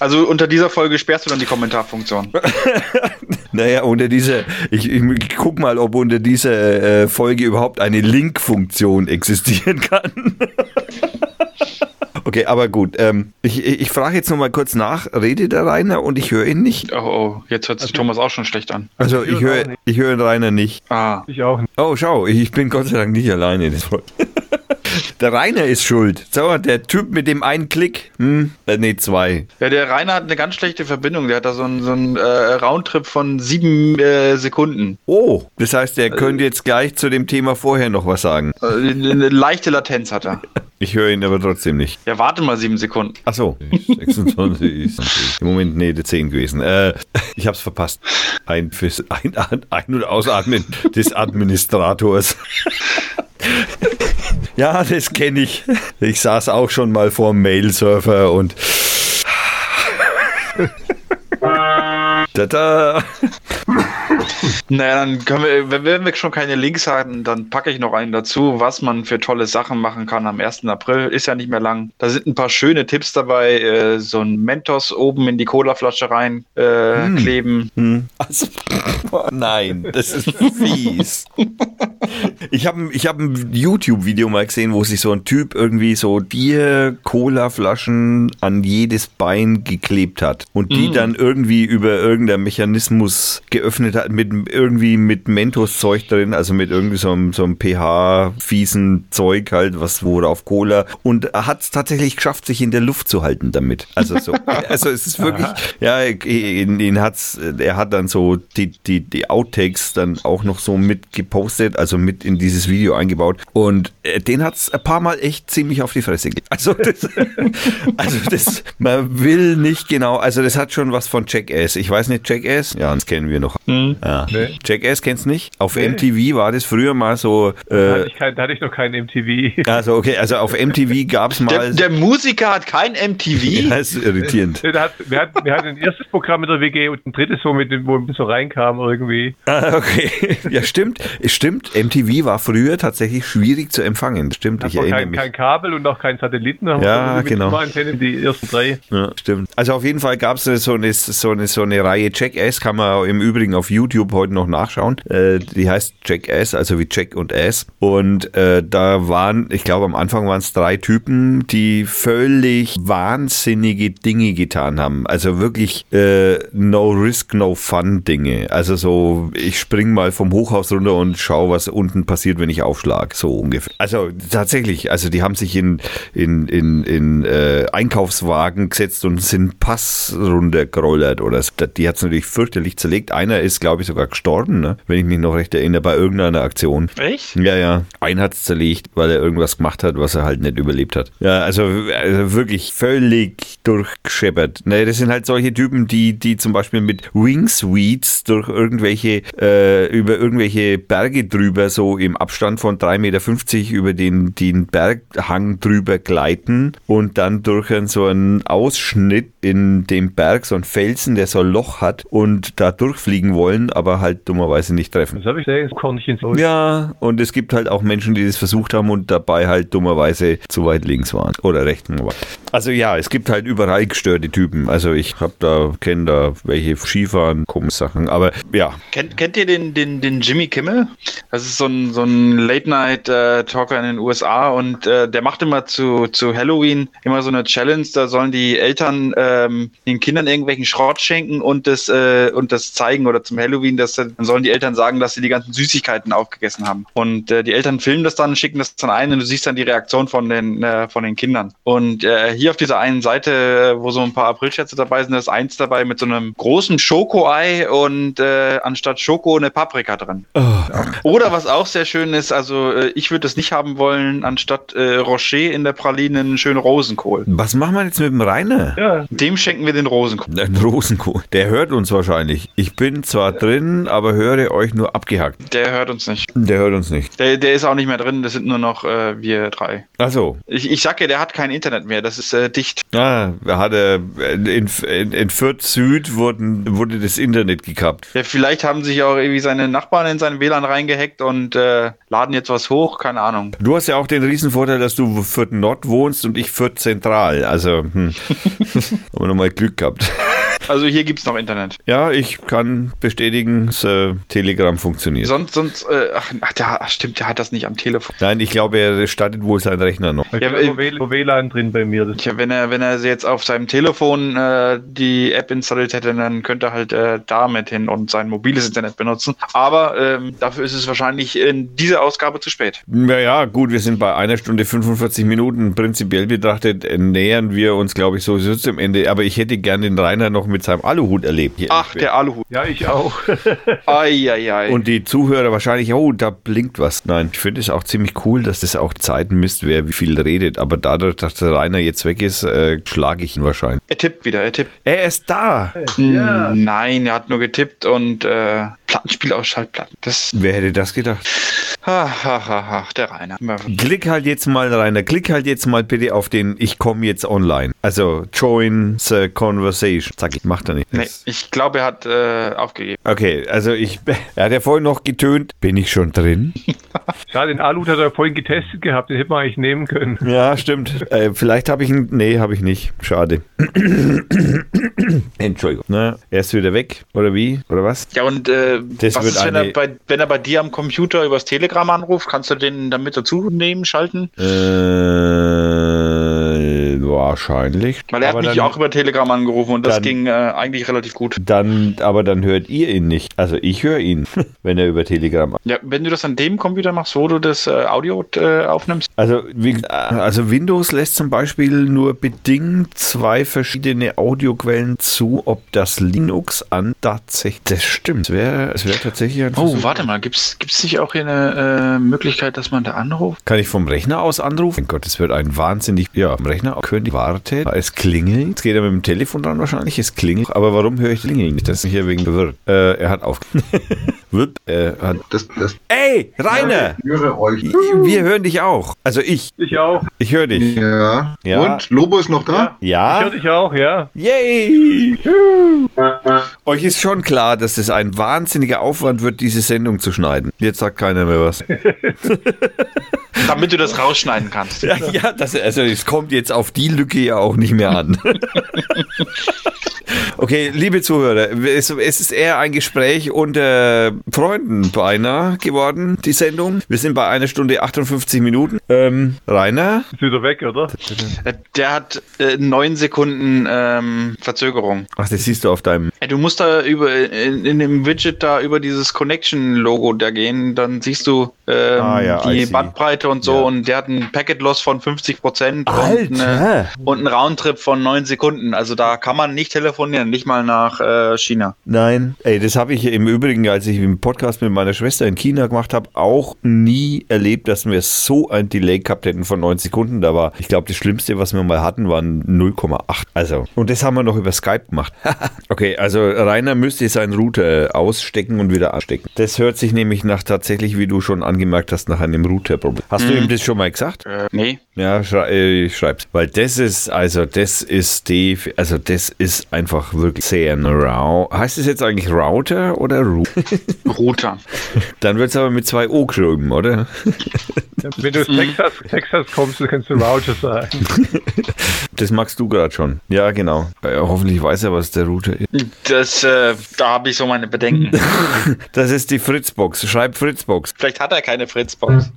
Also unter dieser Folge sperrst du dann die Kommentarfunktion. Naja, unter dieser, ich, ich guck mal, ob unter dieser äh, Folge überhaupt eine Link-Funktion existieren kann. okay, aber gut. Ähm, ich ich, ich frage jetzt nochmal kurz nach, redet der Rainer und ich höre ihn nicht? Oh, oh, jetzt hört sich Thomas auch schon schlecht an. Also Ich ich höre ich höre den Rainer nicht. Ah. Ich auch nicht. Oh, schau, ich bin Gott sei Dank nicht alleine. Das freut- Der Rainer ist schuld. So, der Typ mit dem einen Klick. Hm, äh, nee, zwei. Ja, der Rainer hat eine ganz schlechte Verbindung. Der hat da so einen, so einen äh, Roundtrip von sieben äh, Sekunden. Oh, das heißt, er könnte jetzt gleich zu dem Thema vorher noch was sagen. Äh, eine, eine leichte Latenz hat er. Ich höre ihn aber trotzdem nicht. Ja, warte mal sieben Sekunden. Ach so. 26 ist natürlich im Moment nee, der 10 gewesen. Äh, ich hab's verpasst. Ein, fürs ein, ein- und Ausatmen des Administrators. ja, das kenne ich. Ich saß auch schon mal vor dem Mail-Server und. Tada! Naja, dann können wir, wenn wir schon keine Links haben, dann packe ich noch einen dazu, was man für tolle Sachen machen kann am 1. April. Ist ja nicht mehr lang. Da sind ein paar schöne Tipps dabei. Äh, so ein Mentos oben in die Colaflasche rein äh, kleben. Hm. Also, oh nein, das ist fies. Ich habe ich hab ein YouTube-Video mal gesehen, wo sich so ein Typ irgendwie so dir Cola-Flaschen an jedes Bein geklebt hat und die dann irgendwie über irgendeinen Mechanismus geöffnet hat, mit irgendwie mit Mentos-Zeug drin, also mit irgendwie so einem, so einem pH-fiesen Zeug halt, was worauf Cola und er hat es tatsächlich geschafft, sich in der Luft zu halten damit. Also so, also es ist wirklich, ja, ihn, ihn hat's, er hat dann so die, die, die Outtakes dann auch noch so mit gepostet, also mit in dieses Video eingebaut und äh, den hat's ein paar Mal echt ziemlich auf die Fresse gelegt. Also das, also das, man will nicht genau, also das hat schon was von Jackass. Ich weiß nicht, Jackass? Ja, das kennen wir noch. Ja. Nee. Jackass kennst du nicht? Auf Nee. MTV war das früher mal so, Da, äh, hatte ich kein, da hatte ich noch kein MTV. also okay, also auf MTV gab's Der, mal, der Musiker hat kein MTV. das ist irritierend. Der hat, wir, hatten, wir hatten ein erstes Programm mit der WG und ein drittes, wo, mit, dem- wo ein bisschen reinkam irgendwie. Ah, okay. Ja, stimmt. Es Stimmt. MTV war früher tatsächlich schwierig zu empfangen. Stimmt, ich erinnere kein, mich. kein Kabel und auch kein Satelliten. Da Ja, haben wir mit genau. Antenne die ersten drei. Ja, stimmt. Also auf jeden Fall gab es so eine, so, eine, so eine Reihe Jackass, kann man im Übrigen auf YouTube heute noch nachschauen. Äh, die heißt Jackass, also wie Jack und Ass. Und äh, da waren, ich glaube am Anfang waren es drei Typen, die völlig wahnsinnige Dinge getan haben. Also wirklich äh, No Risk, No Fun Dinge. Also so, ich spring mal vom Hochhaus runter und schau, was unten passiert, wenn ich aufschlag. So ungefähr. Also tatsächlich, also die haben sich in, in, in, in äh, Einkaufswagen gesetzt und sind Pass runtergerollert oder so. Die hat es natürlich fürchterlich zerlegt. Einer ist, glaube ich, sogar gestorben, ne? wenn ich mich noch recht erinnere, bei irgendeiner Aktion. Echt? Ja, ja. Einen hat es zerlegt, weil er irgendwas gemacht hat, was er halt nicht überlebt hat. Ja, also, also wirklich völlig durchgescheppert. Ne, das sind halt solche Typen, die, die zum Beispiel mit Wingsuites durch irgendwelche, äh, über irgendwelche Berge drüber, so im Abstand von 3,50 Meter über den, den Berghang drüber gleiten und dann durch einen, so einen Ausschnitt in dem Berg, so ein Felsen, der so ein Loch hat und da durchfliegen wollen, aber halt dummerweise nicht treffen. Das habe ich gesehen, Kornchen. Ja, und es gibt halt auch Menschen, die das versucht haben und dabei halt dummerweise zu weit links waren oder rechts. Also ja, es gibt halt überall gestörte Typen. Also ich hab da, kenne da welche Skifahren, komische Sachen, aber ja. Kennt, kennt ihr den, den, den Jimmy Kimmel? Das ist so ein, so ein Late-Night-Talker in den USA und äh, der macht immer zu, zu Halloween immer so eine Challenge. Da sollen die Eltern ähm, den Kindern irgendwelchen Schrott schenken und das, äh, und das zeigen oder zum Halloween, dass, dann sollen die Eltern sagen, dass sie die ganzen Süßigkeiten aufgegessen haben. Und äh, die Eltern filmen das dann, schicken das dann ein und du siehst dann die Reaktion von den, äh, von den Kindern. Und äh, hier hier auf dieser einen Seite, wo so ein paar Aprilschätze dabei sind, da ist eins dabei mit so einem großen Schokoei und äh, anstatt Schoko eine Paprika drin. Oh. Oder was auch sehr schön ist, also äh, ich würde es nicht haben wollen, anstatt äh, Rocher in der Praline einen schönen Rosenkohl. Was machen wir jetzt mit dem Rainer? Ja, Dem schenken wir den Rosenkohl. Ein Rosenkohl. Der hört uns wahrscheinlich. Ich bin zwar drin, aber höre euch nur abgehackt. Der hört uns nicht. Der hört uns nicht. Der, der ist auch nicht mehr drin, das sind nur noch äh, wir drei. Achso. Ich, ich sag ja, der hat kein Internet mehr, das ist äh, dicht. Ah, er hatte in, in, in Fürth Süd wurden, wurde das Internet gekappt. Ja, vielleicht haben sich auch irgendwie seine Nachbarn in seinen WLAN reingehackt und äh, laden jetzt was hoch, keine Ahnung. Du hast ja auch den Riesenvorteil, dass du Fürth Nord wohnst und ich Fürth Zentral. Also, hm. haben wir nochmal Glück gehabt. Also hier gibt's noch Internet. Ja, ich kann bestätigen, das äh, Telegram funktioniert. Sonst, sonst, äh, ach, ach, stimmt, der hat das nicht am Telefon. Nein, ich glaube, er startet wohl seinen Rechner noch. ich Ja, ja, äh, habe WL WLAN drin bei mir. Tja, wenn er, wenn er jetzt auf seinem Telefon äh, die App installiert hätte, dann könnte er halt äh, damit hin und sein mobiles Internet benutzen. Aber ähm, dafür ist es wahrscheinlich in dieser Ausgabe zu spät. Naja, gut, wir sind bei einer Stunde 45 Minuten. Prinzipiell betrachtet äh, nähern wir uns, glaube ich, sowieso zum Ende. Aber ich hätte gern den Rainer noch mit seinem Aluhut erlebt. Hier Ach, der Aluhut. ja, ich auch. Eieiei. Und die Zuhörer wahrscheinlich, oh, da blinkt was. Nein, ich finde es auch ziemlich cool, dass das auch Zeiten misst, wer wie viel redet. Aber dadurch, dass der Rainer jetzt weg ist, äh, schlage ich ihn wahrscheinlich. er tippt wieder, er tippt. Er ist da. Ja. Hm, Nein, er hat nur getippt und äh, Plattenspiel aus Schallplatten. Das. Wer hätte das gedacht? Ha, ha, ha, ha, der Rainer. Klick halt jetzt mal, Rainer, klick halt jetzt mal bitte auf den Ich komme jetzt online. Also, join the conversation. Sag ich, macht er nicht. Nee, ich glaube, er hat äh, aufgegeben. Okay, also ich, er hat ja vorhin noch getönt. Bin ich schon drin? Schade, den Alut hat er vorhin getestet gehabt, den hätte man eigentlich nehmen können. Ja, stimmt. Äh, vielleicht habe ich ihn. Nee, habe ich nicht. Schade. Entschuldigung. Na, er ist wieder weg. Oder wie? Oder was? Ja, und äh, Das was wird ist, wenn eine- er, bei, wenn er bei dir am Computer übers Telegram anruft? Kannst du den damit dazu nehmen, schalten? Äh, wahrscheinlich. Weil er Aber hat mich dann, auch über Telegram angerufen und das dann- ging äh, eigentlich relativ gut. Dann, aber dann hört ihr ihn nicht. Also ich höre ihn, wenn er über Telegram. Ja, wenn du das an dem Computer machst, wo du das äh, Audio äh, aufnimmst, Also, wie, also Windows lässt zum Beispiel nur bedingt zwei verschiedene Audioquellen zu, ob das Linux an tatsächlich. Das stimmt. Es wäre es wär tatsächlich ein Oh, Versuch. warte mal, gibt's gibt's nicht auch hier eine äh, Möglichkeit, dass man da anruft? Kann ich vom Rechner aus anrufen? Mein Gott, das wird ein wahnsinnig. Ja, am Rechner könnte ich warten. Es klingelt. Jetzt geht er mit dem Telefon dran wahrscheinlich. Es klingelt. Aber warum höre ich Klingeln nicht? Das ist hier wegen verwirrt. Äh, er hat auf. Wird, äh. Das, das Ey, Rainer! ich höre euch. Wir hören dich auch. Also ich. Ich auch. Ich höre dich. Ja. Ja. Und Lobo ist noch da? Ich Ja? höre dich auch, ja. Yay! Euch ist schon klar, dass es ein wahnsinniger Aufwand wird, diese Sendung zu schneiden. Jetzt sagt keiner mehr was. Damit du das rausschneiden kannst. Ja, ja das, also es kommt jetzt auf die Lücke ja auch nicht mehr an. Okay, liebe Zuhörer, es, es ist eher ein Gespräch unter Freunden beinahe geworden, die Sendung. Wir sind bei einer Stunde 58 Minuten. Ähm, Rainer? Ist wieder weg, oder? Äh, Der hat äh, neun Sekunden ähm, Verzögerung. Ach, das siehst du auf deinem. Ja, du musst da über in, in dem Widget da über dieses Connection-Logo da gehen, dann siehst du ähm, Ah, ja, die. Bandbreite und so Ja. und der hat einen Packet-Loss von 50 Prozent und, eine, und einen Roundtrip von neun Sekunden. Also da kann man nicht telefonieren, nicht mal nach äh, China. Nein. Ey, das habe ich im Übrigen, als ich einen Podcast mit meiner Schwester in China gemacht habe, auch nie erlebt, dass wir so ein Delay gehabt hätten von 9 Sekunden. Da war, ich glaube, das Schlimmste, was wir mal hatten, waren 0,8. Also, und das haben wir noch über Skype gemacht. okay, also Rainer müsste seinen Router ausstecken und wieder anstecken. Das hört sich nämlich nach tatsächlich, wie du schon angemerkt hast, nach einem Routerproblem. Hast du ihm das schon mal gesagt? Äh, nee. Ja, schrei äh, ich schreib's. Weil das ist, also das ist die, also das ist einfach wirklich sehr Rau. Heißt es jetzt eigentlich Router oder Ru? Router. Dann wird's aber mit zwei O geschrieben, oder? Wenn du aus Texas, Texas kommst, dann kannst du Router sagen. Das magst du gerade schon. Ja, genau. Ja, hoffentlich weiß er, was der Router ist. Das, äh, da habe ich so meine Bedenken. Das ist die Fritzbox. Schreib Fritzbox. Vielleicht hat er keine Fritzbox.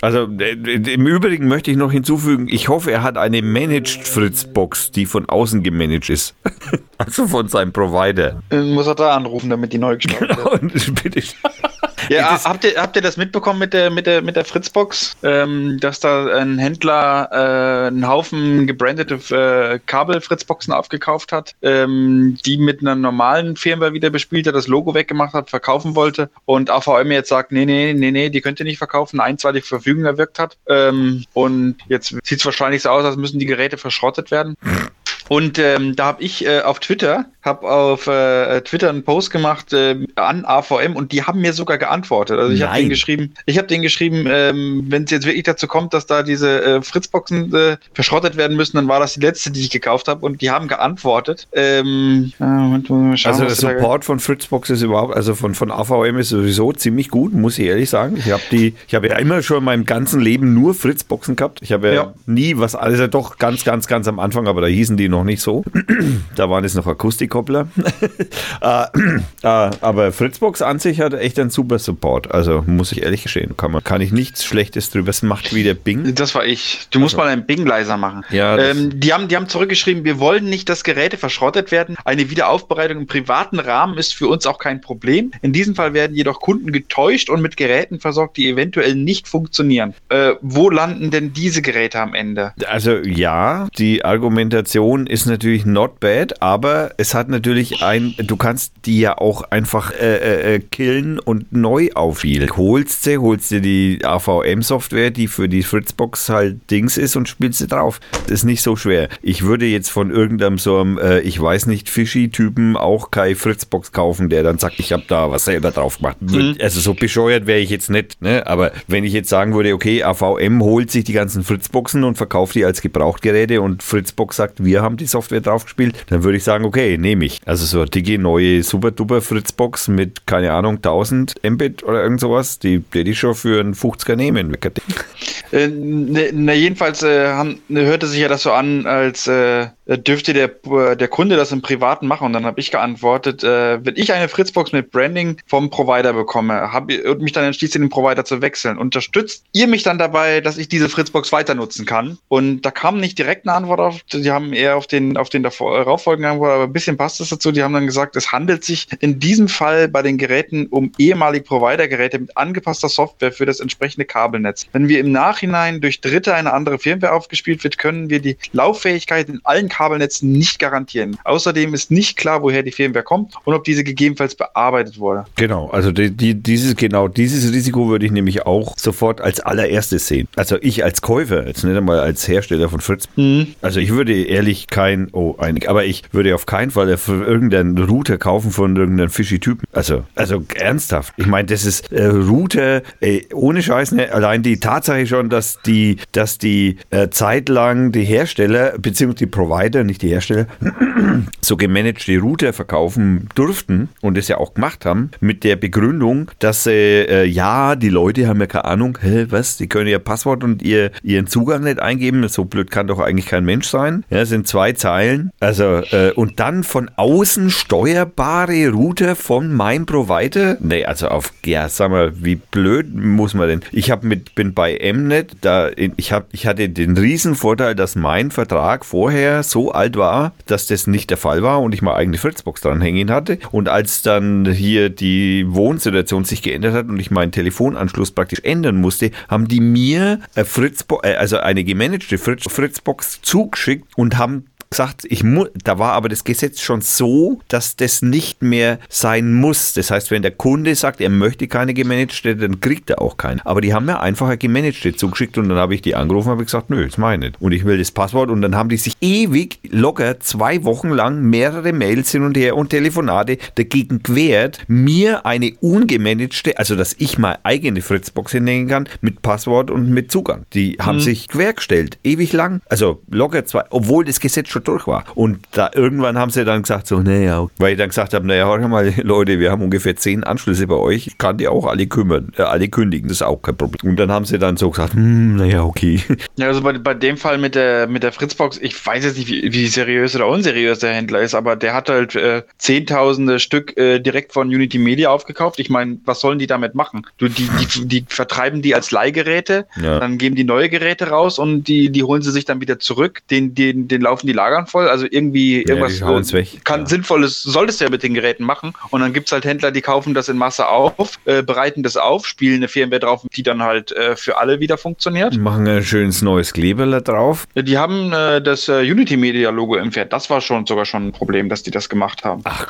Also äh, im Übrigen möchte ich noch hinzufügen, ich hoffe, er hat eine Managed Fritzbox, die von außen gemanagt ist. also von seinem Provider. Dann muss er da anrufen, damit die neu gestartet wird. Und bitte. Ja, das, habt, ihr, habt ihr das mitbekommen mit der, mit der, mit der Fritzbox? Ähm, dass da ein Händler äh, einen Haufen gebrandete äh, Kabel-Fritzboxen aufgekauft hat, ähm, die mit einer normalen Firmware wieder bespielt hat, das Logo weggemacht hat, verkaufen wollte und AVM jetzt sagt, nee, nee, nee, nee, die könnt ihr nicht verkaufen, ein, zwei die Verfügung erwirkt hat. Ähm, und jetzt sieht es wahrscheinlich so aus, als müssen die Geräte verschrottet werden. Und ähm, da habe ich äh, auf Twitter, habe auf äh, Twitter einen Post gemacht äh, an AVM und die haben mir sogar geantwortet. Also ich habe denen geschrieben, ich habe denen geschrieben, ähm, wenn es jetzt wirklich dazu kommt, dass da diese äh, Fritzboxen äh, verschrottet werden müssen, dann war das die letzte, die ich gekauft habe und die haben geantwortet. Ähm, schauen, also der Support von Fritzbox ist überhaupt, also von, von AVM ist sowieso ziemlich gut, muss ich ehrlich sagen. Ich habe die, ich habe ja immer schon in meinem ganzen Leben nur Fritzboxen gehabt. Ich habe ja, ja, nie was, also doch ganz, ganz, ganz am Anfang, aber da hießen die noch nicht so. da waren es noch Akustikkoppler. Äh, äh, aber Fritzbox an sich hat echt einen super Support. Also muss ich ehrlich gestehen, kann, man, kann ich nichts Schlechtes drüber. Es macht wieder Bing. Das war ich. Du musst also. mal einen Bing leiser machen. Ja, ähm, die, haben, die haben zurückgeschrieben, wir wollen nicht, dass Geräte verschrottet werden. Eine Wiederaufbereitung im privaten Rahmen ist für uns auch kein Problem. In diesem Fall werden jedoch Kunden getäuscht und mit Geräten versorgt, die eventuell nicht funktionieren. Äh, wo landen denn diese Geräte am Ende? Also ja, die Argumentation ist natürlich not bad, aber es hat natürlich ein, du kannst die ja auch einfach äh, äh, äh killen und neu aufspielen. Holst sie, holst dir die AVM-Software, die für die Fritzbox halt Dings ist und spielst sie drauf. Das ist nicht so schwer. Ich würde jetzt von irgendeinem so einem, äh, ich weiß nicht, Fischi-Typen auch keine Fritzbox kaufen, der dann sagt, ich habe da was selber drauf gemacht. Mhm. Also so bescheuert wäre ich jetzt nicht, ne? aber wenn ich jetzt sagen würde, okay, AVM holt sich die ganzen Fritzboxen und verkauft die als Gebrauchtgeräte und Fritzbox sagt, wir haben die Software draufgespielt, dann würde ich sagen, okay, nehme ich. Also so eine dicke neue super duper Fritzbox mit, keine Ahnung, 1000 Mbit oder irgend sowas, die hätte ich schon für einen 50er nehmen. Äh, ne, na, jedenfalls äh, haben, ne, hörte sich ja das so an, als äh, dürfte der, der Kunde das im Privaten machen. Und dann habe ich geantwortet, äh, wenn ich eine Fritzbox mit Branding vom Provider bekomme hab, und mich dann entschließe, den Provider zu wechseln, unterstützt ihr mich dann dabei, dass ich diese Fritzbox weiter nutzen kann? Und da kam nicht direkt eine Antwort auf, die haben eher auf den, auf den darauffolgenden Antwort, aber ein bisschen passt es dazu. Die haben dann gesagt, es handelt sich in diesem Fall bei den Geräten um ehemalige Provider-Geräte mit angepasster Software für das entsprechende Kabelnetz. Wenn wir im Nachhinein durch Dritte eine andere Firmware aufgespielt wird, können wir die Lauffähigkeit in allen Kabelnetzen nicht garantieren. Außerdem ist nicht klar, woher die Firmware kommt und ob diese gegebenenfalls bearbeitet wurde. Genau, also die, die, dieses, genau dieses Risiko würde ich nämlich auch sofort als allererstes sehen. Also ich als Käufer, jetzt nicht einmal als Hersteller von Fritz. Mhm. Also ich würde ehrlich kein, oh, einig, aber ich würde auf keinen Fall irgendeinen Router kaufen von irgendeinem Fischi-Typen. Also, also ernsthaft. Ich meine, das ist äh, Router, ey, ohne Scheiß, ne? allein die Tatsache schon, dass die, dass die äh, zeitlang die Hersteller, beziehungsweise die Provider Provider, nicht die Hersteller, so gemanagte Router verkaufen durften und es ja auch gemacht haben, mit der Begründung, dass äh, ja, die Leute haben ja keine Ahnung, hä, was, die können ihr Passwort und ihr, ihren Zugang nicht eingeben, so blöd kann doch eigentlich kein Mensch sein. Ja, sind zwei Zeilen. Also, äh, und dann von außen steuerbare Router von meinem Provider? Nee, also auf, ja, sag mal, wie blöd muss man denn? Ich habe mit, bin bei Mnet, da, ich, hab, ich hatte den riesen Vorteil, dass mein Vertrag vorher so so alt war, dass das nicht der Fall war und ich mal eigene Fritzbox dranhängen hatte. Und als dann hier die Wohnsituation sich geändert hat und ich meinen Telefonanschluss praktisch ändern musste, haben die mir Fritzbo äh, also eine gemanagte Fritz Fritzbox zugeschickt und haben gesagt, ich da war aber das Gesetz schon so, dass das nicht mehr sein muss. Das heißt, wenn der Kunde sagt, er möchte keine gemanagte, dann kriegt er auch keine. Aber die haben mir einfach eine gemanagte zugeschickt und dann habe ich die angerufen und habe gesagt, nö, das meine ich nicht. Und ich will das Passwort und dann haben die sich ewig locker zwei Wochen lang mehrere Mails hin und her und Telefonate dagegen gewehrt, mir eine ungemanagte, also dass ich mal eigene Fritzbox hinlegen kann, mit Passwort und mit Zugang. Die haben mhm. sich quergestellt, ewig lang. Also locker zwei, obwohl das Gesetz schon schon durch war. Und da irgendwann haben sie dann gesagt, so, naja, weil ich dann gesagt habe, naja, hör mal, Leute, wir haben ungefähr zehn Anschlüsse bei euch, ich kann die auch alle kümmern, äh, alle kündigen, das ist auch kein Problem. Und dann haben sie dann so gesagt, hm, naja, okay. Ja, also bei, bei dem Fall mit der, mit der Fritzbox, ich weiß jetzt nicht, wie, wie seriös oder unseriös der Händler ist, aber der hat halt äh, zehntausende Stück äh, direkt von Unity Media aufgekauft. Ich meine, was sollen die damit machen? Du, die, die, die vertreiben die als Leihgeräte, ja. dann geben die neue Geräte raus und die, die holen sie sich dann wieder zurück, den, den, den laufen die Lager Schlaganfall. Also irgendwie irgendwas hauen's weg. kann Ja. sinnvolles, solltest du ja mit den Geräten machen. Und dann gibt's halt Händler, die kaufen das in Masse auf, äh, bereiten das auf, spielen eine Firmware drauf, die dann halt äh, für alle wieder funktioniert. Machen ein schönes neues Kleberle drauf. Die haben äh, das äh, Unity Media Logo entfernt. Das war schon sogar schon ein Problem, dass die das gemacht haben. Ah,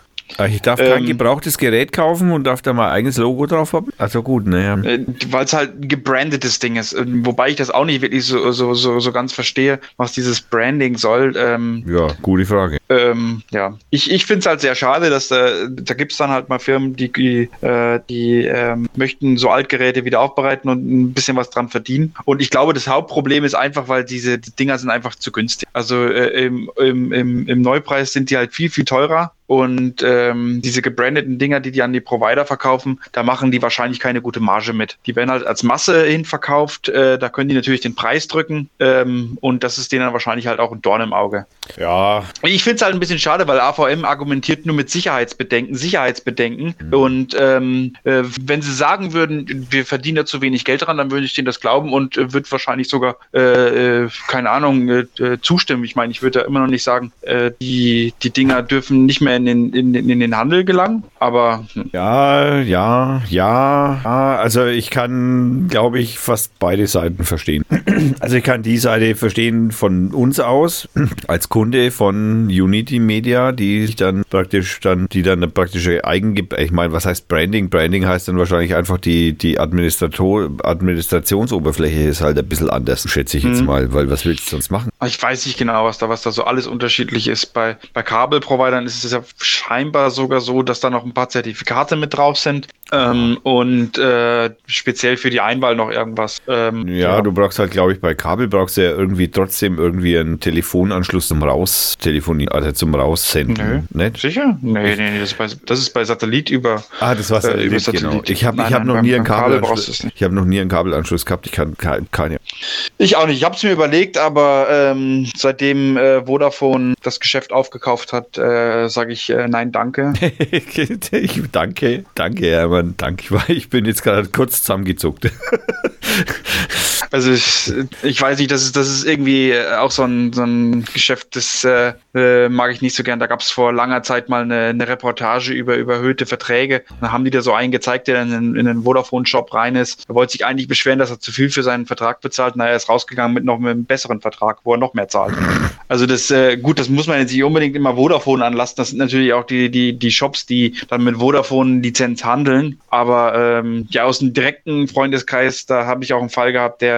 Ich darf kein Ähm. gebrauchtes Gerät kaufen und darf da mein eigenes Logo drauf haben. Also gut, naja. Äh, Weil es halt ein gebrandetes Ding ist. Ähm, Wobei ich das auch nicht wirklich so, so, so, so ganz verstehe, was dieses Branding soll. Ähm, Ja, gute Frage. ähm, ja, ich, ich finde es halt sehr schade, dass da, da gibt es dann halt mal Firmen, die, die, äh, die ähm, möchten so Altgeräte wieder aufbereiten und ein bisschen was dran verdienen. Und ich glaube, das Hauptproblem ist einfach, weil diese Dinger sind einfach zu günstig. Also äh, im, im, im, im Neupreis sind die halt viel, viel teurer. Und ähm, diese gebrandeten Dinger, die die an die Provider verkaufen, da machen die wahrscheinlich keine gute Marge mit. Die werden halt als Masse hin verkauft, äh, da können die natürlich den Preis drücken ähm, und das ist denen dann wahrscheinlich halt auch ein Dorn im Auge. Ja, Ich finde es halt ein bisschen schade, weil AVM argumentiert nur mit Sicherheitsbedenken, Sicherheitsbedenken. Und ähm, äh, wenn sie sagen würden, wir verdienen da zu wenig Geld dran, dann würde ich denen das glauben und äh, würde wahrscheinlich sogar, äh, äh, keine Ahnung, äh, zustimmen. Ich meine, ich würde da immer noch nicht sagen, die, die Dinger dürfen nicht mehr in den, in, in den Handel gelangen, aber hm. ja, ja, ja, ja. Also ich kann, glaube ich, fast beide Seiten verstehen. Also ich kann die Seite verstehen von uns aus, als Kunde von Unity Media, die sich dann praktisch dann, die dann eine praktische Eigenge, ich meine, was heißt Branding? Branding heißt dann wahrscheinlich einfach die, die Administrator, Administrationsoberfläche ist halt ein bisschen anders, schätze ich jetzt mal, weil was willst du sonst machen? ich weiß nicht genau, was da, was da so alles unterschiedlich ist. Bei, bei Kabelprovidern ist es ja scheinbar sogar so, dass da noch ein paar Zertifikate mit drauf sind ähm, und äh, speziell für die Einwahl noch irgendwas. Ähm, Ja, du brauchst halt, glaube ich, bei Kabel brauchst du ja irgendwie trotzdem irgendwie einen Telefonanschluss zum Raus telefonieren, also zum Raussenden. Nö. Nicht? Sicher? Nee, nee, nee, das ist bei, das ist bei Satellit über. Ah, das war Äh, Satellit, über Satellit. genau. Ich habe ich hab nein, noch beim- nie einen Kabel Kabelanschluss. nicht. Ich habe noch nie einen Kabelanschluss gehabt. Ich kann kein, keine. Ich auch nicht. Ich habe es mir überlegt, aber ähm, seitdem äh, Vodafone das Geschäft aufgekauft hat, äh, sage ich äh, nein, danke. ich, danke, danke, Hermann, danke. Ich Ich bin jetzt gerade kurz zusammengezuckt. Also ich, ich weiß nicht, das ist, das ist irgendwie äh, auch so ein, so ein Geschäft, das äh, äh, mag ich nicht so gern. Da gab es vor langer Zeit mal eine, eine Reportage über überhöhte Verträge. Da haben die da so einen gezeigt, der in, den- in den Vodafone-Shop rein ist. Er wollte sich eigentlich beschweren, dass er zu viel für seinen Vertrag bezahlt. Na, er ist rausgegangen mit noch einem besseren Vertrag, wo er noch mehr zahlt. Also das, äh, gut, das muss man jetzt nicht unbedingt immer Vodafone anlassen. Das sind natürlich auch die, die, die Shops, die dann mit Vodafone-Lizenz handeln. Aber ähm, ja, aus dem direkten Freundeskreis, da habe ich auch einen Fall gehabt, der,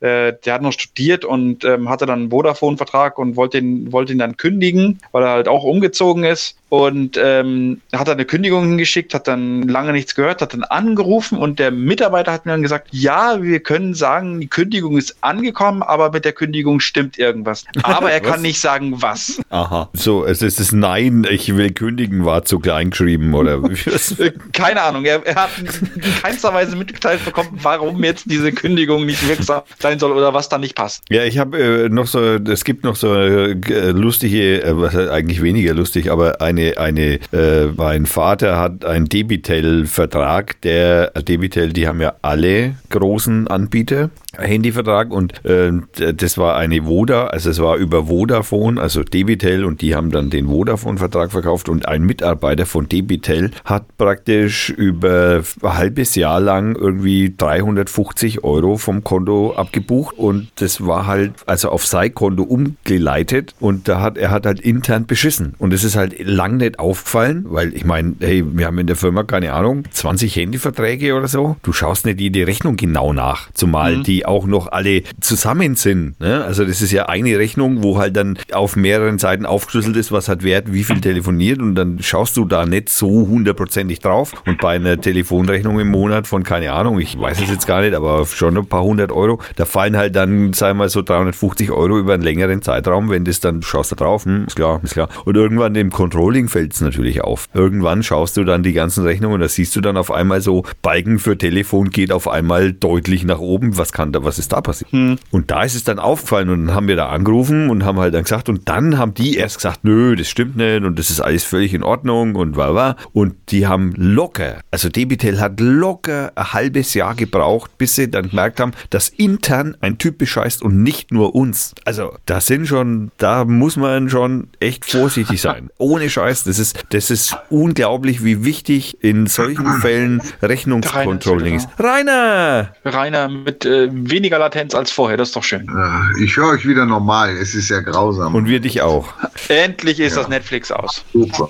äh, der hat noch studiert und ähm, hatte dann einen Vodafone-Vertrag und wollte ihn, wollte ihn dann kündigen, weil er halt auch umgezogen ist. Und ähm, hat dann eine Kündigung hingeschickt, hat dann lange nichts gehört, hat dann angerufen und der Mitarbeiter hat mir dann gesagt, ja, wir können sagen, die Kündigung ist angekommen, aber mit der Kündigung stimmt irgendwas. Aber er kann nicht sagen, was. Aha. So, es ist das Nein, ich will kündigen, war zu klein geschrieben, oder? Keine Ahnung, er, er hat in keinster Weise mitgeteilt bekommen, warum jetzt diese Kündigung nicht wirksam sein soll oder was da nicht passt. Ja, ich habe äh, noch so, es gibt noch so äh, g- lustige, äh, was heißt eigentlich weniger lustig, aber eine, eine, äh, mein Vater hat einen Debitel-Vertrag, der Debitel, die haben ja alle großen Anbieter. Handyvertrag und äh, das war eine Voda, also es war über Vodafone, also Debitel und die haben dann den Vodafone-Vertrag verkauft und ein Mitarbeiter von Debitel hat praktisch über ein halbes Jahr lang irgendwie 350 Euro vom Konto abgebucht und das war halt also auf sein Konto umgeleitet und da hat er hat halt intern beschissen und es ist halt lang nicht aufgefallen, weil ich meine, hey, wir haben in der Firma keine Ahnung 20 Handyverträge oder so. Du schaust nicht jede Rechnung genau nach, zumal die auch noch alle zusammen sind. Ne? Also das ist ja eine Rechnung, wo halt dann auf mehreren Seiten aufgeschlüsselt ist, was hat Wert, wie viel telefoniert und dann schaust du da nicht so hundertprozentig drauf. Und bei einer Telefonrechnung im Monat von, keine Ahnung, ich weiß es jetzt gar nicht, aber schon ein paar hundert Euro, da fallen halt dann, sagen wir mal, so 350 Euro über einen längeren Zeitraum, wenn das dann schaust du drauf, hm, ist klar, ist klar. Und irgendwann im Controlling fällt es natürlich auf. Irgendwann schaust du dann die ganzen Rechnungen, da siehst du dann auf einmal so, Balken für Telefon geht auf einmal deutlich nach oben. Was kann da, was ist da passiert? Und da ist es dann aufgefallen und dann haben wir da angerufen und haben halt dann gesagt, und dann haben die erst gesagt, nö, das stimmt nicht und das ist alles völlig in Ordnung und wa wa. Und die haben locker, also Debitel hat locker ein halbes Jahr gebraucht, bis sie dann gemerkt haben, dass intern dann ein Typ bescheißt und nicht nur uns. Also, das sind schon, da muss man schon echt vorsichtig sein. Ohne Scheiß, das ist, das ist unglaublich, wie wichtig in solchen Fällen Rechnungscontrolling ist. Rainer! Rainer mit äh, weniger Latenz als vorher, das ist doch schön. Äh, Ich höre euch wieder normal. Es ist ja grausam. Und wir dich auch. Endlich ist das Netflix aus. Super.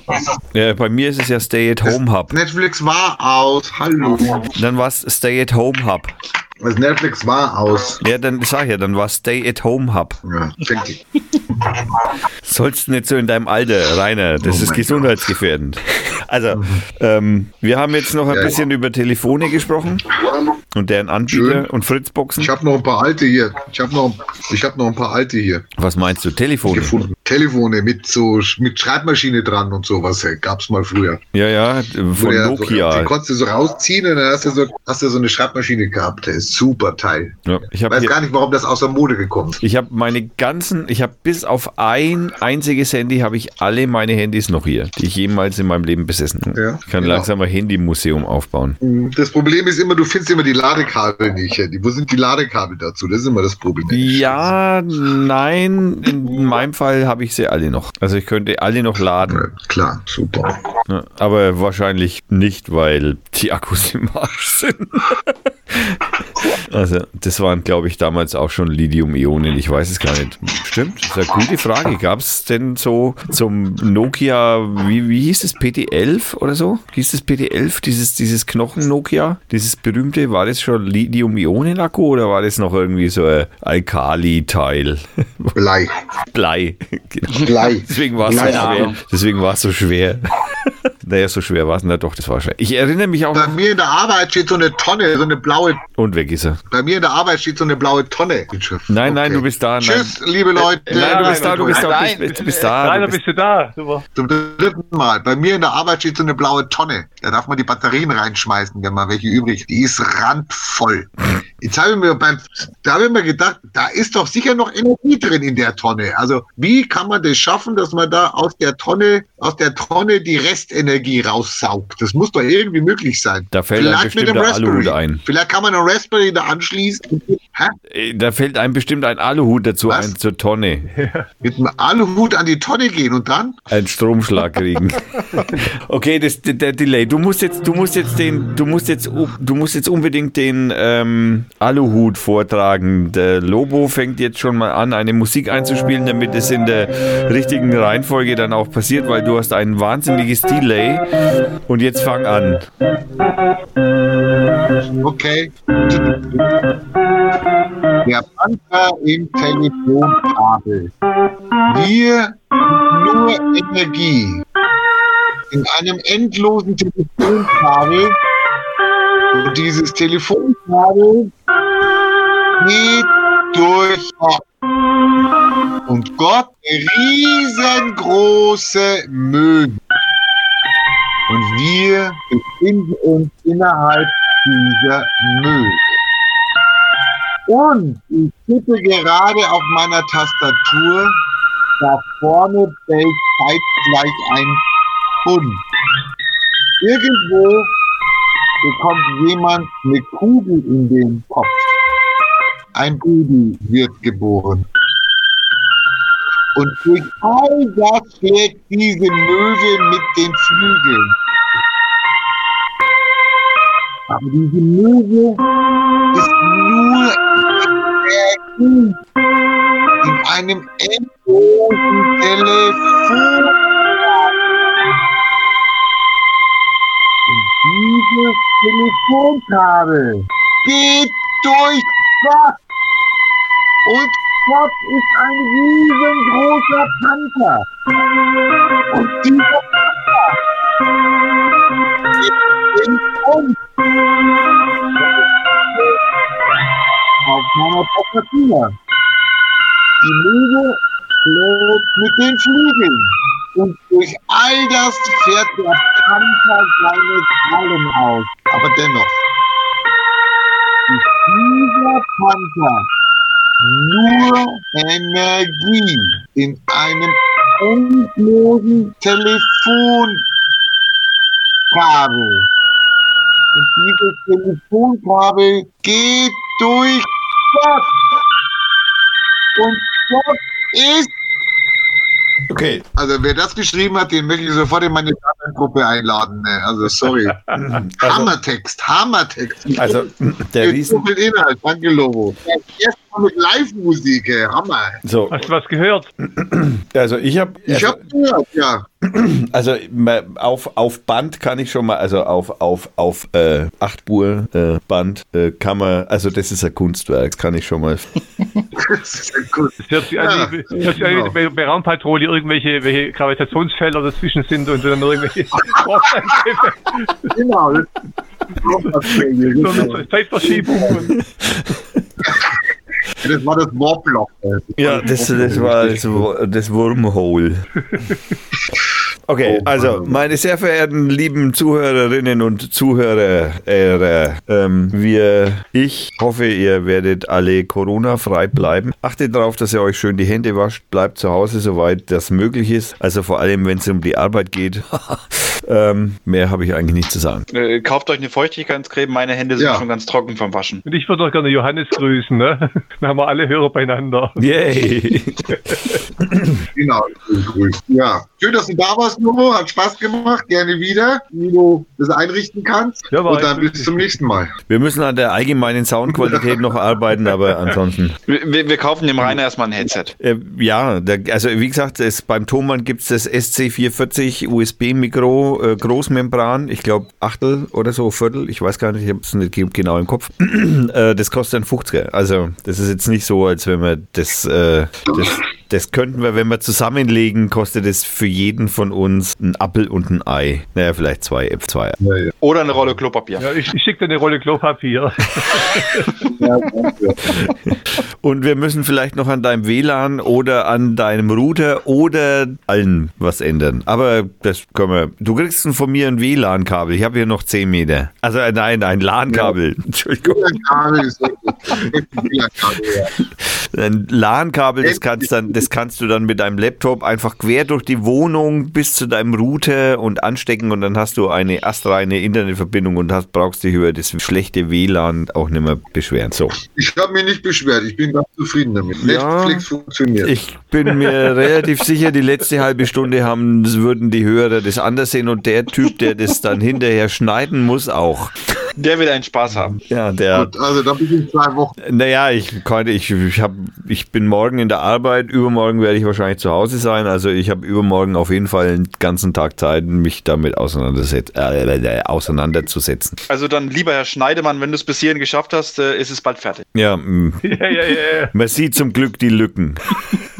Ja, bei mir ist es ja Stay at Home Hub. Netflix war aus. Hallo. Dann war es Stay at Home Hub. Das Netflix war aus. Ja, dann sag ich ja, dann war es Stay at Home Hub. Ja, denke ich. Sollst nicht so in deinem Alter, Rainer. Das Oh ist gesundheitsgefährdend. Also, ähm, wir haben jetzt noch ein Ja, bisschen über Telefone gesprochen und deren Anbieter Schön. und Fritzboxen. Ich habe noch ein paar alte hier. Ich habe noch, ich habe noch ein paar alte hier Was meinst du? Telefone? gefunden. Telefone mit so mit Schreibmaschine dran und sowas. Hey, gab's mal früher. Ja, ja, von der So, Nokia. den konntest du so rausziehen und dann hast du so, hast du so eine Schreibmaschine gehabt. Ist super Teil. Ja, ich Weiß gar nicht, warum das außer Mode gekommen ist. ich habe meine ganzen, ich habe bis auf ein einziges Handy habe ich alle meine Handys noch hier, die ich jemals in meinem Leben besessen habe. Ja, ich kann genau. langsam ein Handymuseum aufbauen. Das Problem ist immer, du findest immer die Ladekabel nicht. Wo sind die Ladekabel dazu? Das ist immer das Problem. Ja, nein, in meinem Fall habe ich sie alle noch. Also ich könnte alle noch laden. Ja, Klar, super. Ja, aber wahrscheinlich nicht, weil die Akkus im Arsch sind. Also, das waren, glaube ich, damals auch schon Lithium-Ionen. Ich weiß es gar nicht. Stimmt, das ist eine gute Frage. Gab es denn so zum Nokia, wie, wie hieß das, PT11 oder so? Hieß das PT11, dieses, dieses Knochen-Nokia? Dieses berühmte, war das schon Lithium-Ionen-Akku oder war das noch irgendwie so ein Alkali-Teil? Blei. Blei. Genau. Blei. Deswegen war es so schwer. Deswegen war es so schwer. Naja, so schwer war es. Na doch, das war schwer. Ich erinnere mich auch Bei noch. mir in der Arbeit steht so eine Tonne, so eine blaue. Und weg ist er. Bei mir in der Arbeit steht so eine blaue Tonne. Nein, nein, du bist da. Nein. Tschüss, liebe Leute. Nein, du bist da, du bist da, Nein, du bist, du bist da. Rainer, Du bist, bist du da? Super. Zum dritten Mal. Bei mir in der Arbeit steht so eine blaue Tonne. Da darf man die Batterien reinschmeißen, wenn mal welche übrig. Die ist randvoll. Jetzt habe ich mir beim, da habe ich mir gedacht, da ist doch sicher noch Energie drin in der Tonne. Also wie kann man das schaffen, dass man da aus der Tonne, aus der Tonne die Restenergie raussaugt? Das muss doch irgendwie möglich sein. Da fällt einem bestimmt Aluhut ein. Vielleicht kann man einen Raspberry da anschließen. Hä? Äh, da fällt einem bestimmt ein Aluhut dazu Was? ein zur Tonne. Mit einem Aluhut an die Tonne gehen und dann? Einen Stromschlag kriegen. okay, das, der, der Delay. Du musst jetzt, du musst jetzt den, du musst jetzt, du musst jetzt unbedingt den ähm, Aluhut vortragen. Der Lobo fängt jetzt schon mal an, eine Musik einzuspielen, damit es in der richtigen Reihenfolge dann auch passiert, weil du hast ein wahnsinniges Delay. Und jetzt fang an. Okay. Der Panzer im Telefonkabel. Wir nur Energie. In einem endlosen Telefonkabel. Und dieses Telefonkabel geht durch Gott. Und Gott riesengroße Müll. Und wir befinden uns innerhalb dieser Müll. Und ich tippe gerade auf meiner Tastatur, da vorne bellt zeitgleich ein Hund. Irgendwo bekommt jemand eine Kugel in den Kopf. Ein Baby wird geboren. Und durch all das schlägt diese Möwe mit den Flügeln. Aber diese Möwe ist nur in einem endlosen Telefon. Und dieses Telefonkabel geht durch Gott. Und Gott ist ein riesengroßer Panzer. Und dieser Panzer geht in uns. Auf meiner Tastatur. Die Möwe schlägt mit den Flügeln. Und durch all das fährt der Panzer seine Krallen aus. Aber dennoch ist dieser Panzer nur Energie in einem endlosen Telefonkabel. Und dieses Telefonkabel geht durch Gott. Und dort ist Okay. Also wer das geschrieben hat, den möchte ich sofort in meine Gruppe einladen. ne? Also sorry. Hammertext, Hammertext. Also der Riesen. Inhalt, danke Lobo. Erstmal mit Live-Musik, Hammer. So, Hast du was gehört? also ich habe Ich hab gehört, ja. Also auf, auf Band kann ich schon mal, also auf, auf, auf äh, 8 Spur äh, Band äh, kann man, also das ist ein Kunstwerk, das kann ich schon mal. Das ist ja gut. Das hört sich an, Ja, wie- das hört sich an wie genau. bei, bei Raumpatrouille irgendwelche welche Gravitationsfelder dazwischen sind und dann irgendwelche Genau. Das- so eine Zeitverschiebung. Das war das Warblock. Ja, das, das war das, das Wormhole. Okay, Oh, also meine sehr verehrten lieben Zuhörerinnen und Zuhörer, äh, ähm, wir, ich hoffe, ihr werdet alle Corona-frei bleiben. Achtet darauf, dass ihr euch schön die Hände wascht, bleibt zu Hause, soweit das möglich ist. Also vor allem, wenn es um die Arbeit geht. ähm, mehr habe ich eigentlich nicht zu sagen. Äh, kauft euch eine Feuchtigkeitscreme, meine Hände sind Ja. schon ganz trocken vom Waschen. und ich würde doch gerne Johannes grüßen, ne? Dann haben wir alle Hörer beieinander. Yay! Genau, grüß. Ja. Schön, dass du da warst, Lobo. Hat Spaß gemacht. Gerne wieder, wie du das einrichten kannst. Ja, war Und dann bis zum nächsten Mal. Wir müssen an der allgemeinen Soundqualität noch arbeiten, aber ansonsten. Wir, wir, kaufen dem Rainer erstmal ein Headset. Äh, ja, der, also wie gesagt, es, beim Thomann gibt es das SC440 USB-Mikro, äh, Großmembran, ich glaube Achtel oder so, Viertel, ich weiß gar nicht, ich habe es nicht ge- genau im Kopf. äh, das kostet ein 50er. Also das ist jetzt nicht so, als wenn wir das, äh, das, das könnten wir, wenn wir zusammenlegen, kostet es für jeden von uns ein Appel und ein Ei. Naja, vielleicht zwei, F2. Ja, ja. Oder eine Rolle Klopapier. Ja, ich, ich schicke dir eine Rolle Klopapier. Ja, danke. Und wir müssen vielleicht noch an deinem WLAN oder an deinem Router oder allen was ändern. Aber das können wir. Du kriegst von mir ein WLAN-Kabel. Ich habe hier noch 10 Meter. Also äh, nein, ein LAN-Kabel. Entschuldigung. Ist ja. Ein LAN-Kabel, das kannst, dann, das kannst du dann mit deinem Laptop einfach quer durch die Wohnung bis zu deinem Router und anstecken und dann hast du eine astreine Internetverbindung und hast, brauchst dich über das schlechte WLAN auch nicht mehr beschweren. So. Ich habe mich nicht beschwert. Ich bin ganz zufrieden damit. Ja. Netflix funktioniert. Ich bin mir relativ sicher, die letzte halbe Stunde haben, würden die Hörer das anders sehen und der Typ, der das dann hinterher schneiden muss, auch. Der will einen Spaß haben. Ja, der. Gut, also da bin ich in zwei Wochen. Naja, ich konnte, ich, ich, hab, ich bin morgen in der Arbeit, übermorgen werde ich wahrscheinlich zu Hause sein. Also ich habe übermorgen auf jeden Fall einen ganzen Tag Zeit, mich damit auseinanderset äh, auseinanderzusetzen. Also dann, lieber Herr Schneidemann, wenn du es bis hierhin geschafft hast, äh, ist es bald fertig. Ja, mm, ja, ja, ja, ja. man sieht zum Glück die Lücken.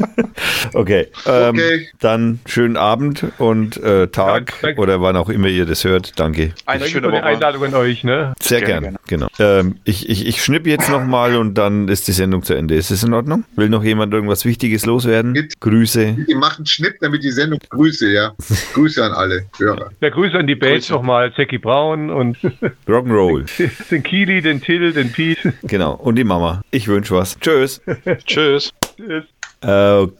okay, ähm, Okay. dann schönen Abend und äh, Tag Danke, danke. oder wann auch immer ihr das hört. Danke. Eine Danke schöne für die Woche. Einladung an euch, ne? Sehr Gerne, gern, genau. Ähm, ich ich, ich schnipp jetzt nochmal und dann ist die Sendung zu Ende. Ist das in Ordnung? Will noch jemand irgendwas Wichtiges loswerden? Geht. Grüße. Die machen Schnitt, damit die Sendung Grüße, ja. Grüße an alle Hörer. Ja, Grüße an die Bands Grüße. nochmal, Jackie Brown und Rock'n'Roll. den Kili, den Till, den Pete. Genau. Und die Mama. Ich wünsche was. Tschüss. Tschüss. Tschüss. Okay.